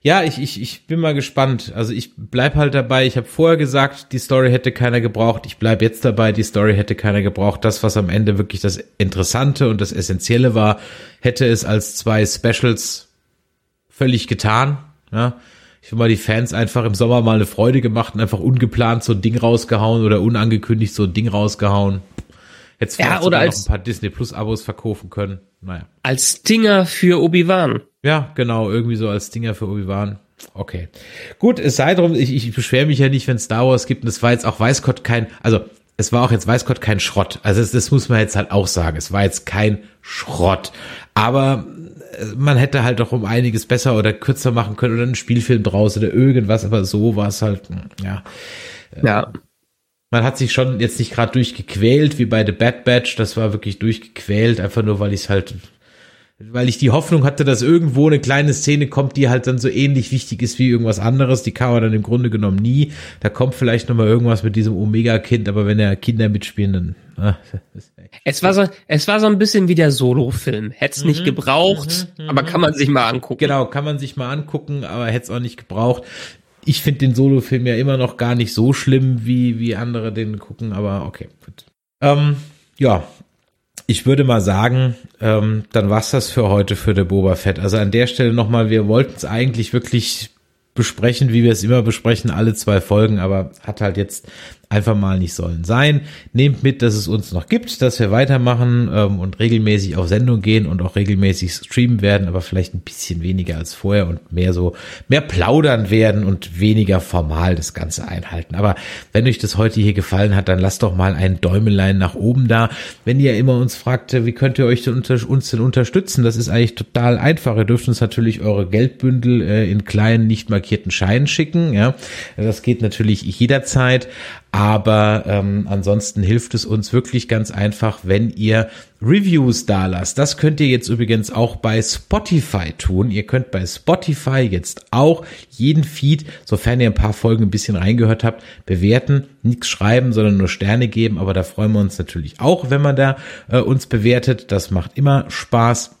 Ja, ich, ich, ich bin mal gespannt. Also ich bleib halt dabei. Ich habe vorher gesagt, die Story hätte keiner gebraucht. Ich bleib jetzt dabei, die Story hätte keiner gebraucht. Das, was am Ende wirklich das Interessante und das Essentielle war, hätte es als zwei Specials völlig getan. Ja, ich will mal die Fans einfach im Sommer mal eine Freude gemacht und einfach ungeplant so ein Ding rausgehauen oder unangekündigt so ein Ding rausgehauen. Hätte ja, oder als, noch ein paar Disney Plus Abos verkaufen können. Naja. Als Stinger für Obi-Wan. Ja, genau, irgendwie so als Stinger für Obi-Wan. Okay. Gut, es sei drum, ich, ich beschwere mich ja nicht, wenn Star Wars gibt und es war jetzt auch weiß Gott kein, also es war auch jetzt weiß Gott kein Schrott. Also das, das muss man jetzt halt auch sagen. Es war jetzt kein Schrott. Aber man hätte halt doch um einiges besser oder kürzer machen können oder einen Spielfilm draus oder irgendwas, aber so war es halt, ja. Ja. Man hat sich schon jetzt nicht gerade durchgequält wie bei The Bad Batch, das war wirklich durchgequält, einfach nur weil ich es halt weil ich die Hoffnung hatte, dass irgendwo eine kleine Szene kommt, die halt dann so ähnlich wichtig ist wie irgendwas anderes. Die kam aber dann im Grunde genommen nie. Da kommt vielleicht noch mal irgendwas mit diesem Omega-Kind, aber wenn er Kinder mitspielen, dann. Ah, <laughs> es war so, es war so ein bisschen wie der Solo-Film. Hätte es nicht mhm, gebraucht, mhm, aber kann man sich mal angucken. Genau, kann man sich mal angucken, aber hätte es auch nicht gebraucht. Ich finde den Solo-Film ja immer noch gar nicht so schlimm, wie, wie andere den gucken, aber okay, gut. Ähm, ja, ich würde mal sagen, ähm, dann war's das für heute für der Boba Fett. Also an der Stelle nochmal, wir wollten es eigentlich wirklich besprechen, wie wir es immer besprechen, alle zwei Folgen, aber hat halt jetzt einfach mal nicht sollen sein. Nehmt mit, dass es uns noch gibt, dass wir weitermachen ähm, und regelmäßig auf Sendung gehen und auch regelmäßig streamen werden, aber vielleicht ein bisschen weniger als vorher und mehr so, mehr plaudern werden und weniger formal das Ganze einhalten. Aber wenn euch das heute hier gefallen hat, dann lasst doch mal ein Däumelein nach oben da. Wenn ihr immer uns fragt, wie könnt ihr euch denn unter, uns denn unterstützen, das ist eigentlich total einfach. Ihr dürft uns natürlich eure Geldbündel äh, in kleinen, nicht markierten Scheinen schicken. Ja, das geht natürlich jederzeit. Aber ähm, ansonsten hilft es uns wirklich ganz einfach, wenn ihr Reviews da lasst. Das könnt ihr jetzt übrigens auch bei Spotify tun. Ihr könnt bei Spotify jetzt auch jeden Feed, sofern ihr ein paar Folgen ein bisschen reingehört habt, bewerten. Nichts schreiben, sondern nur Sterne geben. Aber da freuen wir uns natürlich auch, wenn man da äh, uns bewertet. Das macht immer Spaß.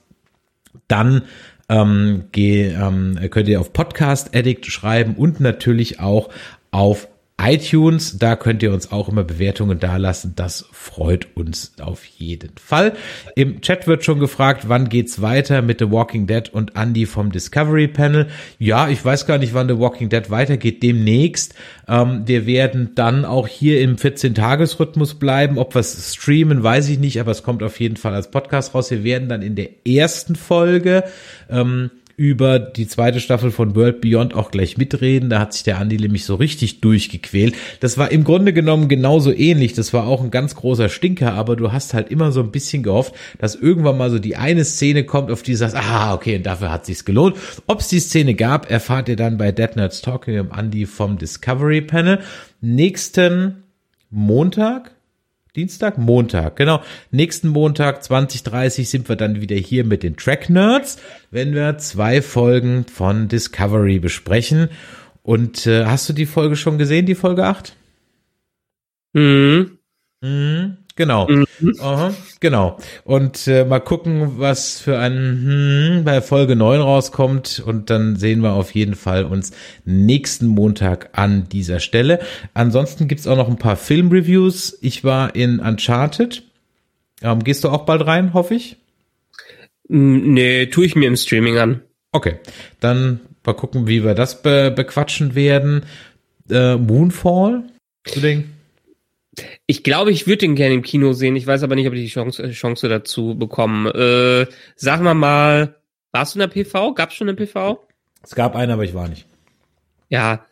Dann ähm, geh, ähm, könnt ihr auf Podcast Addict schreiben und natürlich auch auf iTunes. Da könnt ihr uns auch immer Bewertungen dalassen. Das freut uns auf jeden Fall. Im Chat wird schon gefragt, wann geht's weiter mit The Walking Dead und Andy vom Discovery Panel. Ja, ich weiß gar nicht, wann The Walking Dead weitergeht. Demnächst. Ähm, wir werden dann auch hier im 14-Tages-Rhythmus bleiben. Ob wir streamen, weiß ich nicht, aber es kommt auf jeden Fall als Podcast raus. Wir werden dann in der ersten Folge ähm, über die zweite Staffel von World Beyond auch gleich mitreden. Da hat sich der Andi nämlich so richtig durchgequält. Das war im Grunde genommen genauso ähnlich. Das war auch ein ganz großer Stinker, aber du hast halt immer so ein bisschen gehofft, dass irgendwann mal so die eine Szene kommt, auf die du sagst, ah, okay, und dafür hat sich's gelohnt. Ob es die Szene gab, erfahrt ihr dann bei Dead Nerds Talking im Andi vom Discovery Panel. Nächsten Montag, Dienstag? Montag, genau. Nächsten Montag 2030 sind wir dann wieder hier mit den Track Nerds, wenn wir zwei Folgen von Discovery besprechen. Und äh, hast du die Folge schon gesehen, die Folge 8? Mhm. Mhm. Genau. Mhm. Aha, genau. Und äh, mal gucken, was für ein hm, bei Folge 9 rauskommt. Und dann sehen wir auf jeden Fall uns nächsten Montag an dieser Stelle. Ansonsten gibt's auch noch ein paar Filmreviews. Ich war in Uncharted. Ähm, gehst du auch bald rein, hoffe ich? Mm, nee, tue ich mir im Streaming an. Okay, dann mal gucken, wie wir das be bequatschen werden. Äh, Moonfall, zu den ich glaube, ich würde den gerne im Kino sehen. Ich weiß aber nicht, ob ich die Chance, äh, Chance dazu bekomme. Äh, sagen wir mal, warst du in der PV? Gab es schon eine PV? Es gab eine, aber ich war nicht. Ja,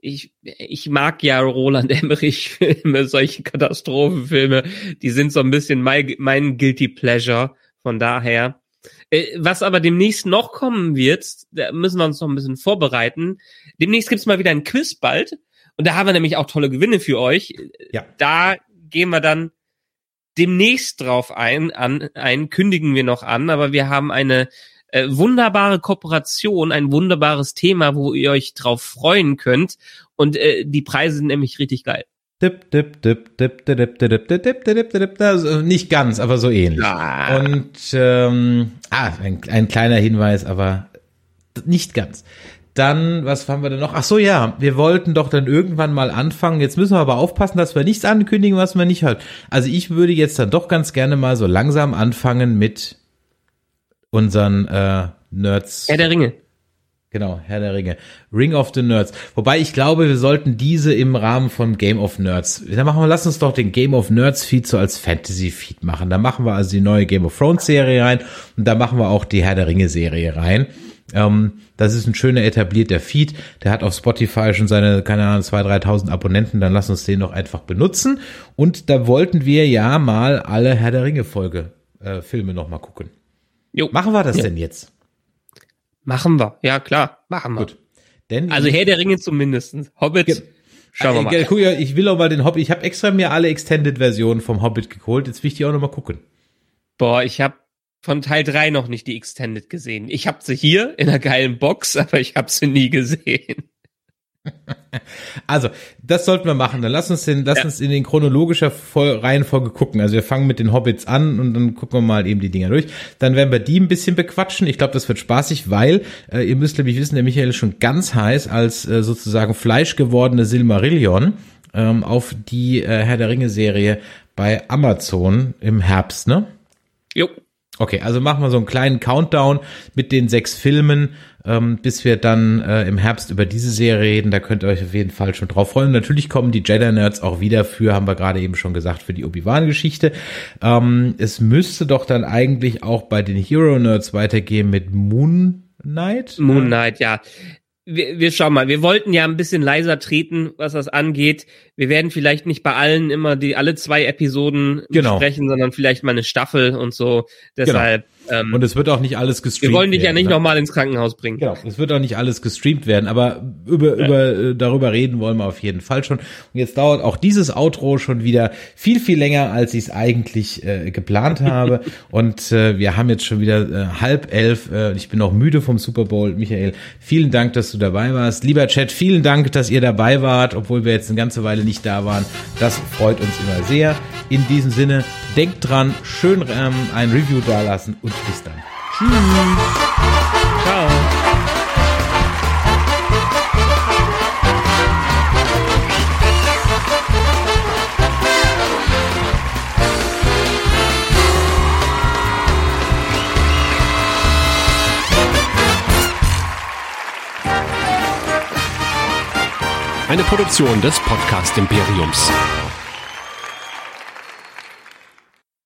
ich, ich mag ja Roland Emmerich-Filme, solche Katastrophenfilme. Die sind so ein bisschen mein, mein Guilty Pleasure. Von daher. Äh, was aber demnächst noch kommen wird, da müssen wir uns noch ein bisschen vorbereiten. Demnächst gibt's mal wieder ein Quiz bald. Und da haben wir nämlich auch tolle Gewinne für euch. Ja. Da gehen wir dann demnächst drauf ein, an, ein, kündigen wir noch an, aber wir haben eine äh, wunderbare Kooperation, ein wunderbares Thema, wo ihr euch drauf freuen könnt. Und äh, die Preise sind nämlich richtig geil. Dip, dip, dip, dip, dip, dip, dip, dip, dip, dip, dip, also nicht ganz, aber so ähnlich. Ah. Und ähm, ah, ein, ein kleiner Hinweis, aber nicht ganz. Dann, was haben wir denn noch? Ach so, ja, wir wollten doch dann irgendwann mal anfangen. Jetzt müssen wir aber aufpassen, dass wir nichts ankündigen, was wir nicht halt. Also ich würde jetzt dann doch ganz gerne mal so langsam anfangen mit unseren äh, Nerds. Herr der Ringe. Genau, Herr der Ringe. Ring of the Nerds. Wobei ich glaube, wir sollten diese im Rahmen von Game of Nerds. Dann machen wir, lass uns doch den Game of Nerds Feed so als Fantasy Feed machen. Da machen wir also die neue Game of Thrones Serie rein und da machen wir auch die Herr der Ringe Serie rein. Ähm, das ist ein schöner etablierter Feed. Der hat auf Spotify schon seine, keine Ahnung, 2.000, 3.000 Abonnenten. Dann lass uns den doch einfach benutzen. Und da wollten wir ja mal alle Herr der Ringe Folge, äh, Filme noch mal gucken. Jo. Machen wir das ja. denn jetzt? Machen wir. Ja, klar. Machen wir. Gut. Denn also Herr der Ringe zumindest. Hobbit. Ge Schauen wir äh, mal. Guck, ich will auch mal den Hobbit. Ich habe extra mir alle Extended-Versionen vom Hobbit geholt. Jetzt will ich die auch noch mal gucken. Boah, ich habe von Teil 3 noch nicht die Extended gesehen. Ich habe sie hier in einer geilen Box, <laughs> aber ich habe sie nie gesehen. <laughs> Also, das sollten wir machen. Dann lass uns den, lass ja. uns in den chronologischer Reihenfolge gucken. Also wir fangen mit den Hobbits an und dann gucken wir mal eben die Dinger durch. Dann werden wir die ein bisschen bequatschen. Ich glaube, das wird spaßig, weil äh, ihr müsst nämlich wissen, der Michael ist schon ganz heiß als äh, sozusagen fleischgewordene Silmarillion ähm, auf die äh, Herr der Ringe Serie bei Amazon im Herbst, ne? Jo. Okay, also machen wir so einen kleinen Countdown mit den sechs Filmen, ähm, bis wir dann äh, im Herbst über diese Serie reden. Da könnt ihr euch auf jeden Fall schon drauf freuen. Und natürlich kommen die Jedi-Nerds auch wieder für, haben wir gerade eben schon gesagt, für die Obi-Wan-Geschichte. Ähm, es müsste doch dann eigentlich auch bei den Hero-Nerds weitergehen mit Moon Knight. Moon Knight, ja wir, wir schauen mal, wir wollten ja ein bisschen leiser treten, was das angeht. Wir werden vielleicht nicht bei allen immer die alle zwei Episoden genau. besprechen, sondern vielleicht mal eine Staffel und so. Deshalb ähm, und es wird auch nicht alles gestreamt. Wir wollen dich werden, ja nicht ne? nochmal ins Krankenhaus bringen. Genau, es wird auch nicht alles gestreamt werden, aber über, ja. über äh, darüber reden wollen wir auf jeden Fall schon. Und jetzt dauert auch dieses Outro schon wieder viel, viel länger, als ich es eigentlich äh, geplant <laughs> habe. und äh, wir haben jetzt schon wieder äh, halb elf. Äh, ich bin noch müde vom Super Bowl. Michael, vielen Dank, dass du dabei warst. Lieber Chat, vielen Dank, dass ihr dabei wart, obwohl wir jetzt eine ganze Weile nicht da waren. Das freut uns immer sehr. In diesem Sinne, denkt dran, schön ähm, ein Review dalassen und bis dann. Tschüss. Ciao. Eine Produktion des Podcast Imperiums.